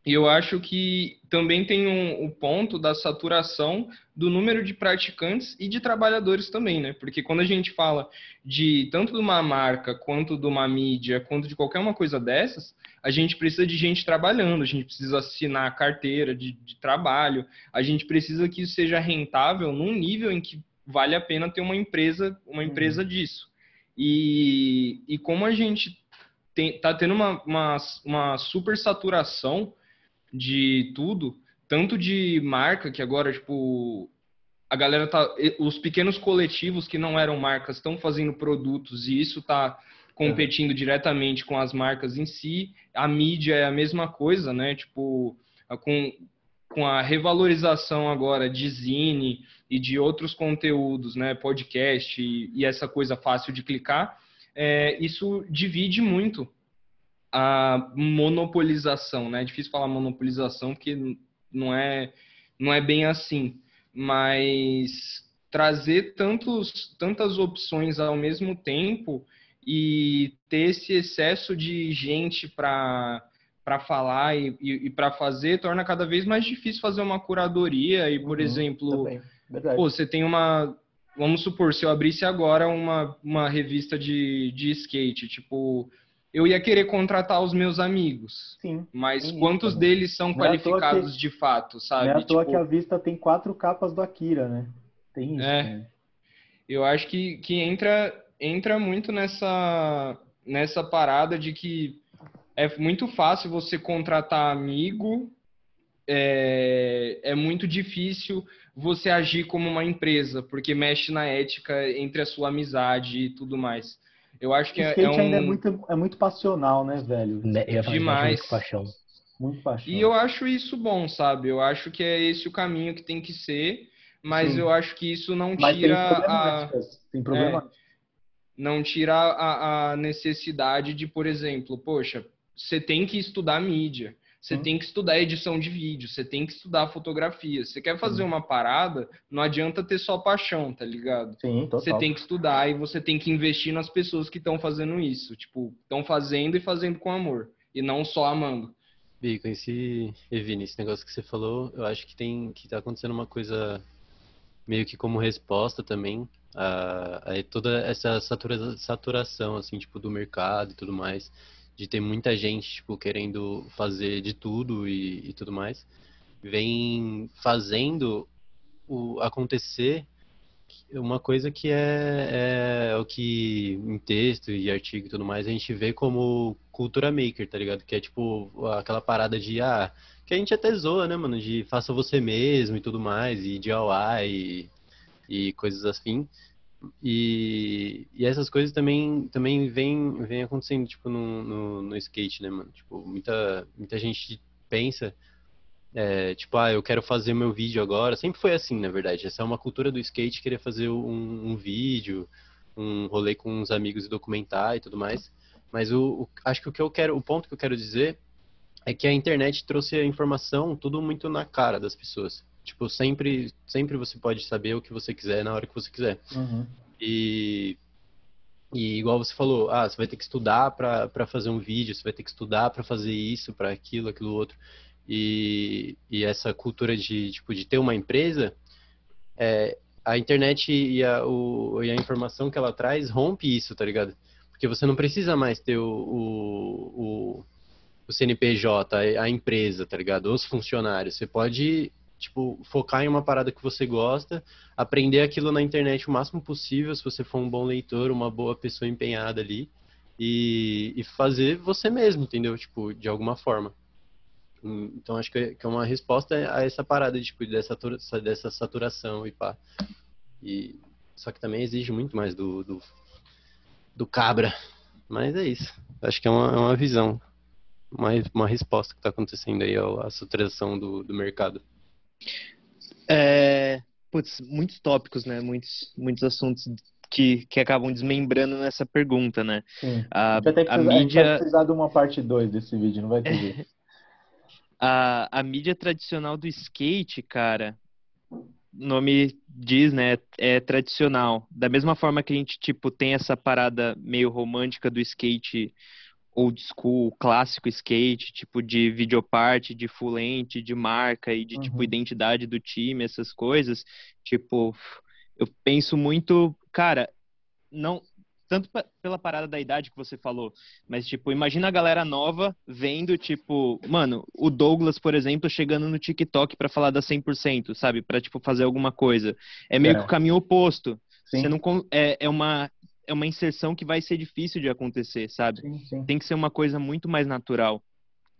e eu acho que também tem um, um, ponto da saturação do número de praticantes e de trabalhadores também, né? Porque quando a gente fala de tanto de uma marca, quanto de uma mídia, quanto de qualquer uma coisa dessas, a gente precisa de gente trabalhando, a gente precisa assinar a carteira de, de trabalho, a gente precisa que isso seja rentável num nível em que vale a pena ter uma empresa, uma uhum. empresa disso. E, e como a gente tem, tá tendo uma, uma, uma super saturação de tudo, tanto de marca, que agora, tipo, a galera tá. Os pequenos coletivos que não eram marcas estão fazendo produtos e isso tá competindo é. diretamente com as marcas em si. A mídia é a mesma coisa, né? Tipo, com, com a revalorização agora de zine e de outros conteúdos, né? Podcast e, e essa coisa fácil de clicar, é, isso divide muito a monopolização, né? É difícil falar monopolização porque não é, não é bem assim, mas trazer tantos, tantas opções ao mesmo tempo e ter esse excesso de gente para para falar e, e, e para fazer torna cada vez mais difícil fazer uma curadoria e por uhum, exemplo pô, você tem uma vamos supor se eu abrisse agora uma, uma revista de, de skate tipo eu ia querer contratar os meus amigos. Sim. Mas quantos isso, deles são não é qualificados que, de fato, sabe? Não é à toa tipo... que a vista tem quatro capas do Akira, né? Tem isso. É. Né? Eu acho que, que entra, entra muito nessa, nessa parada de que é muito fácil você contratar amigo é, é muito difícil você agir como uma empresa, porque mexe na ética entre a sua amizade e tudo mais. Eu acho que o é, skate é um... ainda é muito, é muito passional, né, velho? Falar, Demais. Muito paixão. Muito paixão. E eu acho isso bom, sabe? Eu acho que é esse o caminho que tem que ser, mas Sim. eu acho que isso não Mas tem tira a, problemáticas. Tem problema. não tira a, a necessidade de, por exemplo, poxa, você tem que estudar mídia, você Sim. tem que estudar edição de vídeo, você tem que estudar fotografia. Você quer fazer Sim. uma parada, não adianta ter só paixão, tá ligado? Sim, total. Você tem que estudar e você tem que investir nas pessoas que estão fazendo isso. Tipo, estão fazendo e fazendo com amor. E não só amando. Bi, com esse, Evine, esse negócio que você falou, eu acho que tem que tá acontecendo uma coisa meio que como resposta também a, a toda essa satura, saturação assim, tipo, do mercado e tudo mais, de ter muita gente, tipo, querendo fazer de tudo e, e tudo mais, vem fazendo o acontecer uma coisa que é, é o que em texto e artigo e tudo mais a gente vê como cultura maker, tá ligado? Que é tipo aquela parada de, ah, que a gente até zoa, né, mano? De faça você mesmo e tudo mais, e DIY e, e coisas assim. E, e essas coisas também, também vem, vem acontecendo, tipo, no, no, no skate, né, mano? Tipo, muita, muita gente pensa é, tipo, ah, eu quero fazer meu vídeo agora. Sempre foi assim, na verdade. Essa é uma cultura do skate, querer fazer um, um vídeo, um rolê com uns amigos e documentar e tudo mais. Mas o, o- acho que o que eu quero, o ponto que eu quero dizer é que a internet trouxe a informação tudo muito na cara das pessoas. Tipo, sempre, sempre você pode saber o que você quiser na hora que você quiser. Uhum. E, e igual você falou, ah, você vai ter que estudar para fazer um vídeo, você vai ter que estudar para fazer isso, para aquilo, aquilo outro. E, e essa cultura de, tipo, de ter uma empresa, é, a internet e a, o, e a informação que ela traz rompe isso, tá ligado? Porque você não precisa mais ter o, o, o, o CNPJ, a empresa, tá ligado? Os funcionários. Você pode, tipo, focar em uma parada que você gosta, aprender aquilo na internet o máximo possível, se você for um bom leitor, uma boa pessoa empenhada ali, e, e fazer você mesmo, entendeu? Tipo, de alguma forma. Hum, Então acho que é, uma resposta a essa parada, tipo, dessa, dessa saturação e pá. E, só que também exige muito mais do, do, do cabra. Mas é isso. Acho que é uma, é uma visão, uma, uma resposta que está acontecendo aí à saturação do, do mercado. É, putz, muitos tópicos, né? Muitos, muitos assuntos que, que acabam desmembrando nessa pergunta, né? Sim. A, A gente, vai ter que a precisar, a gente vai mídia, precisar de uma parte 2 desse vídeo, não vai ter jeito. a, a mídia tradicional do skate, cara, o nome diz, né? É tradicional. Da mesma forma que a gente, tipo, tem essa parada meio romântica do skate old school, clássico skate, tipo de videoparte, de full length, de marca e de tipo Uhum. identidade do time, essas coisas. Tipo, eu penso muito, cara, não tanto pe- pela parada da idade que você falou, mas tipo, imagina a galera nova vendo tipo, mano, o Douglas, por exemplo, chegando no TikTok pra falar da 100%, sabe? Pra tipo fazer alguma coisa. É meio É. que o caminho oposto. Sim, Você não é, é uma é uma inserção que vai ser difícil de acontecer, sabe? sim, sim. Tem que ser uma coisa muito mais natural.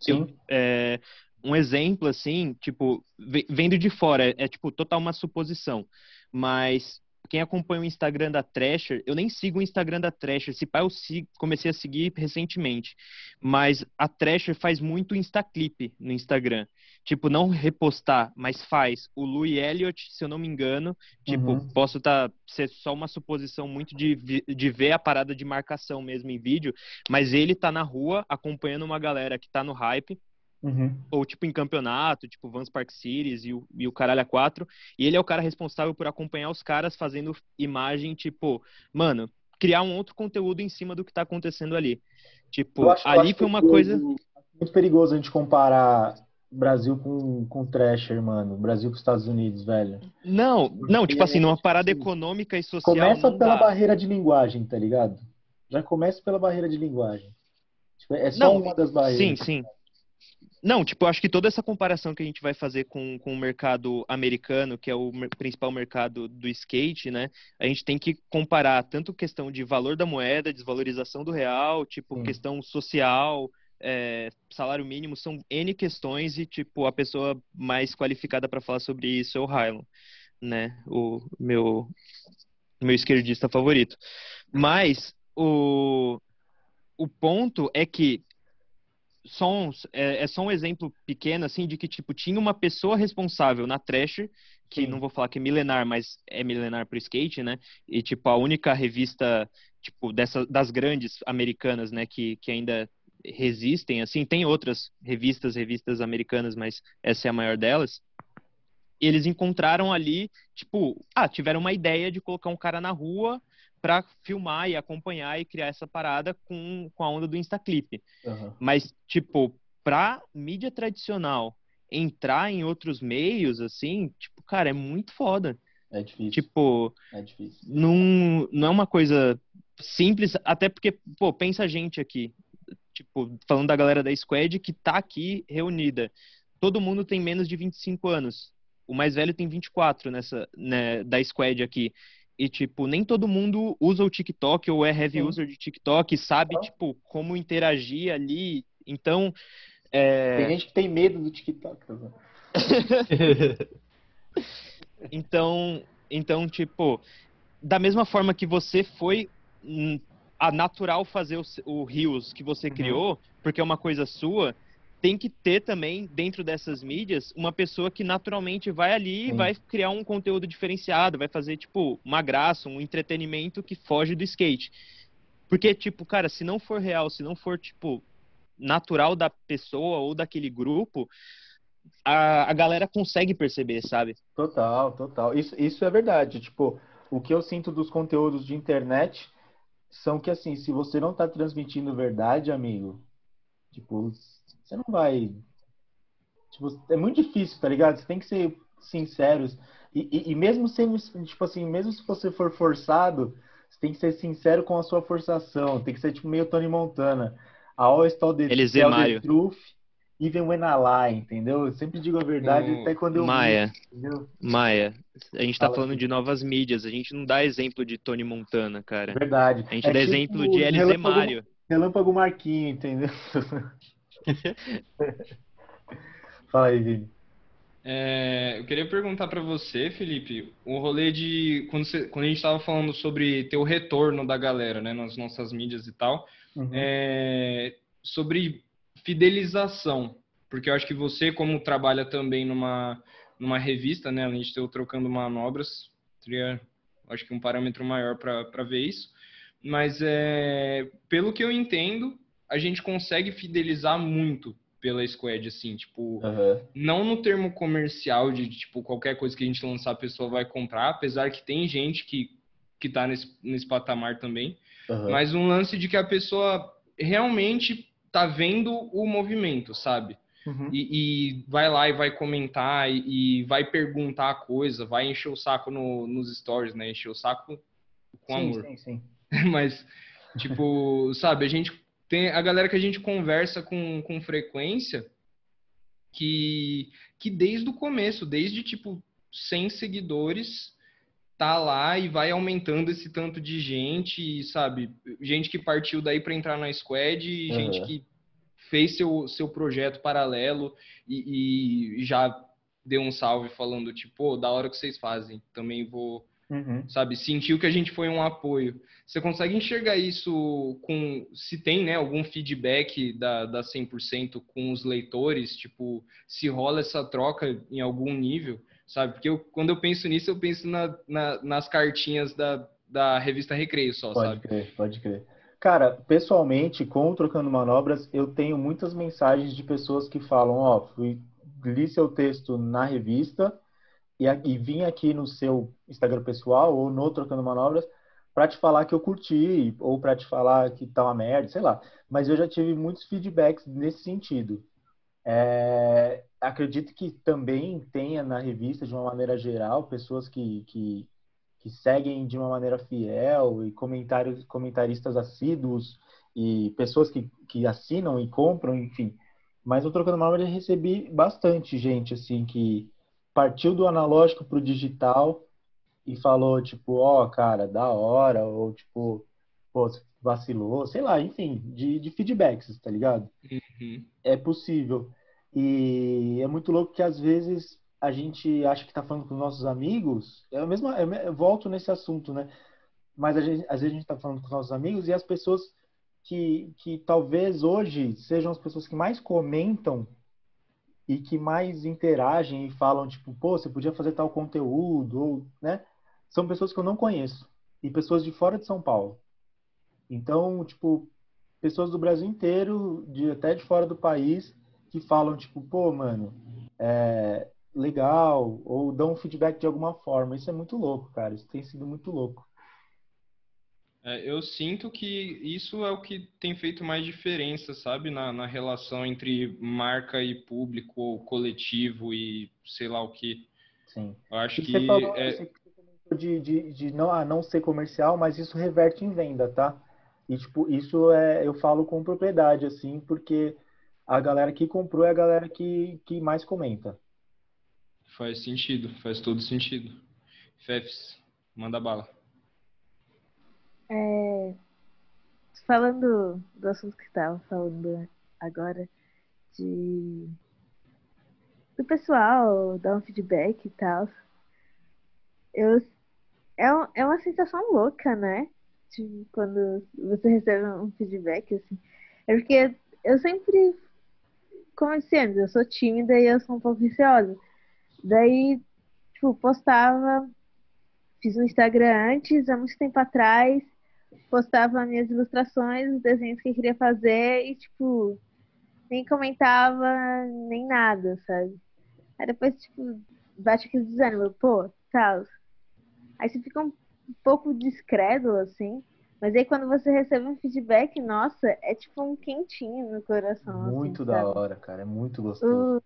Sim. É, um exemplo, assim, tipo, ve- vendo de fora, é, é, tipo total uma suposição. Mas quem acompanha o Instagram da Thrasher, eu nem sigo o Instagram da Thrasher, se pá, eu sigo, comecei a seguir recentemente. Mas a Thrasher faz muito Instaclip no Instagram. Tipo, não repostar, mas faz. O Louis Elliott, se eu não me engano, tipo, Uhum. posso tá, ser só uma suposição muito de, de ver a parada de marcação mesmo em vídeo, mas ele tá na rua acompanhando uma galera que tá no hype, Uhum. ou tipo em campeonato, tipo Vans Park Series e o, e o caralho a quatro, e ele é o cara responsável por acompanhar os caras fazendo imagem, tipo, mano, criar um outro conteúdo em cima do que tá acontecendo ali. Tipo, acho- ali foi uma coisa. Muito perigoso a gente comparar Brasil com, com Thrasher, mano. Brasil com os Estados Unidos, velho. Não, não, tipo assim, numa parada econômica e social. Começa pela dá. barreira de linguagem, tá ligado? Já começa pela barreira de linguagem. Tipo, é só Não, uma das barreiras. Sim, sim. Não, tipo, eu acho que toda essa comparação que a gente vai fazer com, com o mercado americano, que é o principal mercado do skate, né? A gente tem que comparar tanto questão de valor da moeda, desvalorização do real, tipo, Sim. questão social, é, salário mínimo, são N questões e, tipo, a pessoa mais qualificada para falar sobre isso é o Hylon, né? O meu, meu esquerdista favorito. Mas o, o ponto é que só um, é, é, só um exemplo pequeno, assim, de que, tipo, tinha uma pessoa responsável na Thrasher, que Sim. não vou falar que é milenar, mas é milenar pro skate, né? E, tipo, a única revista, tipo, dessa, das grandes americanas, né, que, que ainda resistem, assim, tem outras revistas, revistas americanas, mas essa é a maior delas. Eles encontraram ali, tipo, ah, tiveram uma ideia de colocar um cara na rua para filmar e acompanhar e criar essa parada com, com a onda do Instaclip. Uhum. Mas, tipo, pra mídia tradicional entrar em outros meios, assim, tipo, cara, é muito foda. É difícil. Tipo, é difícil. Não, não é uma coisa simples, até porque, pô, pensa a gente aqui tipo, falando da galera da Squad que tá aqui reunida. Todo mundo tem menos de 25 anos. O mais velho tem 24 nessa, né, da Squad aqui. E, tipo, nem todo mundo usa o TikTok ou é heavy Sim. user de TikTok, sabe, tipo, como interagir ali. Então. É... Tem gente que tem medo do TikTok. Tá então, então, tipo, da mesma forma que você foi a natural fazer o, o Rios que você uhum. criou, porque é uma coisa sua, tem que ter também, dentro dessas mídias, uma pessoa que naturalmente vai ali e vai criar um conteúdo diferenciado, vai fazer, tipo, uma graça, um entretenimento que foge do skate. Porque, tipo, cara, se não for real, se não for, tipo, natural da pessoa ou daquele grupo, a, a galera consegue perceber, sabe? Total, total. Isso, isso é verdade. Tipo, o que eu sinto dos conteúdos de internet são que, assim, se você não tá transmitindo verdade, amigo, tipo, você não vai. Tipo, é muito difícil, tá ligado? Você tem que ser sinceros. E, e, e mesmo sendo, tipo assim, mesmo se você for forçado, você tem que ser sincero com a sua forçação. Tem que ser, tipo, meio Tony Montana. A all is the, Eles tell the truth, even when I lie, entendeu? Eu sempre digo a verdade até quando eu Maia, vi, Maia, a gente tá Fala falando assim. de novas mídias, a gente não dá exemplo de Tony Montana, cara. Verdade. A gente é dá tipo exemplo de LZ Relâmpago, Mário. Relâmpago Marquinho, entendeu? Fala aí, Vini. É, eu queria perguntar para você, Felipe, o rolê de quando, você, quando a gente estava falando sobre ter o retorno da galera, né, nas nossas mídias e tal, uhum. é, sobre fidelização, porque eu acho que você, como trabalha também numa, numa revista, né, além de ter o Trocando Manobras, teria, acho que um parâmetro maior para ver isso, mas é, pelo que eu entendo, a gente consegue fidelizar muito pela Squad, assim, tipo, uhum. não no termo comercial de, tipo, qualquer coisa que a gente lançar a pessoa vai comprar, apesar que tem gente que, que tá nesse, nesse patamar também, uhum. mas um lance de que a pessoa realmente tá vendo o movimento, sabe? Uhum. E, e, vai lá e vai comentar e, e, vai perguntar a coisa, vai encher o saco no, nos stories, né? Encher o saco com sim, amor. Sim, sim. Mas, tipo, sabe, a gente tem a galera que a gente conversa com, com frequência que, que desde o começo, desde tipo 100 seguidores, tá lá e vai aumentando esse tanto de gente, sabe? Gente que partiu daí para entrar na squad uhum. gente que fez seu, seu projeto paralelo e, e, já deu um salve falando, tipo, oh, da hora que vocês fazem, também vou, uhum. sabe, sentiu que a gente foi um apoio. Você consegue enxergar isso com, se tem, né, algum feedback da, da 100% com os leitores, tipo, se rola essa troca em algum nível? sabe? Porque eu, quando eu penso nisso, eu penso na, na, nas cartinhas da, da revista Recreio só, pode sabe? Crer, pode crer. Cara, pessoalmente, com o Trocando Manobras, eu tenho muitas mensagens de pessoas que falam, ó, oh, fui, li seu texto na revista e, e vim aqui no seu Instagram pessoal ou no Trocando Manobras para te falar que eu curti ou para te falar que tá uma merda, sei lá. Mas eu já tive muitos feedbacks nesse sentido. É, acredito que também tenha na revista, de uma maneira geral, pessoas que, que, que seguem de uma maneira fiel e comentários, comentaristas assíduos e pessoas que, que assinam e compram, enfim. Mas no Trocando Mal eu recebi bastante gente, assim, que partiu do analógico para o digital e falou, tipo, ó, oh, cara, da hora, ou tipo, pô, vacilou, sei lá, enfim, de, de feedbacks, tá ligado? Uhum. É possível. E é muito louco que às vezes a gente acha que tá falando com nossos amigos, é a mesma, eu volto nesse assunto, né? Mas gente, às vezes a gente tá falando com nossos amigos e as pessoas que, que talvez hoje sejam as pessoas que mais comentam e que mais interagem e falam, tipo, pô, você podia fazer tal conteúdo, ou, né? São pessoas que eu não conheço e pessoas de fora de São Paulo. Então, tipo, pessoas do Brasil inteiro, de até de fora do país, que falam, tipo, pô, mano, é legal, ou dão um feedback de alguma forma. Isso é muito louco, cara. Isso tem sido muito louco. É, eu sinto que isso é o que tem feito mais diferença, sabe, na, na relação entre marca e público, ou coletivo e sei lá o que. Sim. Eu acho E que. falou é- de, de, de não, ah, não ser comercial, mas isso reverte em venda, tá? E, tipo, isso é, eu falo com propriedade, assim, porque a galera que comprou é a galera que, que mais comenta. Faz sentido, faz todo sentido. Fefs, manda bala. É, falando do assunto que estava falando agora, de do pessoal dar um feedback e tal, eu, é, é uma sensação louca, né? Tipo, quando você recebe um feedback, assim. É porque eu sempre, como eu disse antes, eu sou tímida e eu sou um pouco receosa. Daí, tipo, postava, fiz um Instagram antes, há muito tempo atrás, postava minhas ilustrações, os desenhos que eu queria fazer e, tipo, nem comentava, nem nada, sabe? Aí depois, tipo, bate aquele desânimo, pô, tal. Aí você fica um pouco descrédulo, assim. Mas aí quando você recebe um feedback, nossa, é tipo um quentinho no coração. assim, Muito da sabe? hora, cara. É muito gostoso. O-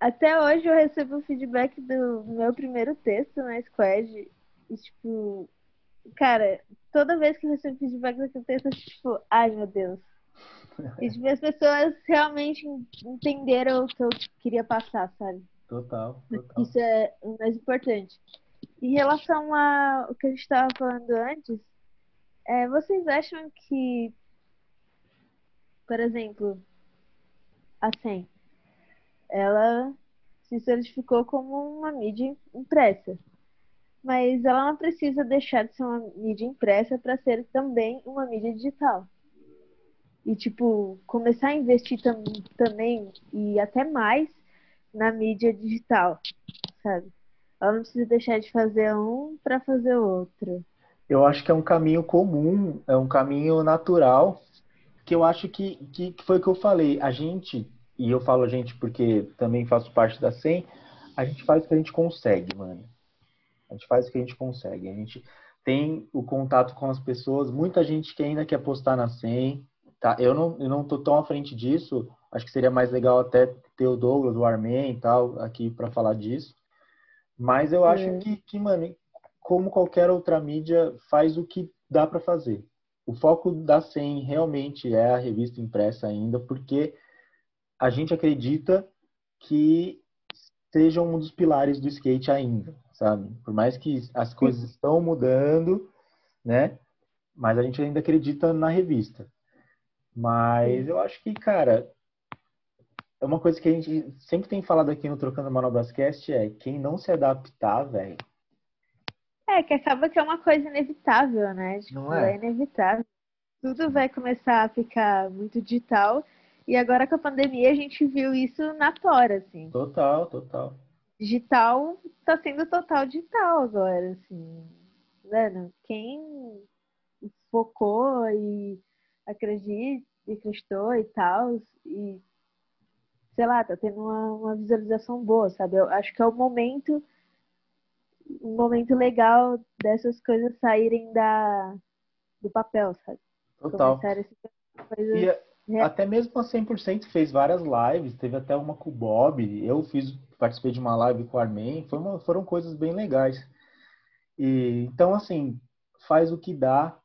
Até hoje eu recebo o feedback do meu primeiro texto na Squad. E, tipo, cara, toda vez que eu recebo feedback daquele texto, eu tipo, ai meu Deus. E, tipo, as pessoas realmente entenderam o que eu queria passar, sabe? Total, total. Isso é o mais importante. Em relação ao que a gente estava falando antes, é, vocês acham que, por exemplo, a ela se certificou como uma mídia impressa, mas ela não precisa deixar de ser uma mídia impressa para ser também uma mídia digital. E, tipo, começar a investir tam também e até mais na mídia digital, sabe? Ela não precisa deixar de fazer um para fazer outro. Eu acho que é um caminho comum, é um caminho natural, que eu acho que, que, que foi o que eu falei. A gente, e eu falo a gente porque também faço parte da SEM, a gente faz o que a gente consegue, mano. A gente faz o que a gente consegue. A gente tem o contato com as pessoas, muita gente que ainda quer postar na SEM, tá? Eu não, eu não tô tão à frente disso, acho que seria mais legal até ter o Douglas, o Armen e tal, aqui para falar disso. Mas eu acho É. que, que, mano, como qualquer outra mídia, faz o que dá para fazer. O foco da SEM realmente é a revista impressa ainda, porque a gente acredita que seja um dos pilares do skate ainda, sabe? Por mais que as coisas estão mudando, né? Mas a gente ainda acredita na revista. Mas eu acho que, cara, é uma coisa que a gente sempre tem falado aqui no Trocando Manobras Cast é quem não se adaptar, velho, É, que acaba que é uma coisa inevitável, né? Tipo, Não é? é inevitável. Tudo vai começar a ficar muito digital. E agora com a pandemia a gente viu isso na tora, assim. total, total. Digital tá sendo total digital agora, assim. Mano, quem focou e acredita, e acreditou e tal, e sei lá, tá tendo uma, uma visualização boa, sabe? Eu acho que é o momento, um momento legal dessas coisas saírem da, do papel, sabe? Total. Começarem a ser coisas. E É. até mesmo a 100% fez várias lives, teve até uma com o Bob, eu fiz, participei de uma live com o Armin, uma- foram coisas bem legais. E, então, assim, faz o que dá.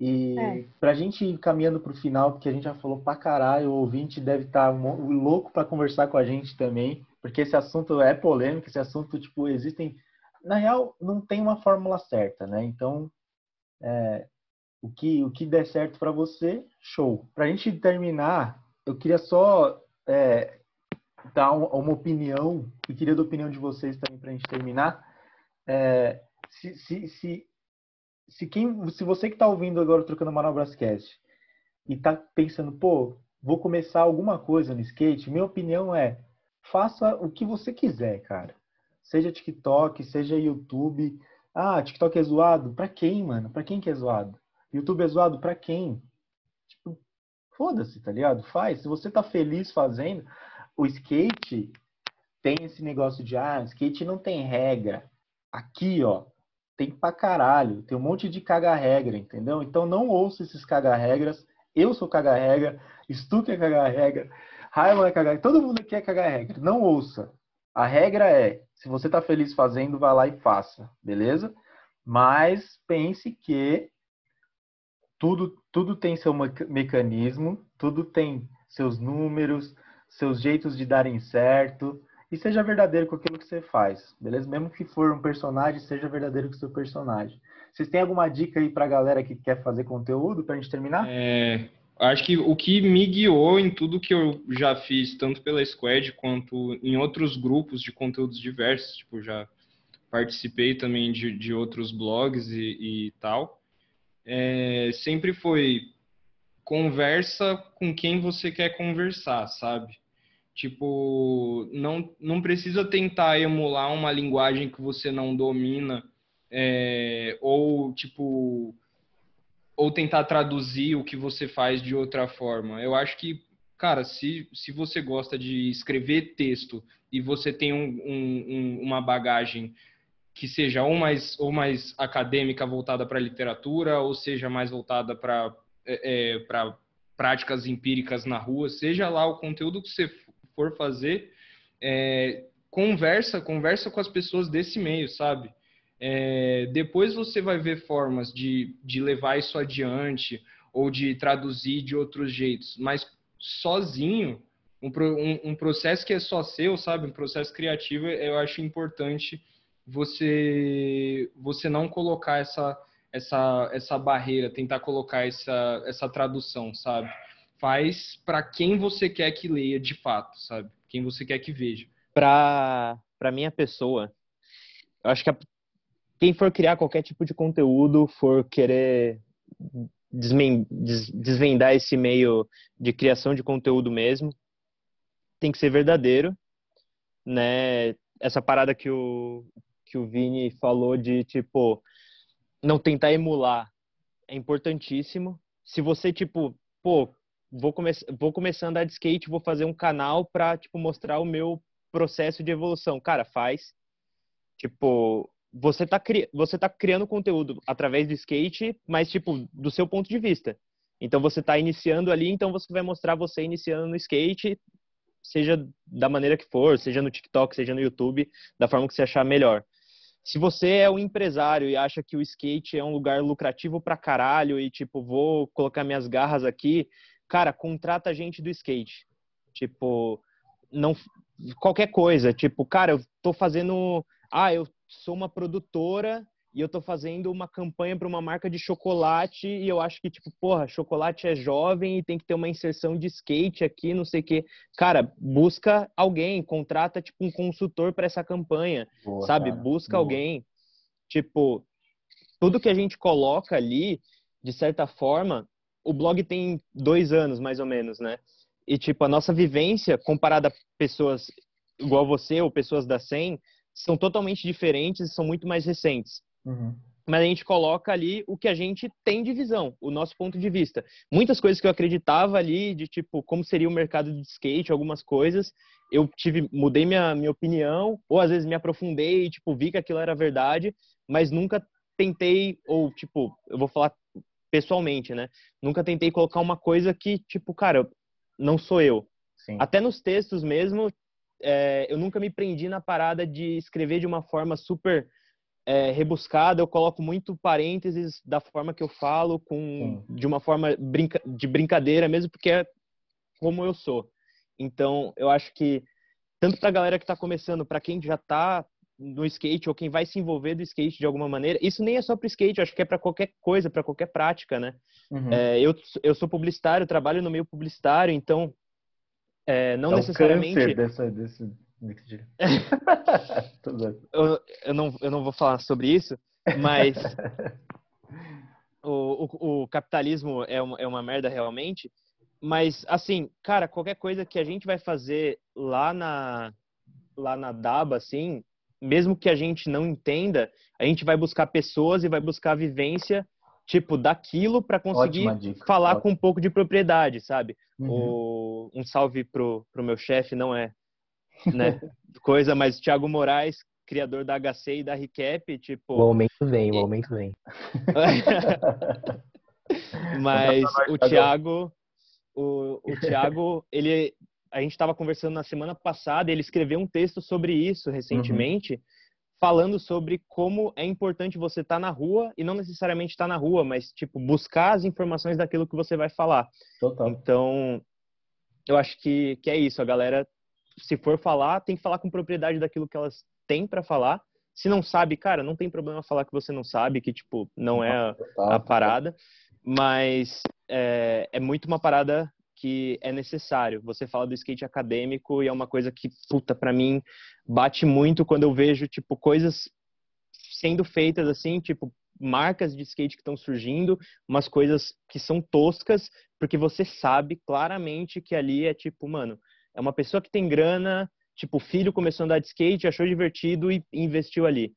E É. pra gente ir caminhando pro final, porque a gente já falou pra caralho, o ouvinte deve estar louco pra conversar com a gente também, porque esse assunto é polêmico, esse assunto, tipo, existem... Na real, não tem uma fórmula certa, né? Então, é, O que, o que der certo para você, show. Para a gente terminar, eu queria só é, dar uma opinião, e queria da opinião de vocês também para a gente terminar. É, se, se, se, se, quem, se você que está ouvindo agora Trocando Manobrascast e está pensando, pô, vou começar alguma coisa no skate, minha opinião é, faça o que você quiser, cara. Seja TikTok, seja YouTube. Ah, TikTok é zoado? Pra quem, mano? Pra quem que é zoado? YouTube é zoado? Pra quem? Tipo, foda-se, tá ligado? Faz. Se você tá feliz fazendo, o skate tem esse negócio de, ah, skate não tem regra. Aqui, ó, tem pra caralho. Tem um monte de caga-regra, entendeu? Então não ouça esses caga-regras. Eu sou caga-regra, Stuck é caga-regra, Raiva é caga Todo mundo aqui é caga-regra. Não ouça. A regra é, se você tá feliz fazendo, vá lá e faça, beleza? Mas pense que tudo, tudo tem seu mecanismo, tudo tem seus números, seus jeitos de darem certo, e seja verdadeiro com aquilo que você faz, beleza? Mesmo que for um personagem, seja verdadeiro com o seu personagem. Vocês têm alguma dica aí pra galera que quer fazer conteúdo pra gente terminar? É, acho que o que me guiou em tudo que eu já fiz, tanto pela Squad quanto em outros grupos de conteúdos diversos, tipo, já participei também de, de outros blogs e, e tal, é, sempre foi conversa com quem você quer conversar, sabe? Tipo, não, não precisa tentar emular uma linguagem que você não domina, é, ou tipo, ou tentar traduzir o que você faz de outra forma. Eu acho que, cara, se, se você gosta de escrever texto e você tem um, um, uma bagagem que seja ou mais, ou mais acadêmica voltada para literatura, ou seja mais voltada para é, é práticas empíricas na rua, seja lá o conteúdo que você for fazer, é, conversa, conversa com as pessoas desse meio, sabe? É, depois você vai ver formas de, de levar isso adiante ou de traduzir de outros jeitos, mas sozinho, um, um, processo que é só seu, sabe? Um processo criativo, eu acho importante você você não colocar essa essa essa barreira, tentar colocar essa essa tradução, sabe? faz para quem você quer que leia de fato, sabe? Quem você quer que veja. Para para minha pessoa, eu acho que a, quem for criar qualquer tipo de conteúdo, for querer desmen, des, desvendar esse meio de criação de conteúdo mesmo, tem que ser verdadeiro, né? Essa parada que o que o Vini falou de tipo não tentar emular é importantíssimo. Se você tipo, pô, vou, come vou começar a andar de skate, vou fazer um canal para tipo mostrar o meu processo de evolução. Cara, faz. Tipo, você tá, cri você tá criando conteúdo através do skate, mas tipo, do seu ponto de vista. Então você tá iniciando ali, então você vai mostrar você iniciando no skate, seja da maneira que for, seja no TikTok, seja no YouTube, da forma que você achar melhor. Se você é um empresário e acha que o skate é um lugar lucrativo pra caralho e tipo, vou colocar minhas garras aqui, cara, contrata gente do skate. Tipo, não qualquer coisa, tipo, cara, eu tô fazendo, ah, eu sou uma produtora e eu tô fazendo uma campanha para uma marca de chocolate e eu acho que tipo, porra, chocolate é jovem e tem que ter uma inserção de skate aqui, não sei o quê. Cara, busca alguém, contrata tipo um consultor para essa campanha, Boa, sabe? Cara. Busca Boa. alguém. Tipo, tudo que a gente coloca ali, de certa forma, o blog tem dois anos, mais ou menos, né? E, tipo, a nossa vivência, comparada a pessoas igual você ou pessoas da 100, são totalmente diferentes e são muito mais recentes. Uhum. Mas a gente coloca ali o que a gente tem de visão, o nosso ponto de vista. Muitas coisas que eu acreditava ali, de tipo, como seria o mercado de skate, algumas coisas, eu tive, mudei minha, minha opinião, ou às vezes me aprofundei e, tipo, vi que aquilo era verdade, mas nunca tentei, ou, tipo, eu vou falar pessoalmente, né? Nunca tentei colocar uma coisa que, tipo, cara, não sou eu. Sim. Até nos textos mesmo, é, eu nunca me prendi na parada de escrever de uma forma super é, rebuscada. Eu coloco muito parênteses da forma que eu falo, com de uma forma brinca, de brincadeira mesmo, porque é como eu sou. Então, eu acho que tanto para a galera que está começando, para quem já está no skate ou quem vai se envolver do skate de alguma maneira, isso nem é só para skate, eu acho que é para qualquer coisa, para qualquer prática, né? Uhum. É, eu, eu sou publicitário, trabalho no meio publicitário, então é, não é necessariamente. Dessa, desse, eu, eu, não, eu não vou falar sobre isso, mas o, o, o, capitalismo é uma, é uma merda realmente. Mas, assim, cara, qualquer coisa que a gente vai fazer lá na, lá na DABA, assim, mesmo que a gente não entenda, a gente vai buscar pessoas e vai buscar vivência, tipo, daquilo para conseguir falar Ótimo. com um pouco de propriedade, sabe? Uhum. O, um salve pro, pro meu chefe, não é né, coisa, mas Thiago Moraes, criador da HC e da Recap, tipo... O aumento vem, o aumento vem. mas o Thiago... O, o Thiago, ele a gente estava conversando na semana passada, ele escreveu um texto sobre isso recentemente, uhum. falando sobre como é importante você estar tá na rua e não necessariamente estar tá na rua, mas tipo buscar as informações daquilo que você vai falar. Total. Então, eu acho que, que é isso, a galera se for falar, tem que falar com propriedade daquilo que elas têm para falar. Se não sabe, cara, não tem problema falar que você não sabe, que tipo não é a, a parada, mas é, é muito uma parada que é necessário. Você fala do skate acadêmico e é uma coisa que, puta, para mim bate muito quando eu vejo tipo coisas sendo feitas assim, tipo marcas de skate que estão surgindo, umas coisas que são toscas, porque você sabe claramente que ali é tipo, mano, é uma pessoa que tem grana, tipo, o filho começou a andar de skate, achou divertido e investiu ali.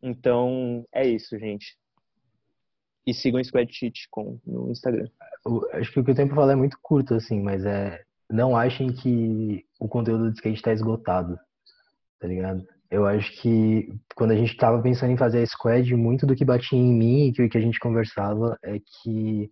Então, é isso, gente. E sigam o Squad Sheet com, no Instagram. acho que o que eu tenho pra falar é muito curto, assim, mas é. Não achem que o conteúdo de skate está esgotado, tá ligado? Eu acho que quando a gente tava pensando em fazer a squad, muito do que batia em mim e que a gente conversava é que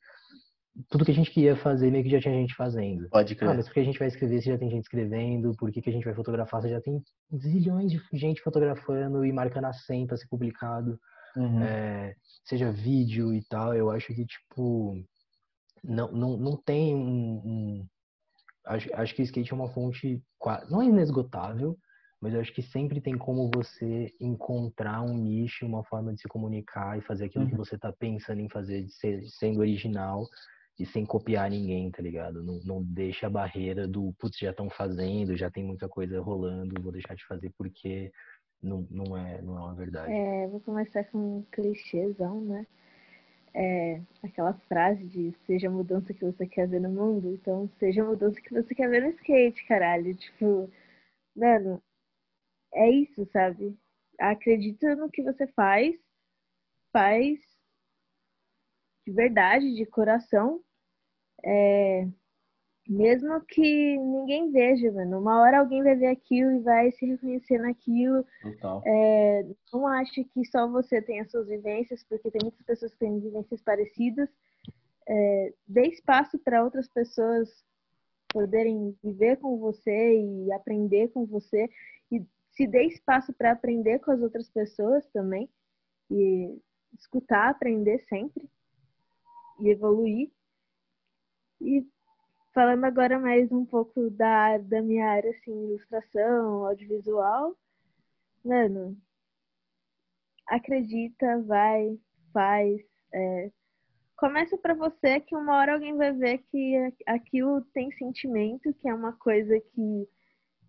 tudo que a gente queria fazer meio que já tinha gente fazendo. Pode crer. Ah, mas por que a gente vai escrever se já tem gente escrevendo? Por que, que a gente vai fotografar se já tem zilhões de gente fotografando e marcando a senha para ser publicado? Uhum. É, seja vídeo e tal, eu acho que, tipo, não, não, não tem um, um... acho, acho que o skate é uma fonte, não é inesgotável, mas eu acho que sempre tem como você encontrar um nicho, uma forma de se comunicar e fazer aquilo uhum. que você está pensando em fazer, de ser, sendo original e sem copiar ninguém, tá ligado? Não, não deixa a barreira do, putz, já estão fazendo, já tem muita coisa rolando, vou deixar de fazer porque não, não, é, não é uma verdade. É, vou começar com um clichêzão, né? É, aquela frase de seja a mudança que você quer ver no mundo, então seja a mudança que você quer ver no skate, caralho. Tipo, mano, é isso, sabe? Acredita no que você faz, faz de verdade, de coração. É, mesmo que ninguém veja, mano. Uma hora alguém vai ver aquilo e vai se reconhecer naquilo. Total. É, não acho que só você tem as suas vivências, porque tem muitas pessoas que têm vivências parecidas. É, dê espaço para outras pessoas poderem viver com você e aprender com você. E se dê espaço para aprender com as outras pessoas também. E escutar, aprender sempre. E evoluir. E Falando agora mais um pouco da, da minha área, assim, ilustração, audiovisual, mano, acredita, vai, faz, é, começa para você que uma hora alguém vai ver que aquilo tem sentimento, que é uma coisa que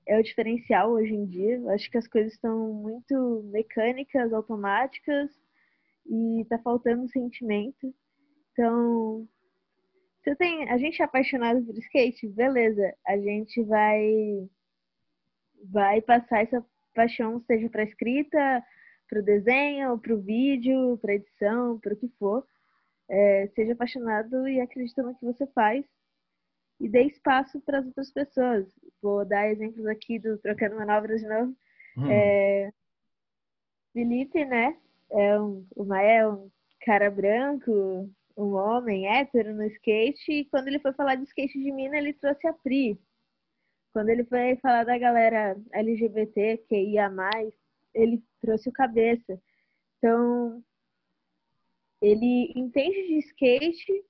é o diferencial hoje em dia. Acho que as coisas estão muito mecânicas, automáticas e tá faltando sentimento. Então, você tem, a gente é apaixonado por skate, beleza? A gente vai vai passar essa paixão seja para escrita, para o desenho, para o vídeo, para edição, para o que for. É, seja apaixonado e acredita no que você faz e dê espaço para as outras pessoas. Vou dar exemplos aqui do Trocando Manobras de novo. Hum. É, Felipe, né? É um, o Maé um cara branco, um homem hétero no skate e quando ele foi falar de skate de mina, ele trouxe a Pri. Quando ele foi falar da galera LGBT, que ia mais, ele trouxe o cabeça. Então, ele entende de skate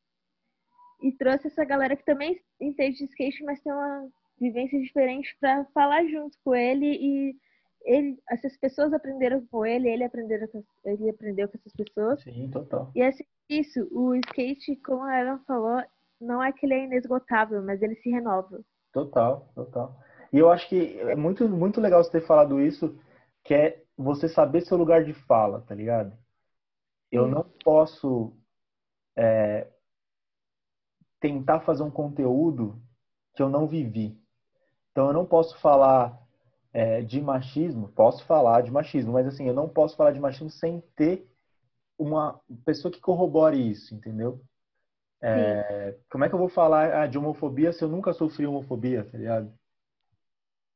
e trouxe essa galera que também entende de skate, mas tem uma vivência diferente para falar junto com ele e ele, essas pessoas aprenderam com ele, ele aprendeu, ele aprendeu com essas pessoas. Sim, total. E assim, isso, o skate, como a Ellen falou, não é que ele é inesgotável, mas ele se renova. Total, total. E eu acho que é muito, muito legal você ter falado isso, que é você saber seu lugar de fala, tá ligado? Eu não posso é, tentar fazer um conteúdo que eu não vivi. Então eu não posso falar é, de machismo, posso falar de machismo, mas assim, eu não posso falar de machismo sem ter uma pessoa que corrobore isso, entendeu? É, como é que eu vou falar ah, de homofobia se eu nunca sofri homofobia, tá ligado?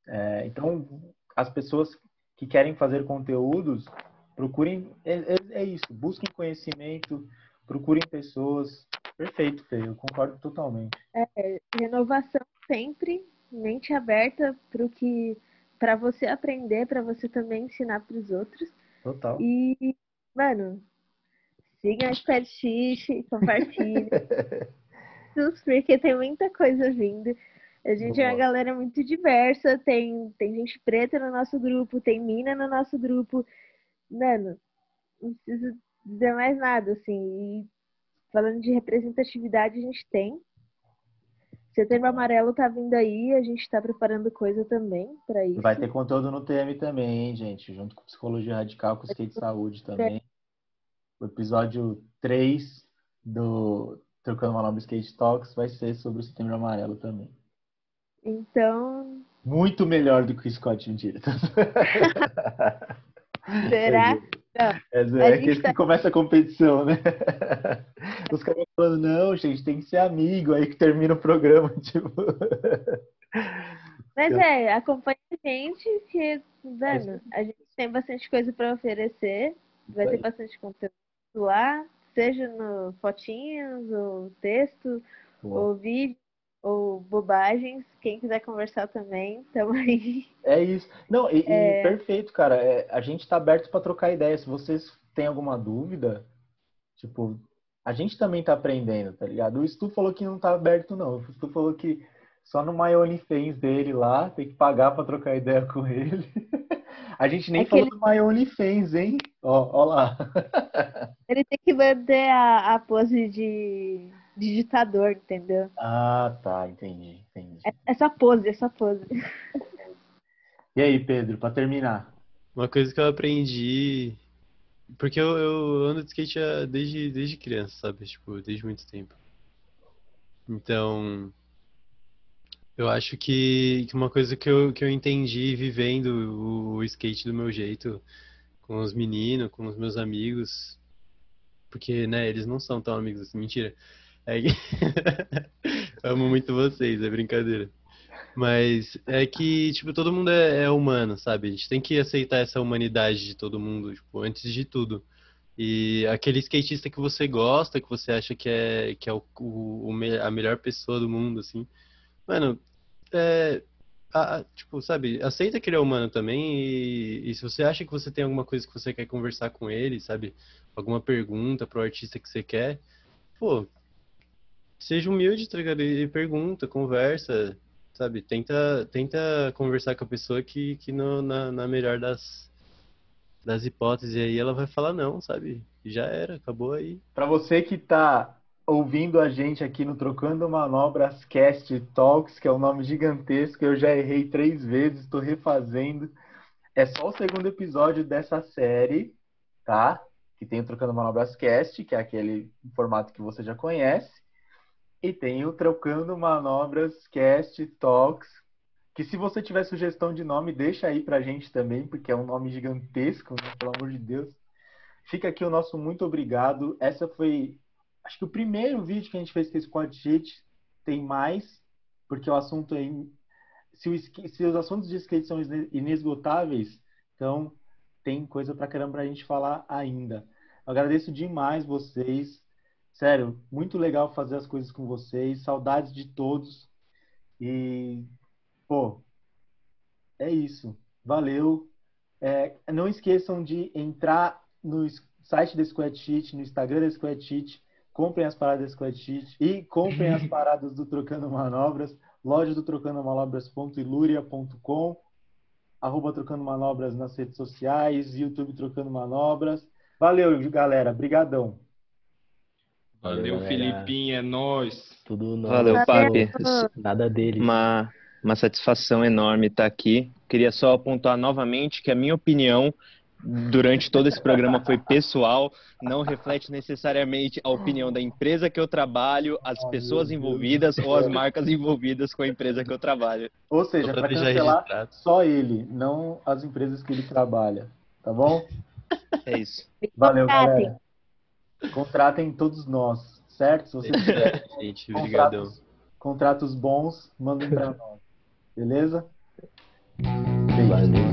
É, então, as pessoas que querem fazer conteúdos, procurem, é, é, é, isso, busquem conhecimento, procurem pessoas. Perfeito, Fê, eu concordo totalmente. É, renovação sempre, mente aberta para o que para você aprender, para você também ensinar para os outros. Total. E, mano, sigam a X, compartilhem. porque tem muita coisa vindo. A gente é uma galera muito diversa, tem, tem gente preta no nosso grupo, tem mina no nosso grupo. Mano, não preciso dizer mais nada, assim. E falando de representatividade, a gente tem. Setembro Amarelo tá vindo aí, a gente tá preparando coisa também para isso. Vai ter conteúdo no TM também, hein, gente? Junto com Psicologia Radical, com Skate Saúde também. O episódio 3 do Trocando Uma Nova Skate Talks vai ser sobre o Setembro Amarelo também. Então. Muito melhor do que o Scott mentira. Será? É, é que tá... começa a competição, né? Os caras falando, não, gente, tem que ser amigo, aí que termina o programa, tipo. Mas é, acompanha a gente, que, a gente tem bastante coisa para oferecer, vai ter bastante conteúdo lá, seja no fotinhos, ou texto, Boa. ou vídeo ou bobagens. Quem quiser conversar também, tamo aí. É isso. Não, e, é... e perfeito, cara. É, a gente tá aberto para trocar ideia. Se vocês têm alguma dúvida, tipo, a gente também tá aprendendo, tá ligado? O Stu falou que não tá aberto, não. O Stu falou que só no My OnlyFans dele lá, tem que pagar para trocar ideia com ele. A gente nem é falou ele... do My OnlyFans, hein? Ó, lá. Ele tem que manter a, a pose de digitador, entendeu? Ah, tá, entendi, entendi. É, é só pose, é só pose. E aí, Pedro, para terminar? Uma coisa que eu aprendi. Porque eu, eu ando de skate desde, desde criança, sabe? Tipo, desde muito tempo. Então. Eu acho que, que uma coisa que eu, que eu entendi vivendo o, o skate do meu jeito, com os meninos, com os meus amigos, porque, né, eles não são tão amigos assim, mentira. É que... Amo muito vocês, é brincadeira. Mas é que, tipo, todo mundo é, é, humano, sabe? A gente tem que aceitar essa humanidade de todo mundo, tipo, antes de tudo. E aquele skatista que você gosta, que você acha que é, que é o, o, a melhor pessoa do mundo, assim. Mano, é, a, tipo, sabe, aceita que ele é humano também e, e, se você acha que você tem alguma coisa que você quer conversar com ele, sabe, alguma pergunta pro artista que você quer, pô, seja humilde, tá ligado? E pergunta, conversa, sabe? Tenta, tenta conversar com a pessoa que, que no, na, na melhor das, das hipóteses aí ela vai falar não, sabe? Já era, acabou aí. Para você que tá ouvindo a gente aqui no Trocando Manobras Cast Talks, que é um nome gigantesco, eu já errei três vezes, estou refazendo. É só o segundo episódio dessa série, tá? Que tem o Trocando Manobras Cast, que é aquele formato que você já conhece. E tem o Trocando Manobras Cast Talks, que se você tiver sugestão de nome, deixa aí pra gente também, porque é um nome gigantesco, né? pelo amor de Deus. Fica aqui o nosso muito obrigado. Essa foi, acho que o primeiro vídeo que a gente fez com esse Quadjet. Tem mais, porque o assunto é. Se, o, se os assuntos de skate são inesgotáveis, então tem coisa pra caramba pra gente falar ainda. Eu agradeço demais vocês. Sério, muito legal fazer as coisas com vocês. Saudades de todos. E, pô, é isso. Valeu. É, não esqueçam de entrar no site da Squad Sheet, no Instagram da Squad Sheet. Comprem as paradas da Squad Sheet e comprem as paradas do Trocando Manobras. Loja do Trocando Manobras.iluria.com. arroba Trocando Manobras nas redes sociais, YouTube Trocando Manobras. Valeu, galera. Brigadão. Valeu, Valeu Filipinho, é nóis. Tudo nóis. Valeu, Papi. Nada dele. Uma, uma satisfação enorme estar aqui. Queria só pontuar novamente que a minha opinião durante todo esse programa foi pessoal, não reflete necessariamente a opinião da empresa que eu trabalho, as pessoas envolvidas ou as marcas envolvidas com a empresa que eu trabalho. Ou seja, para cancelar só ele, não as empresas que ele trabalha, tá bom? É isso. Valeu, galera. Contratem todos nós, certo? Se vocês tiverem gente, contratos, contratos bons, mandem para nós. Beleza? Valeu.